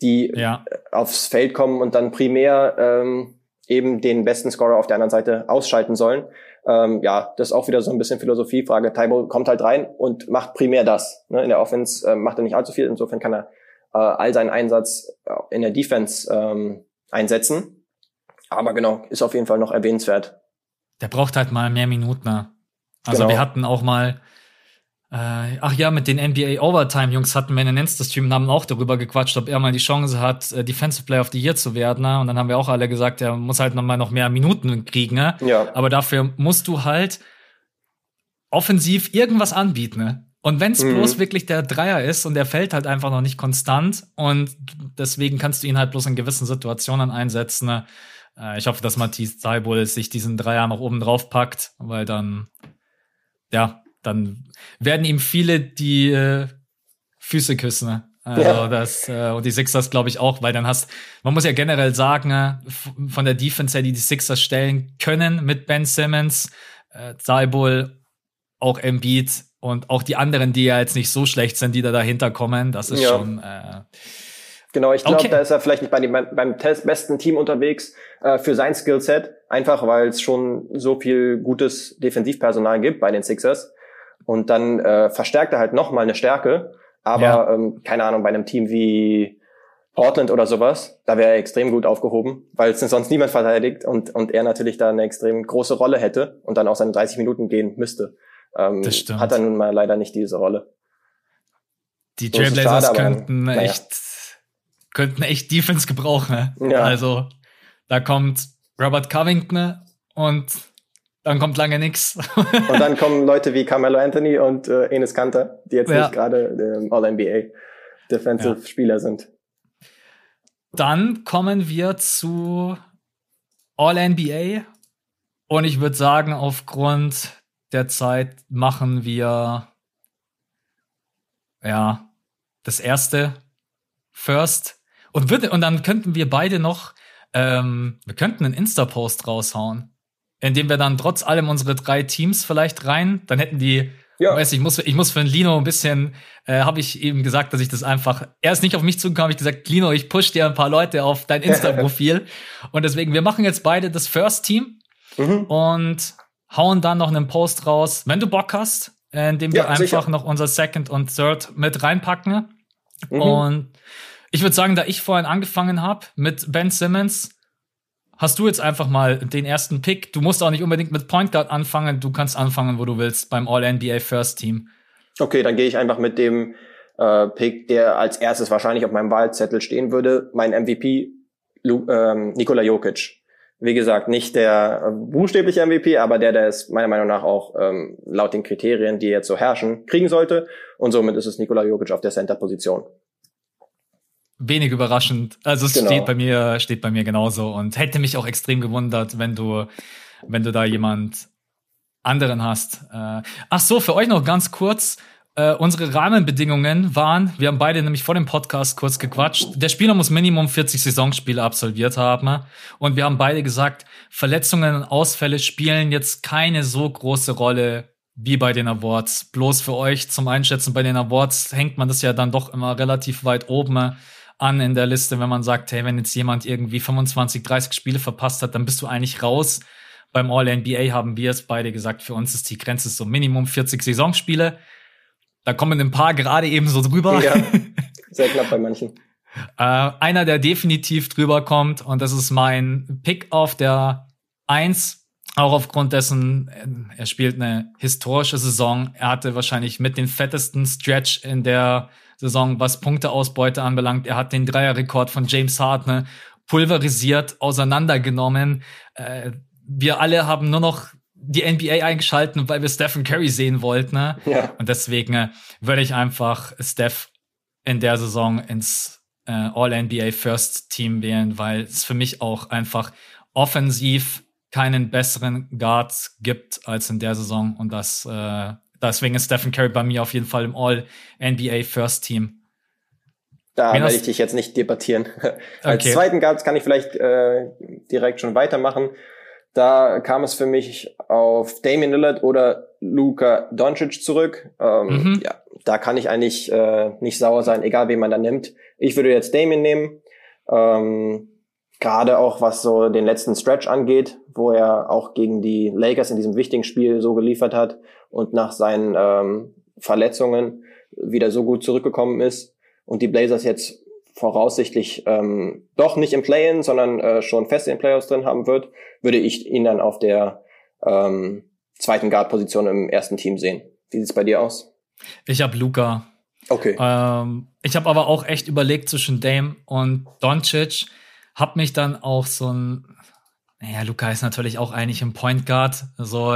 [SPEAKER 2] die ja. aufs Feld kommen und dann primär ähm, eben den besten Scorer auf der anderen Seite ausschalten sollen. Ähm, ja, das ist auch wieder so ein bisschen Philosophiefrage. Tybal kommt halt rein und macht primär das. Ne? In der Offense äh, macht er nicht allzu viel, insofern kann er äh, all seinen Einsatz äh, in der Defense ähm, einsetzen. Aber genau, ist auf jeden Fall noch erwähnenswert.
[SPEAKER 1] Der braucht halt mal mehr Minuten. Also genau. wir hatten auch mal Äh, ach ja, mit den NBA Overtime Jungs hatten wir in den Insta-Stream haben auch darüber gequatscht, ob er mal die Chance hat, äh, Defensive Player of the Year zu werden. Ne? Und dann haben wir auch alle gesagt, er muss halt noch mal noch mehr Minuten kriegen. Ne? Ja. Aber dafür musst du halt offensiv irgendwas anbieten. Ne? Und wenn es mhm. bloß wirklich der Dreier ist und der fällt halt einfach noch nicht konstant und deswegen kannst du ihn halt bloß in gewissen Situationen einsetzen. Ne? Äh, ich hoffe, dass Matisse Seibol sich diesen Dreier noch oben drauf packt, weil dann, ja, dann werden ihm viele die äh, Füße küssen. Ne? Also ja. das äh, und die Sixers glaube ich auch, weil dann hast man muss ja generell sagen, äh, von der Defense her, die die Sixers stellen können mit Ben Simmons, äh, Seibol, auch Embiid und auch die anderen, die ja jetzt nicht so schlecht sind, die da dahinter kommen, das ist ja. schon äh,
[SPEAKER 2] Genau, ich glaube, okay. da ist er vielleicht nicht bei dem, beim besten Team unterwegs äh, für sein Skillset, einfach weil es schon so viel gutes Defensivpersonal gibt bei den Sixers. Und dann äh, verstärkt er halt nochmal eine Stärke. Aber ja. ähm, keine Ahnung, bei einem Team wie Portland oder sowas, da wäre er extrem gut aufgehoben, weil es sonst niemand verteidigt und, und er natürlich da eine extrem große Rolle hätte und dann auch seine 30 Minuten gehen müsste. Ähm, das stimmt. Hat er nun mal leider nicht diese Rolle.
[SPEAKER 1] Die Trailblazers so könnten naja. echt könnten echt Defense gebrauchen. Ne? Ja. Also da kommt Robert Covington und dann kommt lange nix.
[SPEAKER 2] und dann kommen Leute wie Carmelo Anthony und äh, Enes Kanter, die jetzt ja. nicht gerade ähm, All-NBA Defensive. Spieler sind.
[SPEAKER 1] Dann kommen wir zu All-NBA. Und ich würde sagen, aufgrund der Zeit machen wir ja das erste First. Und, würde, und dann könnten wir beide noch, ähm, wir könnten einen Insta-Post raushauen indem wir dann trotz allem unsere drei Teams vielleicht rein, dann hätten die, ja. weiß ich muss, ich muss für den Lino ein bisschen, äh, habe ich eben gesagt, dass ich das einfach, er ist nicht auf mich zugekommen, habe ich gesagt, Lino, ich push dir ein paar Leute auf dein Insta-Profil und deswegen, wir machen jetzt beide das First Team mhm. und hauen dann noch einen Post raus, wenn du Bock hast, äh, indem wir ja, einfach sicher. noch unser Second und Third mit reinpacken mhm. und ich würde sagen, da ich vorhin angefangen habe mit Ben Simmons, hast du jetzt einfach mal den ersten Pick. Du musst auch nicht unbedingt mit Point Guard anfangen. Du kannst anfangen, wo du willst, beim All-NBA First Team.
[SPEAKER 2] Okay, dann gehe ich einfach mit dem äh, Pick, der als erstes wahrscheinlich auf meinem Wahlzettel stehen würde. Mein MVP, Lu ähm, Nikola Jokic. Wie gesagt, nicht der buchstäbliche MVP, aber der, der es meiner Meinung nach auch ähm, laut den Kriterien, die jetzt so herrschen, kriegen sollte. Und somit ist es Nikola Jokic auf der Center-Position
[SPEAKER 1] wenig überraschend. Also es genau. steht bei mir, steht bei mir genauso und hätte mich auch extrem gewundert, wenn du, wenn du da jemand anderen hast. Äh, ach so, für euch noch ganz kurz. Äh, unsere Rahmenbedingungen waren, wir haben beide nämlich vor dem Podcast kurz gequatscht. Der Spieler muss Minimum 40 Saisonspiele absolviert haben. Und wir haben beide gesagt, Verletzungen und Ausfälle spielen jetzt keine so große Rolle wie bei den Awards. Bloß für euch zum Einschätzen, bei den Awards hängt man das ja dann doch immer relativ weit oben an in der Liste, wenn man sagt, hey, wenn jetzt jemand irgendwie 25, 30 Spiele verpasst hat, dann bist du eigentlich raus. Beim All-NBA haben wir es beide gesagt, für uns ist die Grenze so Minimum 40 Saisonspiele. Da kommen ein paar gerade eben so drüber. Ja,
[SPEAKER 2] sehr knapp bei manchen.
[SPEAKER 1] äh, einer, der definitiv drüber kommt, und das ist mein Pick auf der Eins, auch aufgrund dessen, er spielt eine historische Saison. Er hatte wahrscheinlich mit den fettesten Stretch in der Saison, was Punkteausbeute anbelangt. Er hat den Dreierrekord von James Harden pulverisiert, auseinandergenommen. Äh, wir alle haben nur noch die NBA eingeschalten, weil wir Stephen Curry sehen wollten. Ne? Ja. Und deswegen äh, würde ich einfach Steph in der Saison ins äh, All-NBA First Team wählen, weil es für mich auch einfach offensiv keinen besseren Guard gibt als in der Saison. Und das äh, Deswegen ist Stephen Curry bei mir auf jeden Fall im All-NBA First Team.
[SPEAKER 2] Da werde ich dich jetzt nicht debattieren. Als okay. zweiten Guards kann ich vielleicht äh, direkt schon weitermachen. Da kam es für mich auf Damian Lillard oder Luka Doncic zurück. Ähm, mhm. Ja, da kann ich eigentlich äh, nicht sauer sein, egal wen man da nimmt. Ich würde jetzt Damian nehmen. Ähm, Gerade auch was so den letzten Stretch angeht, wo er auch gegen die Lakers in diesem wichtigen Spiel so geliefert hat und nach seinen ähm, Verletzungen wieder so gut zurückgekommen ist und die Blazers jetzt voraussichtlich ähm, doch nicht im Play-in, sondern äh, schon fest in den Playoffs drin haben wird, würde ich ihn dann auf der ähm, zweiten Guard-Position im ersten Team sehen. Wie sieht's bei dir aus?
[SPEAKER 1] Ich habe Luca.
[SPEAKER 2] Okay.
[SPEAKER 1] Ähm, ich habe aber auch echt überlegt zwischen Dame und Doncic. Hab mich dann auch so ein naja, Luca ist natürlich auch eigentlich im Point Guard. So,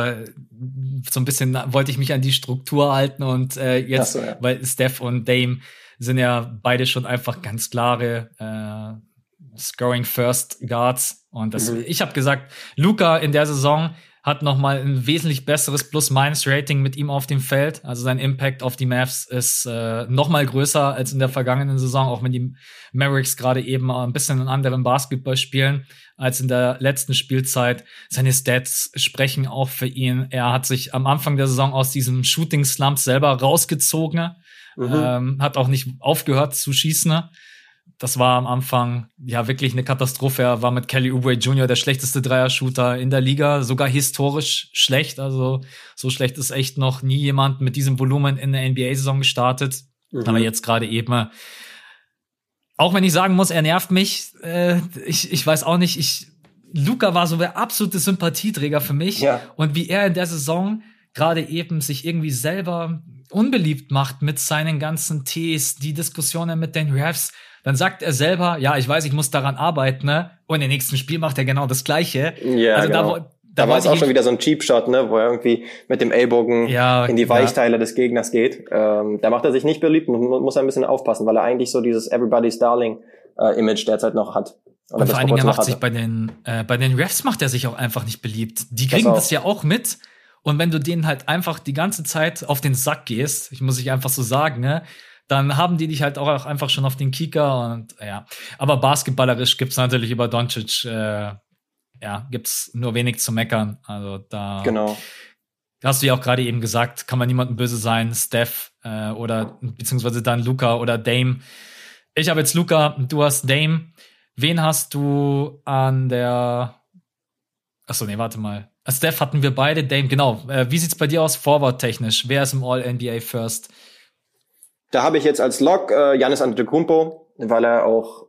[SPEAKER 1] so ein bisschen wollte ich mich an die Struktur halten und äh, jetzt, so, ja. weil Steph und Dame sind ja beide schon einfach ganz klare äh, Scoring First Guards. Und das, mhm. ich habe gesagt, Luca in der Saison hat noch mal ein wesentlich besseres Plus-Minus-Rating mit ihm auf dem Feld. Also sein Impact auf die Mavs ist äh, noch mal größer als in der vergangenen Saison, auch wenn die Mavericks gerade eben ein bisschen einen anderen Basketball spielen als in der letzten Spielzeit. Seine Stats sprechen auch für ihn. Er hat sich am Anfang der Saison aus diesem Shooting-Slump selber rausgezogen, mhm. ähm, hat auch nicht aufgehört zu schießen das war am Anfang ja wirklich eine Katastrophe. Er war mit Kelly Oubre Jr. der schlechteste Dreier-Shooter in der Liga, sogar historisch schlecht. Also so schlecht ist echt noch nie jemand mit diesem Volumen in der NBA-Saison gestartet. Mhm. Aber jetzt gerade eben, auch wenn ich sagen muss, er nervt mich. Äh, ich, ich weiß auch nicht, ich Luca war so der absolute Sympathieträger für mich. Ja. Und wie er in der Saison gerade eben sich irgendwie selber unbeliebt macht mit seinen ganzen Tees, die Diskussionen mit den Refs, dann sagt er selber, ja, ich weiß, ich muss daran arbeiten, ne? Und im nächsten Spiel macht er genau das Gleiche.
[SPEAKER 2] Ja, also genau. da, da, da war es auch schon wieder so ein Cheap Shot, ne, wo er irgendwie mit dem Ellbogen ja, in die Weichteile ja. des Gegners geht. Ähm, da macht er sich nicht beliebt und muss ein bisschen aufpassen, weil er eigentlich so dieses Everybody's Darling äh, Image derzeit noch hat.
[SPEAKER 1] Und vor allen Dingen, er macht sich bei den, äh, bei den Refs macht er sich auch einfach nicht beliebt. Die kriegen das, das ja auch mit. Und wenn du denen halt einfach die ganze Zeit auf den Sack gehst, ich muss ich einfach so sagen, ne, dann haben die dich halt auch einfach schon auf den Kicker und ja. Aber basketballerisch gibt's natürlich über Doncic, äh, ja, gibt's nur wenig zu meckern. Also da.
[SPEAKER 2] Genau.
[SPEAKER 1] Hast du ja auch gerade eben gesagt, kann man niemandem böse sein, Steph äh, oder beziehungsweise dann Luca oder Dame. Ich habe jetzt Luca, du hast Dame. Wen hast du an der Achso, nee, warte mal. Steph hatten wir beide, Dame, genau. Äh, wie sieht's bei dir aus, Forward-technisch? Wer ist im All-NBA First?
[SPEAKER 2] Da habe ich jetzt als Log äh, Janis Antetokounmpo, weil er auch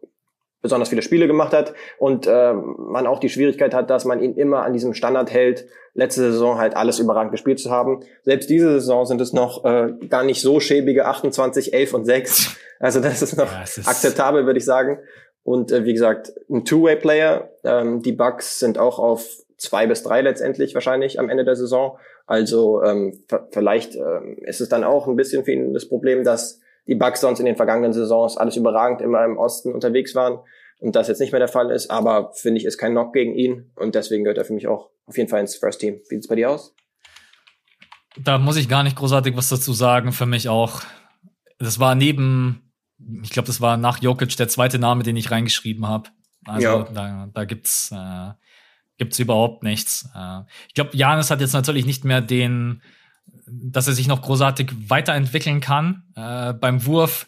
[SPEAKER 2] besonders viele Spiele gemacht hat und äh, man auch die Schwierigkeit hat, dass man ihn immer an diesem Standard hält, letzte Saison halt alles überragend gespielt zu haben. Selbst diese Saison sind es noch äh, gar nicht so schäbige 28, 11 und 6. Also das ist noch ja, ist akzeptabel, würde ich sagen. Und äh, wie gesagt, ein Two-Way-Player. Ähm, die Bucks sind auch auf zwei bis drei letztendlich wahrscheinlich am Ende der Saison. Also ähm, vielleicht ähm, ist es dann auch ein bisschen für ihn das Problem, dass die Bucks sonst in den vergangenen Saisons alles überragend immer im Osten unterwegs waren und das jetzt nicht mehr der Fall ist. Aber finde ich, ist kein Knock gegen ihn und deswegen gehört er für mich auch auf jeden Fall ins First Team. Wie sieht's bei dir aus?
[SPEAKER 1] Da muss ich gar nicht großartig was dazu sagen. Für mich auch. Das war neben, ich glaube, das war nach Jokic der zweite Name, den ich reingeschrieben habe. Also ja. da, da gibt's äh, gibt's überhaupt nichts. Äh, ich glaube, Janis hat jetzt natürlich nicht mehr den, dass er sich noch großartig weiterentwickeln kann. Äh, beim Wurf,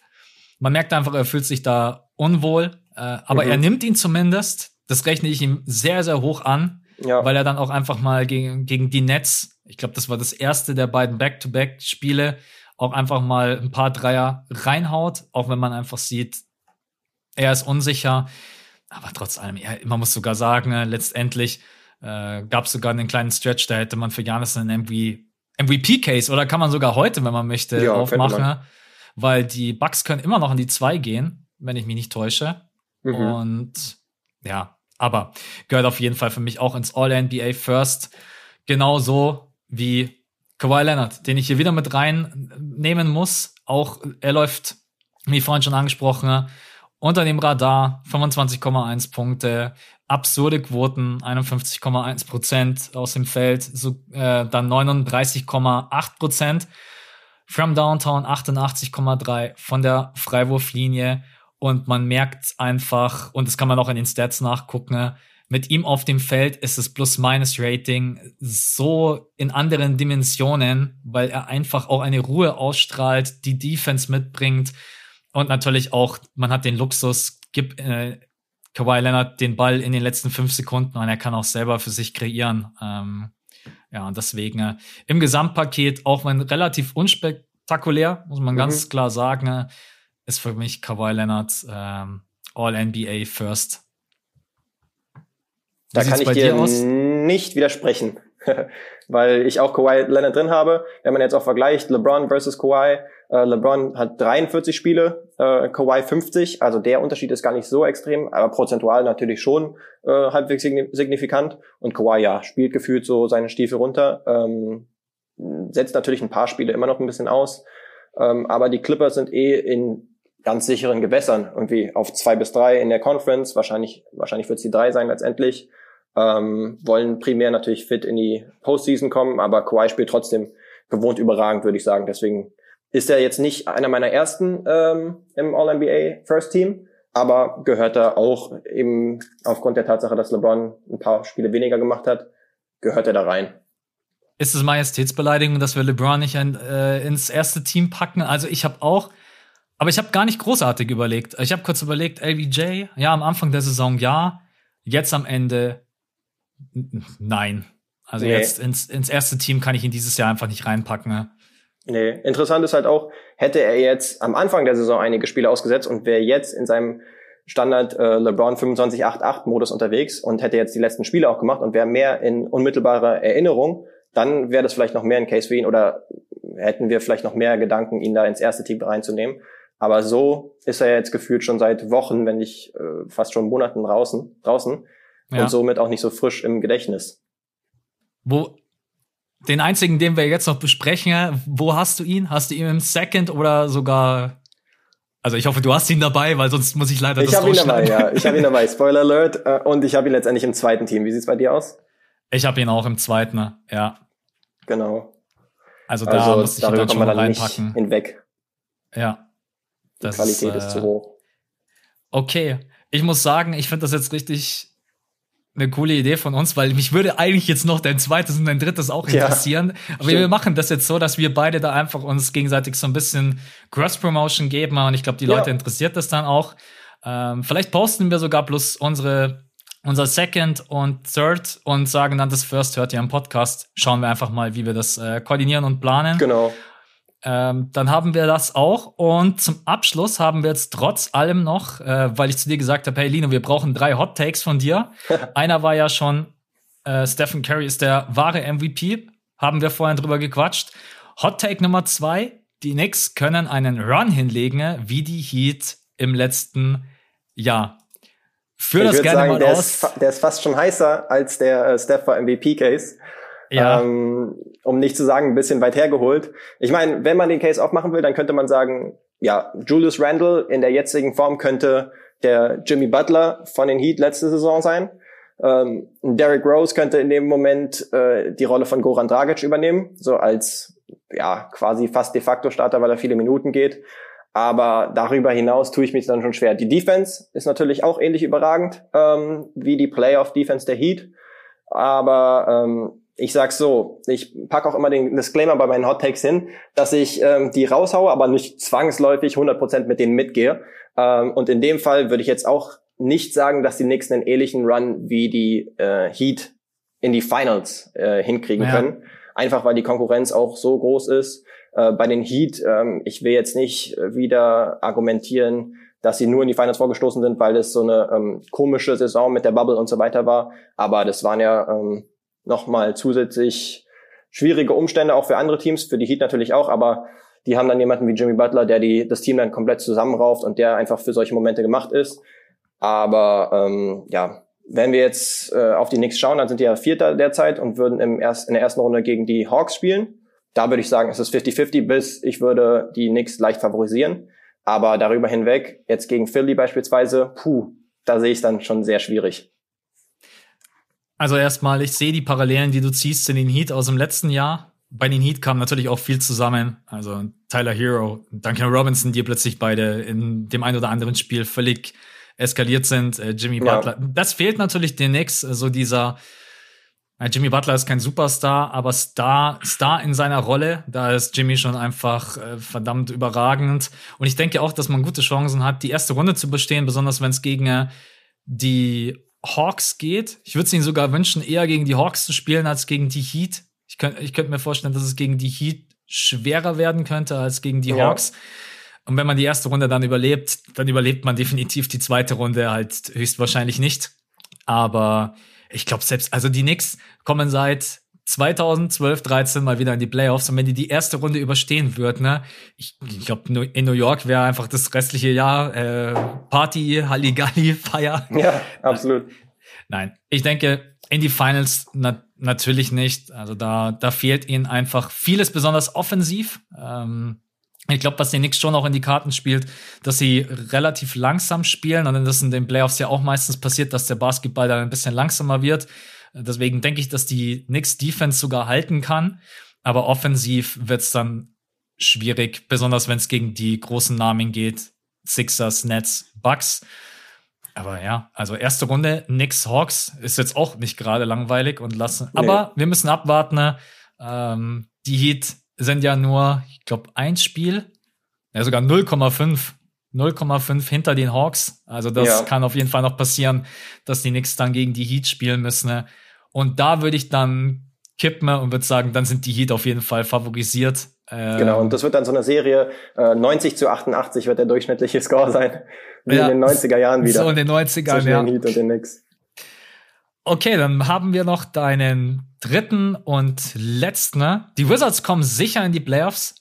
[SPEAKER 1] man merkt einfach, er fühlt sich da unwohl, äh, aber mhm. er nimmt ihn zumindest. Das rechne ich ihm sehr, sehr hoch an, ja. weil er dann auch einfach mal gegen, gegen die Nets, ich glaube, das war das erste der beiden Back-to-Back-Spiele, auch einfach mal ein paar Dreier reinhaut, auch wenn man einfach sieht, er ist unsicher. Aber trotz allem, ja, man muss sogar sagen, äh, letztendlich äh, gab es sogar einen kleinen Stretch, da hätte man für Janis einen MVP-Case oder kann man sogar heute, wenn man möchte, ja, aufmachen. Weil die Bucks können immer noch in die zwei gehen, wenn ich mich nicht täusche. Mhm. Und ja, aber gehört auf jeden Fall für mich auch ins All-NBA First. Genauso wie Kawhi Leonard, den ich hier wieder mit reinnehmen muss. Auch er läuft, wie vorhin schon angesprochen, unter dem Radar 25,1 Punkte, absurde Quoten 51,1 Prozent aus dem Feld, so, äh, dann 39,8 Prozent. From Downtown 88,3 von der Freiwurflinie. Und man merkt einfach und das kann man auch in den Stats nachgucken. Mit ihm auf dem Feld ist das Plus-Minus-Rating so in anderen Dimensionen, weil er einfach auch eine Ruhe ausstrahlt, die Defense mitbringt und natürlich auch, man hat den Luxus, gib äh, Kawhi Leonard den Ball in den letzten fünf Sekunden und er kann auch selber für sich kreieren. Ähm, ja, und deswegen äh, im Gesamtpaket, auch wenn relativ unspektakulär, muss man mhm. ganz klar sagen, äh, ist für mich Kawhi Leonard ähm, All-NBA First.
[SPEAKER 2] Da kann ich dir nicht widersprechen. weil ich auch Kawhi Leonard drin habe. Wenn man jetzt auch vergleicht, LeBron versus Kawhi, äh, LeBron hat 43 Spiele, äh, Kawhi 50, also der Unterschied ist gar nicht so extrem, aber prozentual natürlich schon äh, halbwegs signifikant. Und Kawhi, ja, spielt gefühlt so seine Stiefel runter, ähm, setzt natürlich ein paar Spiele immer noch ein bisschen aus, ähm, aber die Clippers sind eh in ganz sicheren Gewässern, irgendwie auf zwei bis drei in der Conference, wahrscheinlich, wahrscheinlich wird es die drei sein letztendlich, ähm, wollen primär natürlich fit in die Postseason kommen, aber Kawhi spielt trotzdem gewohnt überragend, würde ich sagen. Deswegen ist er jetzt nicht einer meiner ersten ähm, im All-NBA First Team, aber gehört er auch eben aufgrund der Tatsache, dass LeBron ein paar Spiele weniger gemacht hat, gehört er da rein.
[SPEAKER 1] Ist es Majestätsbeleidigung, dass wir LeBron nicht ein, äh, ins erste Team packen? Also ich habe auch aber ich habe gar nicht großartig überlegt. Ich habe kurz überlegt, LBJ, ja, am Anfang der Saison ja, jetzt am Ende nein. Also nee. jetzt ins, ins erste Team kann ich ihn dieses Jahr einfach nicht reinpacken. Ne?
[SPEAKER 2] Nee, interessant ist halt auch, hätte er jetzt am Anfang der Saison einige Spiele ausgesetzt und wäre jetzt in seinem Standard äh, LeBron 25-8-8 Modus unterwegs und hätte jetzt die letzten Spiele auch gemacht und wäre mehr in unmittelbarer Erinnerung, dann wäre das vielleicht noch mehr ein Case für ihn oder hätten wir vielleicht noch mehr Gedanken, ihn da ins erste Team reinzunehmen. Aber so ist er jetzt gefühlt schon seit Wochen, wenn nicht äh, fast schon Monaten draußen, draußen ja. und somit auch nicht so frisch im Gedächtnis.
[SPEAKER 1] Wo den einzigen, den wir jetzt noch besprechen, wo hast du ihn? Hast du ihn im Second oder sogar also ich hoffe, du hast ihn dabei, weil sonst muss ich leider
[SPEAKER 2] ich das Ich habe ihn dabei, ja. Ich habe ihn dabei. Spoiler Alert. Äh, und ich habe ihn letztendlich im zweiten Team. Wie sieht's bei dir aus?
[SPEAKER 1] Ich habe ihn auch im zweiten, ja.
[SPEAKER 2] Genau.
[SPEAKER 1] Also da also, muss ich ihn dann schon mal reinpacken.
[SPEAKER 2] Hinweg.
[SPEAKER 1] Ja.
[SPEAKER 2] Die Qualität äh, ist zu hoch.
[SPEAKER 1] Okay, ich muss sagen, ich finde das jetzt richtig eine coole Idee von uns, weil mich würde eigentlich jetzt noch dein zweites und dein drittes auch interessieren. Ja, Aber stimmt. wir machen das jetzt so, dass wir beide da einfach uns gegenseitig so ein bisschen Cross-Promotion geben und ich glaube, die Leute ja. interessiert das dann auch. Ähm, vielleicht posten wir sogar bloß unsere unser Second und Third und sagen dann das First hört ihr im Podcast. Schauen wir einfach mal, wie wir das äh, koordinieren und planen.
[SPEAKER 2] Genau.
[SPEAKER 1] Ähm, dann haben wir das auch. Und zum Abschluss haben wir jetzt trotz allem noch, äh, weil ich zu dir gesagt habe, hey Lino, wir brauchen drei Hot Takes von dir. Einer war ja schon, äh, Stephen Curry ist der wahre MVP. Haben wir vorhin drüber gequatscht. Hot Take Nummer zwei. Die Knicks können einen Run hinlegen, wie die Heat im letzten Jahr.
[SPEAKER 2] Führ ich das gerne sagen, mal der aus. Ist, der ist fast schon heißer als der äh, Steph MVP-Case. Ja. Ähm, um nicht zu sagen, ein bisschen weit hergeholt. Ich meine, wenn man den Case aufmachen will, dann könnte man sagen, ja, Julius Randle in der jetzigen Form könnte der Jimmy Butler von den Heat letzte Saison sein. Ähm, Derrick Rose könnte in dem Moment äh, die Rolle von Goran Dragic übernehmen, so als ja quasi fast de facto Starter, weil er viele Minuten geht. Aber darüber hinaus tue ich mich dann schon schwer. Die Defense ist natürlich auch ähnlich überragend ähm, wie die Playoff-Defense der Heat. Aber ähm, ich sag's so, ich pack auch immer den Disclaimer bei meinen Hot Takes hin, dass ich ähm, die raushaue, aber nicht zwangsläufig 100% mit denen mitgehe. Ähm, und in dem Fall würde ich jetzt auch nicht sagen, dass die Knicks einen ähnlichen Run wie die äh, Heat in die Finals äh, hinkriegen ja. können. Einfach weil die Konkurrenz auch so groß ist. Äh, bei den Heat, ähm, ich will jetzt nicht wieder argumentieren, dass sie nur in die Finals vorgestoßen sind, weil es so eine ähm, komische Saison mit der Bubble und so weiter war. Aber das waren ja ähm, nochmal zusätzlich schwierige Umstände auch für andere Teams, für die Heat natürlich auch, aber die haben dann jemanden wie Jimmy Butler, der die, das Team dann komplett zusammenrauft und der einfach für solche Momente gemacht ist. Aber ähm, ja, wenn wir jetzt äh, auf die Knicks schauen, dann sind die ja Vierter derzeit und würden im erst, in der ersten Runde gegen die Hawks spielen. Da würde ich sagen, es ist 50-50 bis ich würde die Knicks leicht favorisieren. Aber darüber hinweg, jetzt gegen Philly beispielsweise, puh, da sehe ich es dann schon sehr schwierig.
[SPEAKER 1] Also erstmal, ich sehe die Parallelen, die du ziehst in den Heat aus dem letzten Jahr. Bei den Heat kam natürlich auch viel zusammen. Also Tyler Hero, Duncan Robinson, die plötzlich beide in dem einen oder anderen Spiel völlig eskaliert sind. Äh, Jimmy ja. Butler. Das fehlt natürlich den Knicks, so also dieser Jimmy Butler ist kein Superstar, aber Star, Star in seiner Rolle. Da ist Jimmy schon einfach äh, verdammt überragend. Und ich denke auch, dass man gute Chancen hat, die erste Runde zu bestehen, besonders wenn es gegen äh, die Hawks geht. Ich würde es ihnen sogar wünschen, eher gegen die Hawks zu spielen als gegen die Heat. Ich könnte ich könnt mir vorstellen, dass es gegen die Heat schwerer werden könnte als gegen die ja. Hawks. Und wenn man die erste Runde dann überlebt, dann überlebt man definitiv die zweite Runde halt höchstwahrscheinlich nicht. Aber ich glaube selbst, also die Knicks kommen seit 2012, 13 mal wieder in die Playoffs und wenn die die erste Runde überstehen wird, ne, ich, ich glaube in New York wäre einfach das restliche Jahr äh, Party, Halligalli, Feier.
[SPEAKER 2] Ja, absolut.
[SPEAKER 1] Nein, ich denke in die Finals na, natürlich nicht. Also da da fehlt ihnen einfach vieles, besonders offensiv. Ähm, ich glaube, was den Knicks schon auch in die Karten spielt, dass sie relativ langsam spielen und das ist in den Playoffs ja auch meistens passiert, dass der Basketball dann ein bisschen langsamer wird. Deswegen denke ich, dass die Knicks Defense sogar halten kann. Aber offensiv wird es dann schwierig, besonders wenn es gegen die großen Namen geht. Sixers, Nets, Bucks. Aber ja, also erste Runde, Knicks, Hawks ist jetzt auch nicht gerade langweilig und lassen. Nee. Aber wir müssen abwarten. Ne? Ähm, die Heat sind ja nur, ich glaube, ein Spiel, ja sogar 0,5 0,5 hinter den Hawks. Also das ja. kann auf jeden Fall noch passieren, dass die Knicks dann gegen die Heat spielen müssen. Ne? Und da würde ich dann kippen und würde sagen, dann sind die Heat auf jeden Fall favorisiert.
[SPEAKER 2] Ähm, genau, und das wird dann so eine Serie, äh, 90 zu 88 wird der durchschnittliche Score sein. Wie ja, in den 90er Jahren wieder.
[SPEAKER 1] So in den 90ern, zwischen ja. den Heat und den Knicks. Okay, dann haben wir noch deinen dritten und letzten. Die Wizards kommen sicher in die Playoffs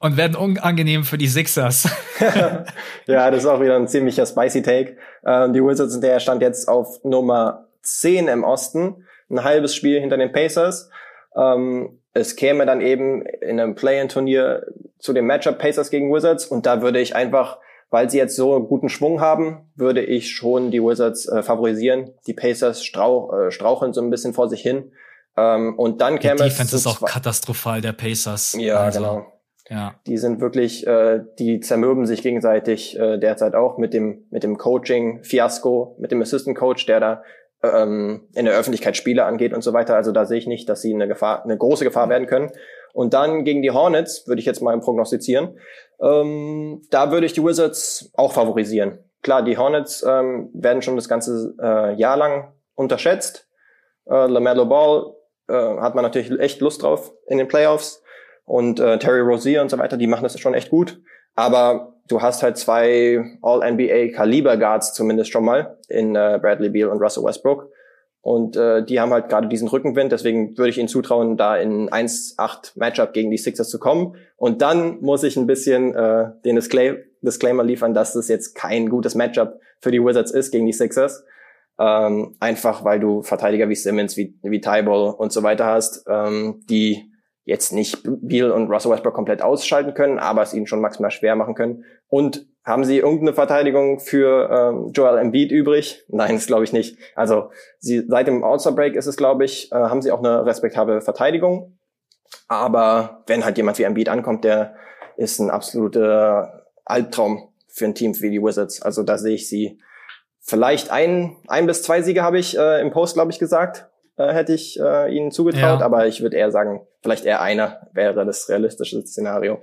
[SPEAKER 1] und werden unangenehm für die Sixers.
[SPEAKER 2] ja, das ist auch wieder ein ziemlicher spicy Take. Ähm, die Wizards sind der stand jetzt auf Nummer 10 im Osten, ein halbes Spiel hinter den Pacers. Ähm, es käme dann eben in einem Play-in-Turnier zu dem Matchup Pacers gegen Wizards und da würde ich einfach, weil sie jetzt so guten Schwung haben, würde ich schon die Wizards äh, favorisieren. Die Pacers strauch, äh, straucheln so ein bisschen vor sich hin. Ähm, und dann käme
[SPEAKER 1] die Defense es ist auch katastrophal der Pacers.
[SPEAKER 2] Ja, also. genau. Ja. Die sind wirklich, äh, die zermürben sich gegenseitig äh, derzeit auch mit dem mit dem Coaching-Fiasko, mit dem Assistant Coach, der da ähm, in der Öffentlichkeit Spiele angeht und so weiter. Also da sehe ich nicht, dass sie eine Gefahr, eine große Gefahr werden können. Und dann gegen die Hornets würde ich jetzt mal prognostizieren. Ähm, da würde ich die Wizards auch favorisieren. Klar, die Hornets ähm, werden schon das ganze äh, Jahr lang unterschätzt. Äh, LaMelo Ball äh, hat man natürlich echt Lust drauf in den Playoffs und äh, Terry Rozier und so weiter, die machen das schon echt gut. Aber du hast halt zwei All-NBA-Kaliber-Guards zumindest schon mal in äh, Bradley Beal und Russell Westbrook. Und äh, die haben halt gerade diesen Rückenwind, deswegen würde ich ihnen zutrauen, da in 1-8 Matchup gegen die Sixers zu kommen. Und dann muss ich ein bisschen äh, den Disclaim Disclaimer liefern, dass das jetzt kein gutes Matchup für die Wizards ist gegen die Sixers. Ähm, einfach weil du Verteidiger wie Simmons, wie, wie Tyball und so weiter hast, ähm, die jetzt nicht Beal und Russell Westbrook komplett ausschalten können, aber es ihnen schon maximal schwer machen können. Und haben sie irgendeine Verteidigung für ähm, Joel Embiid übrig? Nein, das glaube ich nicht. Also sie, seit dem All-Star Break ist es, glaube ich, äh, haben sie auch eine respektable Verteidigung. Aber wenn halt jemand wie Embiid ankommt, der ist ein absoluter Albtraum für ein Team wie die Wizards. Also da sehe ich sie vielleicht ein, ein bis zwei Siege habe ich äh, im Post, glaube ich, gesagt äh, hätte ich äh, ihnen zugetraut, ja. aber ich würde eher sagen, vielleicht eher einer wäre das realistische Szenario.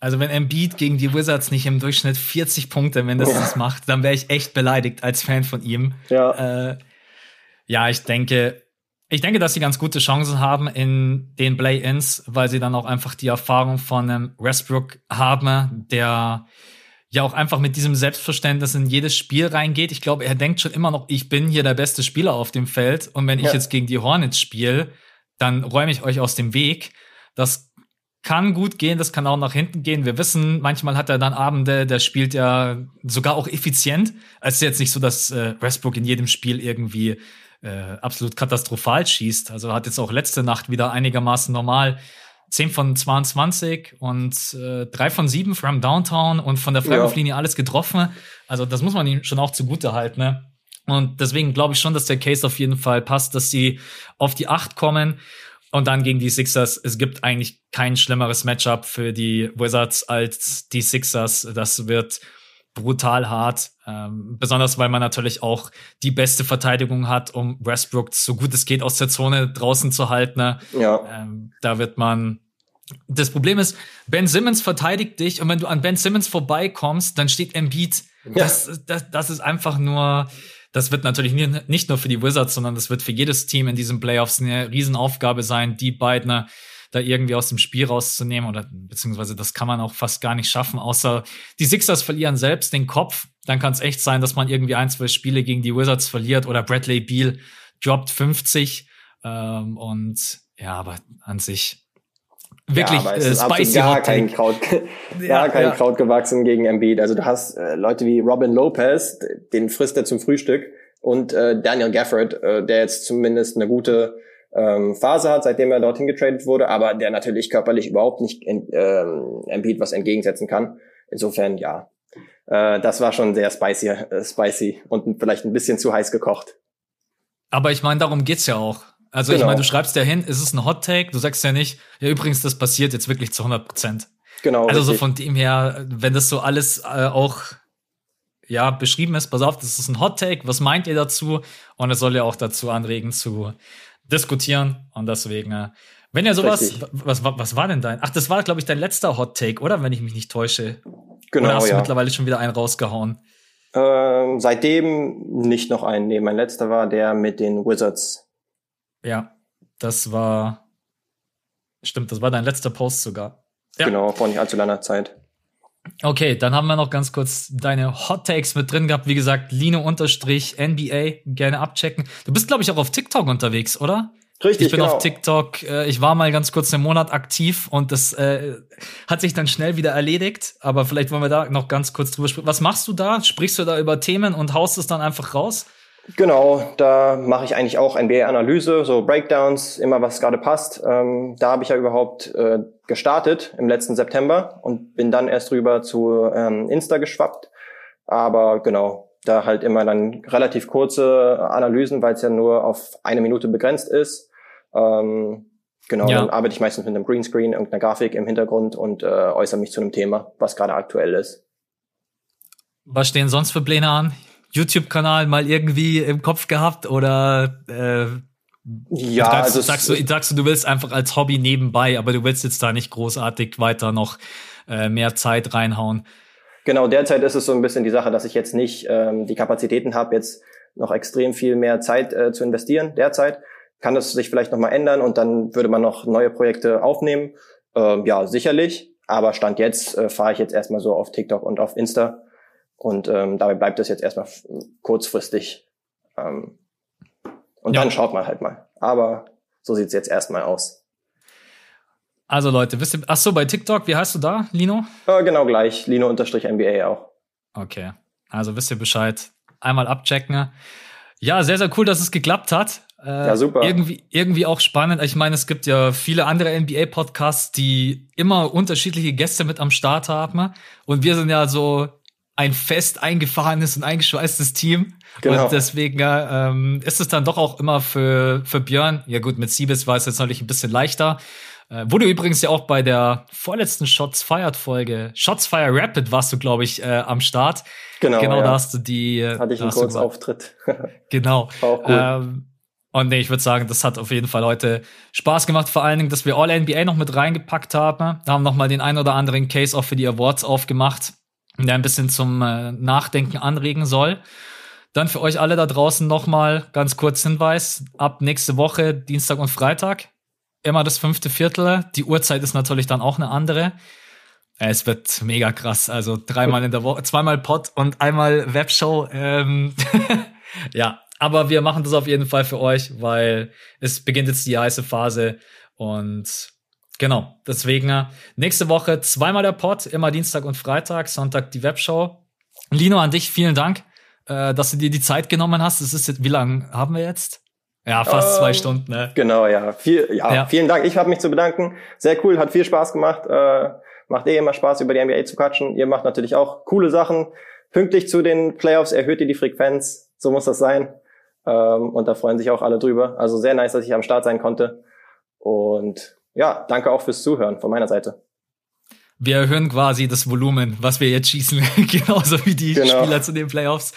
[SPEAKER 1] Also wenn Embiid gegen die Wizards nicht im Durchschnitt 40 Punkte mindestens ja. macht, dann wäre ich echt beleidigt als Fan von ihm. Ja. Äh, ja, ich denke, ich denke, dass sie ganz gute Chancen haben in den Play-ins, weil sie dann auch einfach die Erfahrung von einem Westbrook haben, der ja auch einfach mit diesem Selbstverständnis in jedes Spiel reingeht. Ich glaube, er denkt schon immer noch, ich bin hier der beste Spieler auf dem Feld und wenn ja. ich jetzt gegen die Hornets spiele, dann räume ich euch aus dem Weg. Das kann gut gehen, das kann auch nach hinten gehen. Wir wissen, manchmal hat er dann Abende, der spielt ja sogar auch effizient. Es ist jetzt nicht so, dass äh, Westbrook in jedem Spiel irgendwie äh, absolut katastrophal schießt. Also hat jetzt auch letzte Nacht wieder einigermaßen normal 10 von 22 und äh, 3 von 7 from Downtown und von der Freiwurflinie ja. alles getroffen. Also das muss man ihm schon auch zugute halten. Ne? Und deswegen glaube ich schon, dass der Case auf jeden Fall passt, dass sie auf die 8 kommen. Und dann gegen die Sixers. Es gibt eigentlich kein schlimmeres Matchup für die Wizards als die Sixers. Das wird brutal hart. Ähm, besonders weil man natürlich auch die beste Verteidigung hat, um Westbrook so gut es geht aus der Zone draußen zu halten. Ne? Ja. Ähm, da wird man. Das Problem ist, Ben Simmons verteidigt dich und wenn du an Ben Simmons vorbeikommst, dann steht Embiid. Ja. Das, das, das ist einfach nur, das wird natürlich nicht nur für die Wizards, sondern das wird für jedes Team in diesen Playoffs eine Riesenaufgabe sein, die beiden da irgendwie aus dem Spiel rauszunehmen oder beziehungsweise das kann man auch fast gar nicht schaffen, außer die Sixers verlieren selbst den Kopf. Dann kann es echt sein, dass man irgendwie ein, zwei Spiele gegen die Wizards verliert oder Bradley Beal droppt 50 ähm, und Ja, aber an sich wirklich
[SPEAKER 2] ja,
[SPEAKER 1] äh, spicy
[SPEAKER 2] gar kein Kraut, gar kein ja. Kraut gewachsen gegen Embiid. Also du hast äh, Leute wie Robin Lopez, den frisst er zum Frühstück, und äh, Daniel Gafford, äh, der jetzt zumindest eine gute ähm, Phase hat, seitdem er dorthin getradet wurde, aber der natürlich körperlich überhaupt nicht in, ähm, Embiid was entgegensetzen kann. Insofern ja, äh, das war schon sehr spicy, äh, spicy und vielleicht ein bisschen zu heiß gekocht.
[SPEAKER 1] Aber ich meine, darum geht's ja auch. Also genau. ich meine, du schreibst ja hin, ist es ein Hot Take, du sagst ja nicht, ja übrigens, das passiert jetzt wirklich zu 100 Prozent. Genau. Also richtig. so von dem her, wenn das so alles äh, auch ja beschrieben ist, pass auf, das ist ein Hot Take, was meint ihr dazu? Und es soll ja auch dazu anregen zu diskutieren und deswegen äh, wenn ihr sowas, was, was, was war denn dein? Ach, das war, glaube ich, dein letzter Hot Take, oder? Wenn ich mich nicht täusche. Genau. Oder hast ja. du mittlerweile schon wieder einen rausgehauen?
[SPEAKER 2] Ähm, seitdem nicht noch einen. Nee, mein letzter war der mit den Wizards.
[SPEAKER 1] Ja, das war. Stimmt, das war dein letzter Post sogar.
[SPEAKER 2] Ja. Genau, vor nicht allzu langer Zeit.
[SPEAKER 1] Okay, dann haben wir noch ganz kurz deine Hot Takes mit drin gehabt. Wie gesagt, Lino-NBA, gerne abchecken. Du bist, glaube ich, auch auf TikTok unterwegs, oder? Richtig, ich bin genau. auf TikTok, äh, ich war mal ganz kurz einen Monat aktiv und das äh, hat sich dann schnell wieder erledigt. Aber vielleicht wollen wir da noch ganz kurz drüber sprechen. Was machst du da? Sprichst du da über Themen und haust es dann einfach raus?
[SPEAKER 2] Genau, da mache ich eigentlich auch NBA-Analyse, so Breakdowns, immer was gerade passt. Ähm, da habe ich ja überhaupt äh, gestartet im letzten September und bin dann erst rüber zu ähm, Insta geschwappt. Aber genau, da halt immer dann relativ kurze Analysen, weil es ja nur auf eine Minute begrenzt ist. Ähm, genau, ja. dann arbeite ich meistens mit einem Greenscreen, irgendeiner Grafik im Hintergrund und äh, äußere mich zu einem Thema, was gerade aktuell ist.
[SPEAKER 1] Was stehen sonst für Pläne an? YouTube-Kanal mal irgendwie im Kopf gehabt oder äh, ja, sagst, also sagst, du, sagst du, du willst einfach als Hobby nebenbei, aber du willst jetzt da nicht großartig weiter noch äh, mehr Zeit reinhauen.
[SPEAKER 2] Genau, derzeit ist es so ein bisschen die Sache, dass ich jetzt nicht ähm, die Kapazitäten habe, jetzt noch extrem viel mehr Zeit äh, zu investieren derzeit. Kann das sich vielleicht nochmal ändern und dann würde man noch neue Projekte aufnehmen? Ähm, ja, sicherlich. Aber Stand jetzt äh, fahre ich jetzt erstmal so auf TikTok und auf Insta. Und ähm, dabei bleibt es jetzt erstmal kurzfristig. Ähm, und ja. dann schaut man halt mal. Aber so sieht's jetzt erstmal aus.
[SPEAKER 1] Also Leute, wisst ihr, ach so, bei TikTok, wie heißt du da, Lino?
[SPEAKER 2] Äh, genau gleich, Lino-NBA auch.
[SPEAKER 1] Okay, also wisst ihr Bescheid. Einmal abchecken. Ja, sehr, sehr cool, dass es geklappt hat.
[SPEAKER 2] Äh, ja, super.
[SPEAKER 1] Irgendwie, irgendwie auch spannend. Ich meine, es gibt ja viele andere NBA-Podcasts, die immer unterschiedliche Gäste mit am Start haben. Und wir sind ja so ein fest eingefahrenes und eingeschweißtes Team. Genau. Und deswegen ähm, ist es dann doch auch immer für, für Björn, ja gut, mit Siebes war es jetzt natürlich ein bisschen leichter. Äh, wurde übrigens ja auch bei der vorletzten Shots Fired Folge, Shots Fire Rapid warst du, glaube ich, äh, am Start. Genau. Genau, ja. da hast du die.
[SPEAKER 2] Äh, Hatte ich einen kurzen Auftritt.
[SPEAKER 1] genau. auch cool. Ähm, und nee, ich würde sagen, das hat auf jeden Fall heute Spaß gemacht. Vor allen Dingen, dass wir All NBA noch mit reingepackt haben. Da haben noch mal den ein oder anderen Case auch für die Awards aufgemacht, der ein bisschen zum äh, Nachdenken anregen soll. Dann für euch alle da draußen noch mal ganz kurz Hinweis: Ab nächste Woche Dienstag und Freitag immer das fünfte Viertel. Die Uhrzeit ist natürlich dann auch eine andere. Es wird mega krass. Also dreimal in der Woche, zweimal Pod und einmal Webshow. Ähm ja, aber wir machen das auf jeden Fall für euch, weil es beginnt jetzt die heiße Phase und genau. Deswegen äh, nächste Woche zweimal der Pod, immer Dienstag und Freitag, Sonntag die Webshow. Lino, an dich vielen Dank, äh, dass du dir die Zeit genommen hast. Es ist jetzt, wie lange haben wir jetzt? Ja, fast ähm, zwei Stunden. Ne?
[SPEAKER 2] Genau, ja. Viel, ja, ja. Vielen Dank. Ich habe mich zu bedanken. Sehr cool, hat viel Spaß gemacht. Äh, macht eh immer Spaß, über die NBA zu quatschen. Ihr macht natürlich auch coole Sachen. Pünktlich zu den Playoffs erhöht ihr die Frequenz. So muss das sein. Ähm, und da freuen sich auch alle drüber. Also sehr nice, dass ich am Start sein konnte. Und ja, danke auch fürs Zuhören von meiner Seite
[SPEAKER 1] wir erhöhen quasi das Volumen, was wir jetzt schießen, genauso wie die genau. Spieler zu den Playoffs.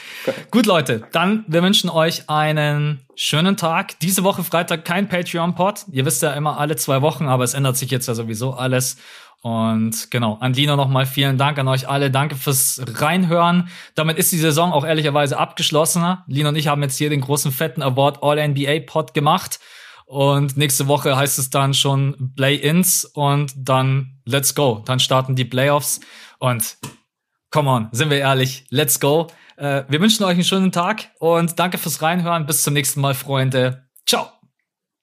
[SPEAKER 1] Gut, Leute, dann wir wünschen euch einen schönen Tag. Diese Woche Freitag kein Patreon-Pod. Ihr wisst ja immer alle zwei Wochen, aber es ändert sich jetzt ja sowieso alles. Und genau, an Lino nochmal vielen Dank an euch alle. Danke fürs Reinhören. Damit ist die Saison auch ehrlicherweise abgeschlossen. Lino und ich haben jetzt hier den großen fetten Award All-NBA Pod gemacht. Und nächste Woche heißt es dann schon Play-ins und dann let's go. Dann starten die Playoffs und come on, sind wir ehrlich, let's go. Äh, wir wünschen euch einen schönen Tag und danke fürs Reinhören. Bis zum nächsten Mal, Freunde. Ciao.